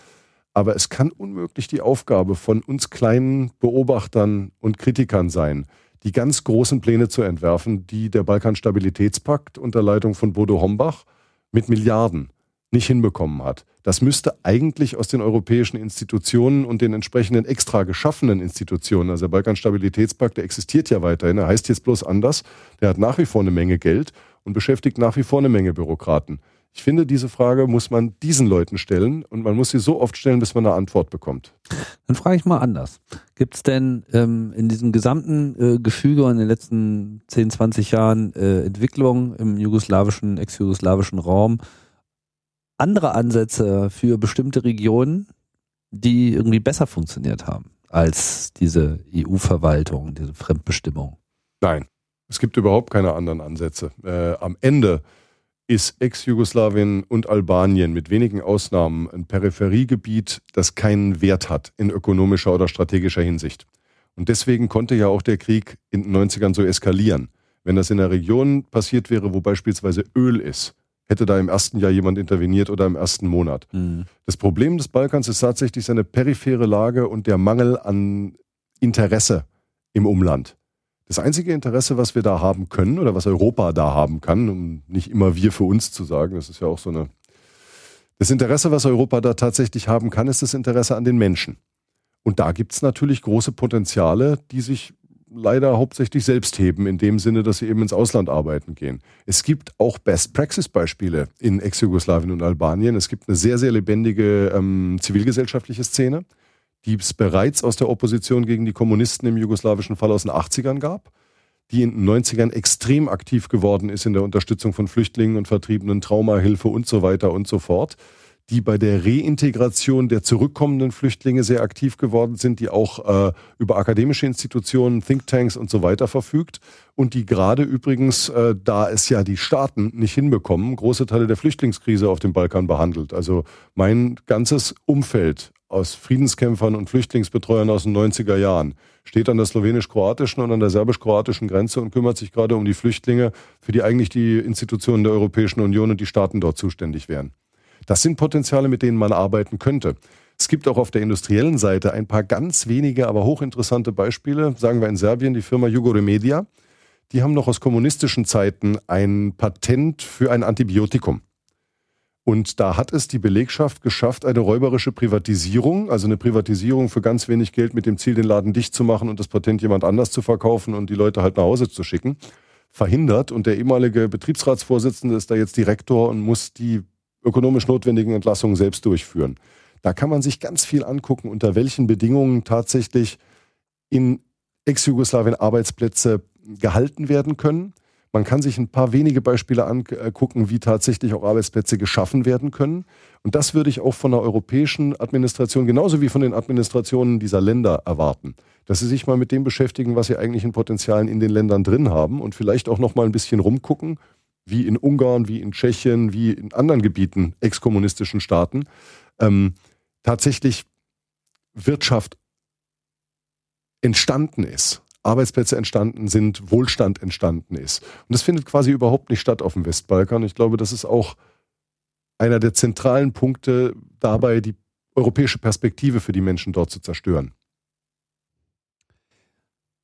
Aber es kann unmöglich die Aufgabe von uns kleinen Beobachtern und Kritikern sein, die ganz großen Pläne zu entwerfen, die der Balkanstabilitätspakt unter Leitung von Bodo Hombach mit Milliarden nicht hinbekommen hat. Das müsste eigentlich aus den europäischen Institutionen und den entsprechenden extra geschaffenen Institutionen, also der Balkanstabilitätspakt, der existiert ja weiterhin, er heißt jetzt bloß anders, der hat nach wie vor eine Menge Geld und beschäftigt nach wie vor eine Menge Bürokraten. Ich finde, diese Frage muss man diesen Leuten stellen und man muss sie so oft stellen, bis man eine Antwort bekommt. Dann frage ich mal anders. Gibt es denn ähm, in diesem gesamten äh, Gefüge und in den letzten 10, 20 Jahren äh, Entwicklung im jugoslawischen, ex-jugoslawischen Raum andere Ansätze für bestimmte Regionen, die irgendwie besser funktioniert haben? als diese EU-Verwaltung, diese Fremdbestimmung. Nein, es gibt überhaupt keine anderen Ansätze. Äh, am Ende ist Ex-Jugoslawien und Albanien mit wenigen Ausnahmen ein Peripheriegebiet, das keinen Wert hat in ökonomischer oder strategischer Hinsicht. Und deswegen konnte ja auch der Krieg in den 90ern so eskalieren. Wenn das in einer Region passiert wäre, wo beispielsweise Öl ist, hätte da im ersten Jahr jemand interveniert oder im ersten Monat. Mhm. Das Problem des Balkans ist tatsächlich seine periphere Lage und der Mangel an Interesse im Umland. Das einzige Interesse, was wir da haben können oder was Europa da haben kann, um nicht immer wir für uns zu sagen, das ist ja auch so eine. Das Interesse, was Europa da tatsächlich haben kann, ist das Interesse an den Menschen. Und da gibt es natürlich große Potenziale, die sich leider hauptsächlich selbst heben, in dem Sinne, dass sie eben ins Ausland arbeiten gehen. Es gibt auch Best-Praxis-Beispiele in Ex-Jugoslawien und Albanien. Es gibt eine sehr, sehr lebendige ähm, zivilgesellschaftliche Szene die es bereits aus der Opposition gegen die Kommunisten im jugoslawischen Fall aus den 80ern gab, die in den 90ern extrem aktiv geworden ist in der Unterstützung von Flüchtlingen und Vertriebenen, Traumahilfe und so weiter und so fort, die bei der Reintegration der zurückkommenden Flüchtlinge sehr aktiv geworden sind, die auch äh, über akademische Institutionen, Thinktanks und so weiter verfügt und die gerade übrigens, äh, da es ja die Staaten nicht hinbekommen, große Teile der Flüchtlingskrise auf dem Balkan behandelt. Also mein ganzes Umfeld aus Friedenskämpfern und Flüchtlingsbetreuern aus den 90er Jahren, steht an der slowenisch-kroatischen und an der serbisch-kroatischen Grenze und kümmert sich gerade um die Flüchtlinge, für die eigentlich die Institutionen der Europäischen Union und die Staaten dort zuständig wären. Das sind Potenziale, mit denen man arbeiten könnte. Es gibt auch auf der industriellen Seite ein paar ganz wenige, aber hochinteressante Beispiele. Sagen wir in Serbien die Firma Jugoremedia. Die haben noch aus kommunistischen Zeiten ein Patent für ein Antibiotikum. Und da hat es die Belegschaft geschafft, eine räuberische Privatisierung, also eine Privatisierung für ganz wenig Geld mit dem Ziel, den Laden dicht zu machen und das Patent jemand anders zu verkaufen und die Leute halt nach Hause zu schicken, verhindert. Und der ehemalige Betriebsratsvorsitzende ist da jetzt Direktor und muss die ökonomisch notwendigen Entlassungen selbst durchführen. Da kann man sich ganz viel angucken, unter welchen Bedingungen tatsächlich in Ex-Jugoslawien Arbeitsplätze gehalten werden können man kann sich ein paar wenige Beispiele angucken, wie tatsächlich auch Arbeitsplätze geschaffen werden können. Und das würde ich auch von der europäischen Administration genauso wie von den Administrationen dieser Länder erwarten. Dass sie sich mal mit dem beschäftigen, was sie eigentlich in Potenzialen in den Ländern drin haben und vielleicht auch noch mal ein bisschen rumgucken, wie in Ungarn, wie in Tschechien, wie in anderen Gebieten exkommunistischen Staaten, ähm, tatsächlich Wirtschaft entstanden ist Arbeitsplätze entstanden sind, Wohlstand entstanden ist. Und das findet quasi überhaupt nicht statt auf dem Westbalkan. Ich glaube, das ist auch einer der zentralen Punkte dabei, die europäische Perspektive für die Menschen dort zu zerstören.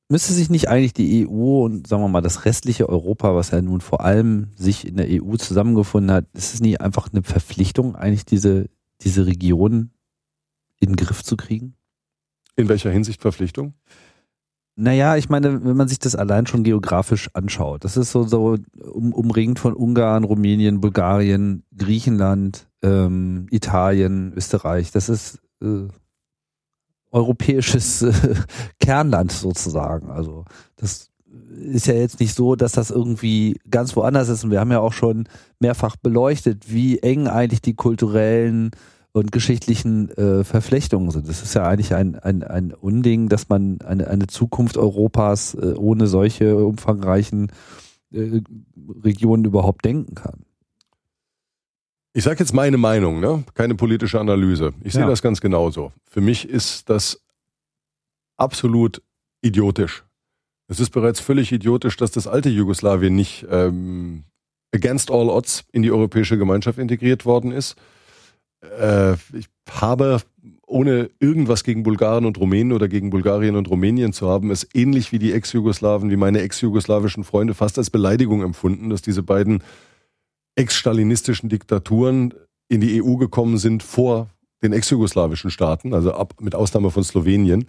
Müsste sich nicht eigentlich die EU und sagen wir mal das restliche Europa, was ja nun vor allem sich in der EU zusammengefunden hat, ist es nicht einfach eine Verpflichtung, eigentlich diese, diese Region in den Griff zu kriegen? In welcher Hinsicht Verpflichtung? Naja, ich meine, wenn man sich das allein schon geografisch anschaut, das ist so, so um, umringt von Ungarn, Rumänien, Bulgarien, Griechenland, ähm, Italien, Österreich. Das ist äh, europäisches äh, Kernland sozusagen. Also das ist ja jetzt nicht so, dass das irgendwie ganz woanders ist. Und wir haben ja auch schon mehrfach beleuchtet, wie eng eigentlich die kulturellen und geschichtlichen äh, Verflechtungen sind. Das ist ja eigentlich ein, ein, ein Unding, dass man eine, eine Zukunft Europas äh, ohne solche umfangreichen äh, Regionen überhaupt denken kann. Ich sage jetzt meine Meinung, ne? keine politische Analyse. Ich sehe ja. das ganz genauso. Für mich ist das absolut idiotisch. Es ist bereits völlig idiotisch, dass das alte Jugoslawien nicht ähm, against all odds in die europäische Gemeinschaft integriert worden ist äh, ich habe, ohne irgendwas gegen Bulgaren und Rumänen oder gegen Bulgarien und Rumänien zu haben, es ähnlich wie die Ex-Jugoslawen, wie meine ex-jugoslawischen Freunde fast als Beleidigung empfunden, dass diese beiden ex-stalinistischen Diktaturen in die EU gekommen sind vor den ex-jugoslawischen Staaten, also ab, mit Ausnahme von Slowenien.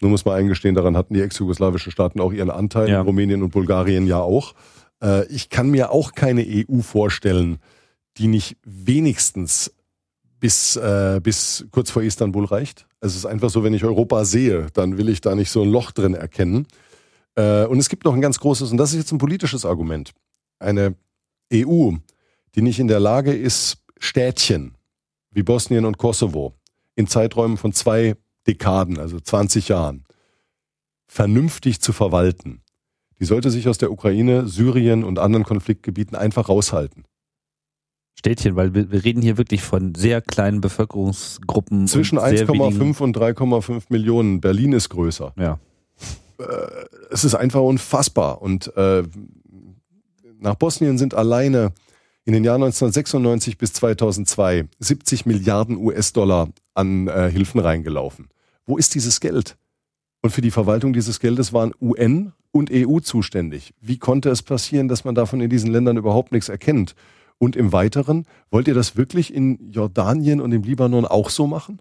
Nur muss man eingestehen, daran hatten die ex-jugoslawischen Staaten auch ihren Anteil, ja. Rumänien und Bulgarien ja auch. Äh, ich kann mir auch keine EU vorstellen, die nicht wenigstens bis, äh, bis kurz vor Istanbul reicht. Es ist einfach so, wenn ich Europa sehe, dann will ich da nicht so ein Loch drin erkennen. Äh, und es gibt noch ein ganz großes, und das ist jetzt ein politisches Argument. Eine EU, die nicht in der Lage ist, Städtchen wie Bosnien und Kosovo in Zeiträumen von zwei, Dekaden, also 20 Jahren, vernünftig zu verwalten, die sollte sich aus der Ukraine, Syrien und anderen Konfliktgebieten einfach raushalten. Städtchen, weil wir, wir reden hier wirklich von sehr kleinen Bevölkerungsgruppen. Zwischen 1,5 und 3,5 Millionen. Berlin ist größer. Ja. Äh, es ist einfach unfassbar. Und äh, nach Bosnien sind alleine in den Jahren 1996 bis 2002 70 Milliarden US-Dollar an äh, Hilfen reingelaufen. Wo ist dieses Geld? Und für die Verwaltung dieses Geldes waren UN und EU zuständig. Wie konnte es passieren, dass man davon in diesen Ländern überhaupt nichts erkennt? Und im Weiteren, wollt ihr das wirklich in Jordanien und im Libanon auch so machen?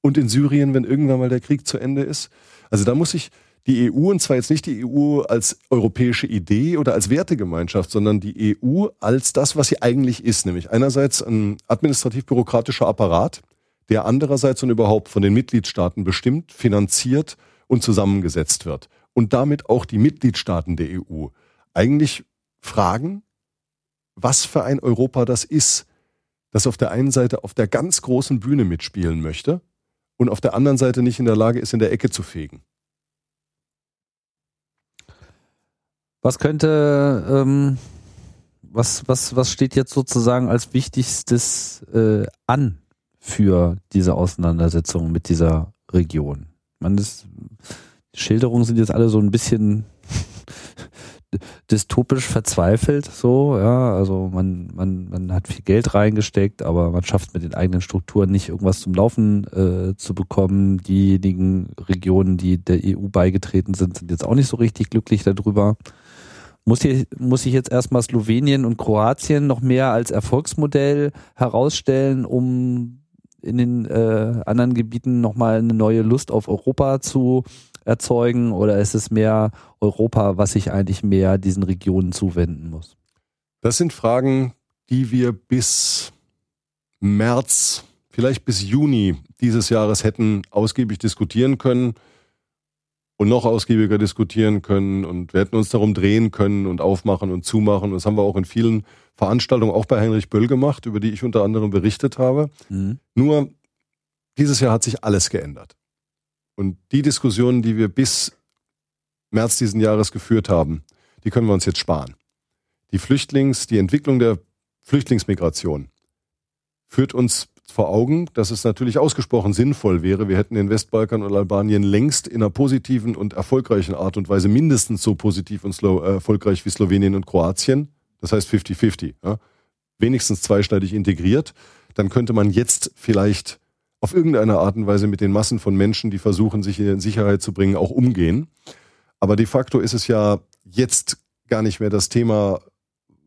Und in Syrien, wenn irgendwann mal der Krieg zu Ende ist? Also da muss ich die EU, und zwar jetzt nicht die EU als europäische Idee oder als Wertegemeinschaft, sondern die EU als das, was sie eigentlich ist, nämlich einerseits ein administrativ-bürokratischer Apparat, der andererseits und überhaupt von den Mitgliedstaaten bestimmt, finanziert und zusammengesetzt wird. Und damit auch die Mitgliedstaaten der EU eigentlich fragen, was für ein Europa das ist, das auf der einen Seite auf der ganz großen Bühne mitspielen möchte und auf der anderen Seite nicht in der Lage ist, in der Ecke zu fegen. Was könnte, ähm, was, was, was steht jetzt sozusagen als wichtigstes äh, an für diese Auseinandersetzung mit dieser Region? Man ist, die Schilderungen sind jetzt alle so ein bisschen dystopisch verzweifelt, so, ja, also man, man, man hat viel Geld reingesteckt, aber man schafft mit den eigenen Strukturen nicht irgendwas zum Laufen äh, zu bekommen. Diejenigen Regionen, die der EU beigetreten sind, sind jetzt auch nicht so richtig glücklich darüber. Muss, hier, muss ich jetzt erstmal Slowenien und Kroatien noch mehr als Erfolgsmodell herausstellen, um in den äh, anderen Gebieten nochmal eine neue Lust auf Europa zu erzeugen oder ist es mehr Europa, was sich eigentlich mehr diesen Regionen zuwenden muss? Das sind Fragen, die wir bis März, vielleicht bis Juni dieses Jahres hätten ausgiebig diskutieren können und noch ausgiebiger diskutieren können und wir hätten uns darum drehen können und aufmachen und zumachen. Das haben wir auch in vielen Veranstaltungen, auch bei Heinrich Böll gemacht, über die ich unter anderem berichtet habe. Mhm. Nur dieses Jahr hat sich alles geändert. Und die Diskussionen, die wir bis März diesen Jahres geführt haben, die können wir uns jetzt sparen. Die Flüchtlings, die Entwicklung der Flüchtlingsmigration führt uns vor Augen, dass es natürlich ausgesprochen sinnvoll wäre, wir hätten den Westbalkan und Albanien längst in einer positiven und erfolgreichen Art und Weise mindestens so positiv und äh, erfolgreich wie Slowenien und Kroatien, das heißt 50-50, ja, wenigstens zweischneidig integriert, dann könnte man jetzt vielleicht auf irgendeine Art und Weise mit den Massen von Menschen, die versuchen, sich in Sicherheit zu bringen, auch umgehen. Aber de facto ist es ja jetzt gar nicht mehr das Thema.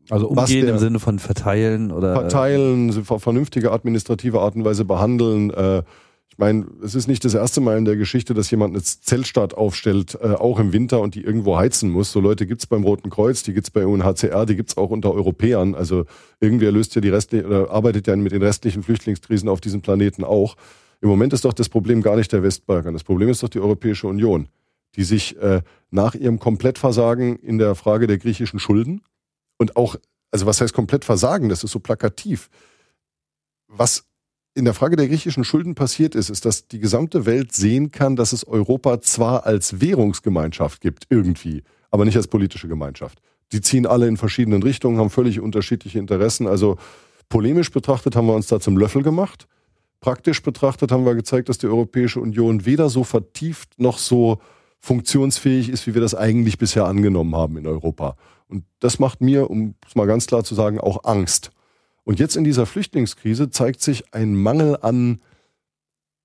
Also umgehen im Sinne von verteilen oder verteilen, vernünftige administrative Art und Weise behandeln. Äh, ich meine, es ist nicht das erste Mal in der Geschichte, dass jemand eine Zeltstadt aufstellt, äh, auch im Winter und die irgendwo heizen muss. So Leute gibt's beim Roten Kreuz, die gibt's bei UNHCR, die gibt's auch unter Europäern. Also irgendwer löst ja die restlichen, oder arbeitet ja mit den restlichen Flüchtlingskrisen auf diesem Planeten auch. Im Moment ist doch das Problem gar nicht der Westbalkan. Das Problem ist doch die Europäische Union, die sich äh, nach ihrem Komplettversagen in der Frage der griechischen Schulden und auch, also was heißt Komplettversagen? Das ist so plakativ. Was in der Frage der griechischen Schulden passiert ist, ist, dass die gesamte Welt sehen kann, dass es Europa zwar als Währungsgemeinschaft gibt, irgendwie, aber nicht als politische Gemeinschaft. Die ziehen alle in verschiedenen Richtungen, haben völlig unterschiedliche Interessen. Also polemisch betrachtet haben wir uns da zum Löffel gemacht. Praktisch betrachtet haben wir gezeigt, dass die Europäische Union weder so vertieft noch so funktionsfähig ist, wie wir das eigentlich bisher angenommen haben in Europa. Und das macht mir, um es mal ganz klar zu sagen, auch Angst. Und jetzt in dieser Flüchtlingskrise zeigt sich ein Mangel an,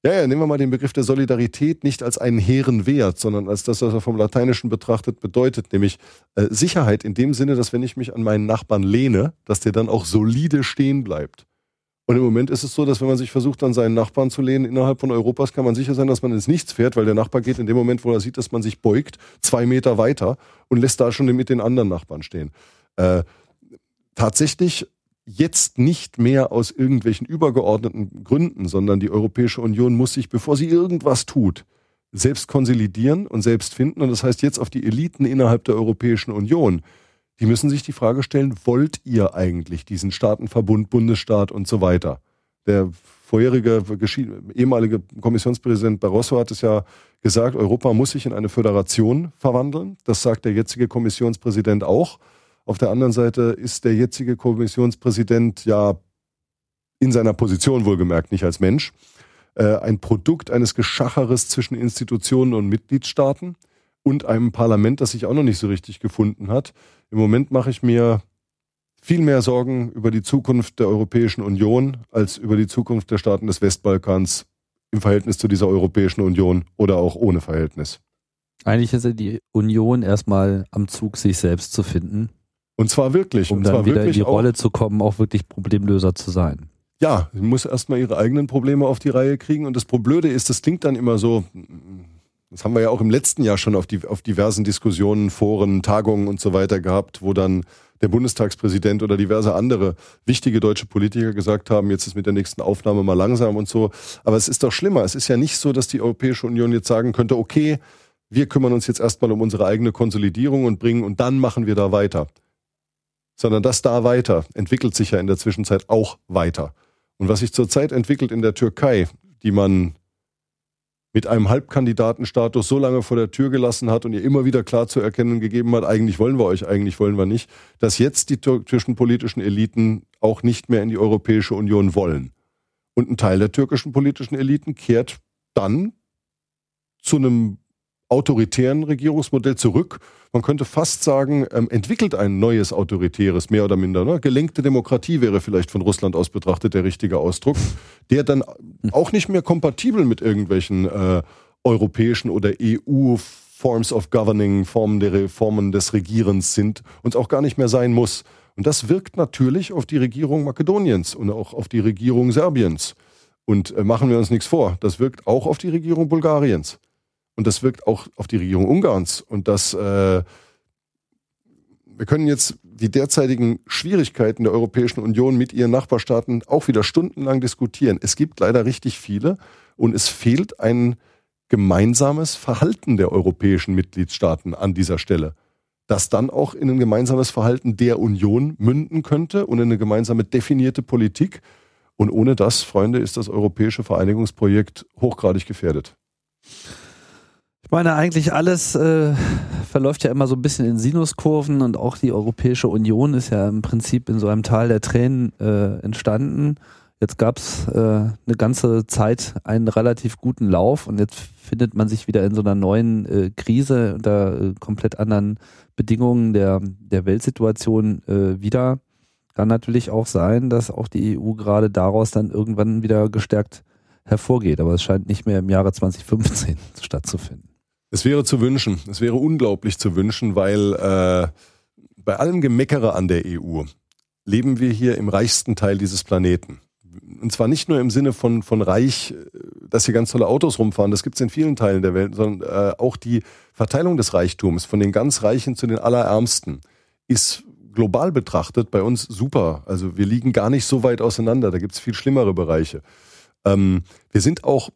ja, ja, nehmen wir mal den Begriff der Solidarität nicht als einen hehren Wert, sondern als das, was er vom Lateinischen betrachtet bedeutet, nämlich äh, Sicherheit in dem Sinne, dass wenn ich mich an meinen Nachbarn lehne, dass der dann auch solide stehen bleibt. Und im Moment ist es so, dass wenn man sich versucht, an seinen Nachbarn zu lehnen innerhalb von Europas, kann man sicher sein, dass man ins Nichts fährt, weil der Nachbar geht in dem Moment, wo er sieht, dass man sich beugt, zwei Meter weiter und lässt da schon mit den anderen Nachbarn stehen. Äh, tatsächlich jetzt nicht mehr aus irgendwelchen übergeordneten Gründen, sondern die Europäische Union muss sich, bevor sie irgendwas tut, selbst konsolidieren und selbst finden. Und das heißt jetzt auf die Eliten innerhalb der Europäischen Union. Die müssen sich die Frage stellen, wollt ihr eigentlich diesen Staatenverbund, Bundesstaat und so weiter? Der vorherige ehemalige Kommissionspräsident Barroso hat es ja gesagt, Europa muss sich in eine Föderation verwandeln. Das sagt der jetzige Kommissionspräsident auch. Auf der anderen Seite ist der jetzige Kommissionspräsident ja in seiner Position wohlgemerkt, nicht als Mensch, äh, ein Produkt eines Geschacheres zwischen Institutionen und Mitgliedstaaten und einem Parlament, das sich auch noch nicht so richtig gefunden hat. Im Moment mache ich mir viel mehr Sorgen über die Zukunft der Europäischen Union als über die Zukunft der Staaten des Westbalkans im Verhältnis zu dieser Europäischen Union oder auch ohne Verhältnis. Eigentlich ist ja die Union erstmal am Zug, sich selbst zu finden. Und zwar wirklich. Um und dann wieder in die Rolle zu kommen, auch wirklich Problemlöser zu sein. Ja, sie muss erstmal ihre eigenen Probleme auf die Reihe kriegen. Und das Blöde ist, das klingt dann immer so, das haben wir ja auch im letzten Jahr schon auf, die, auf diversen Diskussionen, Foren, Tagungen und so weiter gehabt, wo dann der Bundestagspräsident oder diverse andere wichtige deutsche Politiker gesagt haben, jetzt ist mit der nächsten Aufnahme mal langsam und so. Aber es ist doch schlimmer. Es ist ja nicht so, dass die Europäische Union jetzt sagen könnte, okay, wir kümmern uns jetzt erstmal um unsere eigene Konsolidierung und bringen und dann machen wir da weiter. Sondern das da weiter entwickelt sich ja in der Zwischenzeit auch weiter. Und was sich zurzeit entwickelt in der Türkei, die man mit einem Halbkandidatenstatus so lange vor der Tür gelassen hat und ihr immer wieder klar zu erkennen gegeben hat, eigentlich wollen wir euch, eigentlich wollen wir nicht, dass jetzt die türkischen politischen Eliten auch nicht mehr in die Europäische Union wollen. Und ein Teil der türkischen politischen Eliten kehrt dann zu einem autoritären Regierungsmodell zurück. Man könnte fast sagen, ähm, entwickelt ein neues autoritäres, mehr oder minder. Ne? Gelenkte Demokratie wäre vielleicht von Russland aus betrachtet der richtige Ausdruck, der dann auch nicht mehr kompatibel mit irgendwelchen äh, europäischen oder EU Forms of Governing, Formen der Reformen des Regierens sind und auch gar nicht mehr sein muss. Und das wirkt natürlich auf die Regierung Makedoniens und auch auf die Regierung Serbiens. Und äh, machen wir uns nichts vor, das wirkt auch auf die Regierung Bulgariens. Und das wirkt auch auf die Regierung Ungarns. Und das, äh, wir können jetzt die derzeitigen Schwierigkeiten der Europäischen Union mit ihren Nachbarstaaten auch wieder stundenlang diskutieren. Es gibt leider richtig viele und es fehlt ein gemeinsames Verhalten der europäischen Mitgliedstaaten an dieser Stelle, das dann auch in ein gemeinsames Verhalten der Union münden könnte und in eine gemeinsame definierte Politik. Und ohne das, Freunde, ist das europäische Vereinigungsprojekt hochgradig gefährdet. Ich meine, eigentlich alles äh, verläuft ja immer so ein bisschen in Sinuskurven und auch die Europäische Union ist ja im Prinzip in so einem Tal der Tränen äh, entstanden. Jetzt gab es äh, eine ganze Zeit einen relativ guten Lauf und jetzt findet man sich wieder in so einer neuen äh, Krise unter äh, komplett anderen Bedingungen der, der Weltsituation äh, wieder. Kann natürlich auch sein, dass auch die EU gerade daraus dann irgendwann wieder gestärkt hervorgeht, aber es scheint nicht mehr im Jahre 2015 stattzufinden. Es wäre zu wünschen, es wäre unglaublich zu wünschen, weil äh, bei allem Gemeckere an der EU leben wir hier im reichsten Teil dieses Planeten. Und zwar nicht nur im Sinne von, von reich, äh, dass hier ganz tolle Autos rumfahren, das gibt es in vielen Teilen der Welt, sondern äh, auch die Verteilung des Reichtums von den ganz Reichen zu den Allerärmsten ist global betrachtet bei uns super. Also wir liegen gar nicht so weit auseinander, da gibt es viel schlimmere Bereiche. Ähm, wir sind auch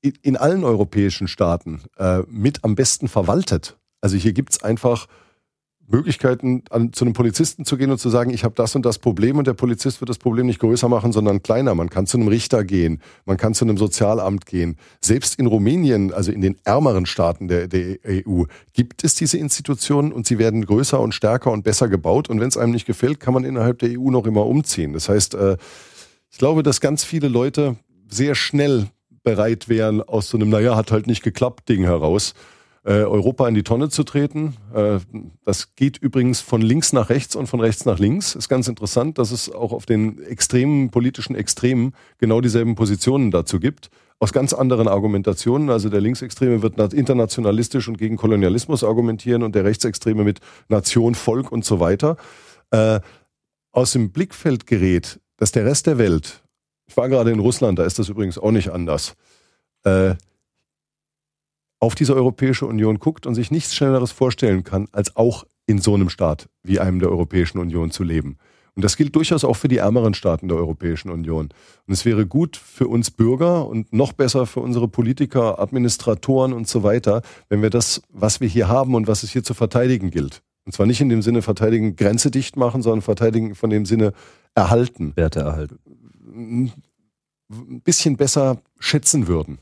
in allen europäischen Staaten äh, mit am besten verwaltet. Also hier gibt's einfach Möglichkeiten, an, zu einem Polizisten zu gehen und zu sagen, ich habe das und das Problem und der Polizist wird das Problem nicht größer machen, sondern kleiner. Man kann zu einem Richter gehen, man kann zu einem Sozialamt gehen. Selbst in Rumänien, also in den ärmeren Staaten der, der EU, gibt es diese Institutionen und sie werden größer und stärker und besser gebaut. Und wenn es einem nicht gefällt, kann man innerhalb der EU noch immer umziehen. Das heißt, äh, ich glaube, dass ganz viele Leute sehr schnell bereit wären, aus so einem, naja, hat halt nicht geklappt Ding heraus, äh, Europa in die Tonne zu treten. Äh, das geht übrigens von links nach rechts und von rechts nach links. Ist ganz interessant, dass es auch auf den extremen politischen Extremen genau dieselben Positionen dazu gibt. Aus ganz anderen Argumentationen. Also der Linksextreme wird internationalistisch und gegen Kolonialismus argumentieren und der Rechtsextreme mit Nation, Volk und so weiter. Äh, aus dem Blickfeld gerät, dass der Rest der Welt ich war gerade in Russland, da ist das übrigens auch nicht anders, äh, auf diese Europäische Union guckt und sich nichts Schnelleres vorstellen kann, als auch in so einem Staat wie einem der Europäischen Union zu leben. Und das gilt durchaus auch für die ärmeren Staaten der Europäischen Union. Und es wäre gut für uns Bürger und noch besser für unsere Politiker, Administratoren und so weiter, wenn wir das, was wir hier haben und was es hier zu verteidigen gilt. Und zwar nicht in dem Sinne verteidigen, Grenze dicht machen, sondern verteidigen von dem Sinne erhalten. Werte erhalten ein bisschen besser schätzen würden.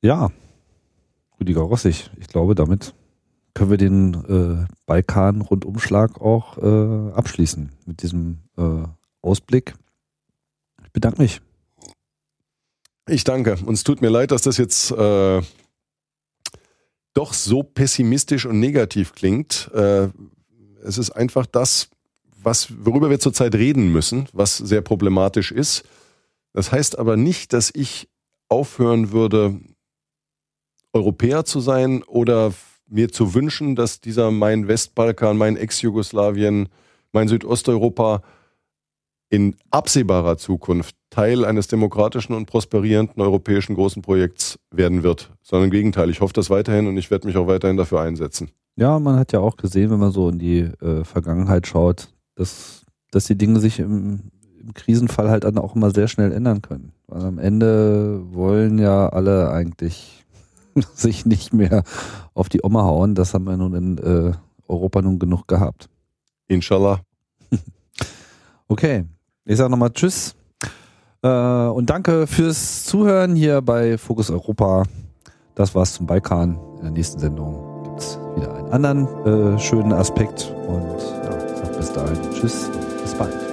Ja, Rüdiger Rossig, ich glaube, damit können wir den äh, Balkan-Rundumschlag auch äh, abschließen mit diesem äh, Ausblick. Ich bedanke mich. Ich danke. Und es tut mir leid, dass das jetzt äh, doch so pessimistisch und negativ klingt. Äh, es ist einfach das, was, worüber wir zurzeit reden müssen, was sehr problematisch ist. Das heißt aber nicht, dass ich aufhören würde, Europäer zu sein oder mir zu wünschen, dass dieser mein Westbalkan, mein Ex-Jugoslawien, mein Südosteuropa in absehbarer Zukunft Teil eines demokratischen und prosperierenden europäischen großen Projekts werden wird, sondern im Gegenteil. Ich hoffe das weiterhin und ich werde mich auch weiterhin dafür einsetzen. Ja, man hat ja auch gesehen, wenn man so in die äh, Vergangenheit schaut, dass, dass die Dinge sich im, im Krisenfall halt dann auch immer sehr schnell ändern können. Weil am Ende wollen ja alle eigentlich sich nicht mehr auf die Oma hauen. Das haben wir nun in äh, Europa nun genug gehabt. Inshallah. okay, ich sage nochmal Tschüss. Äh, und danke fürs Zuhören hier bei Fokus Europa. Das war's zum Balkan. In der nächsten Sendung gibt es wieder einen anderen äh, schönen Aspekt. Und bis dahin. Tschüss. Bis bald.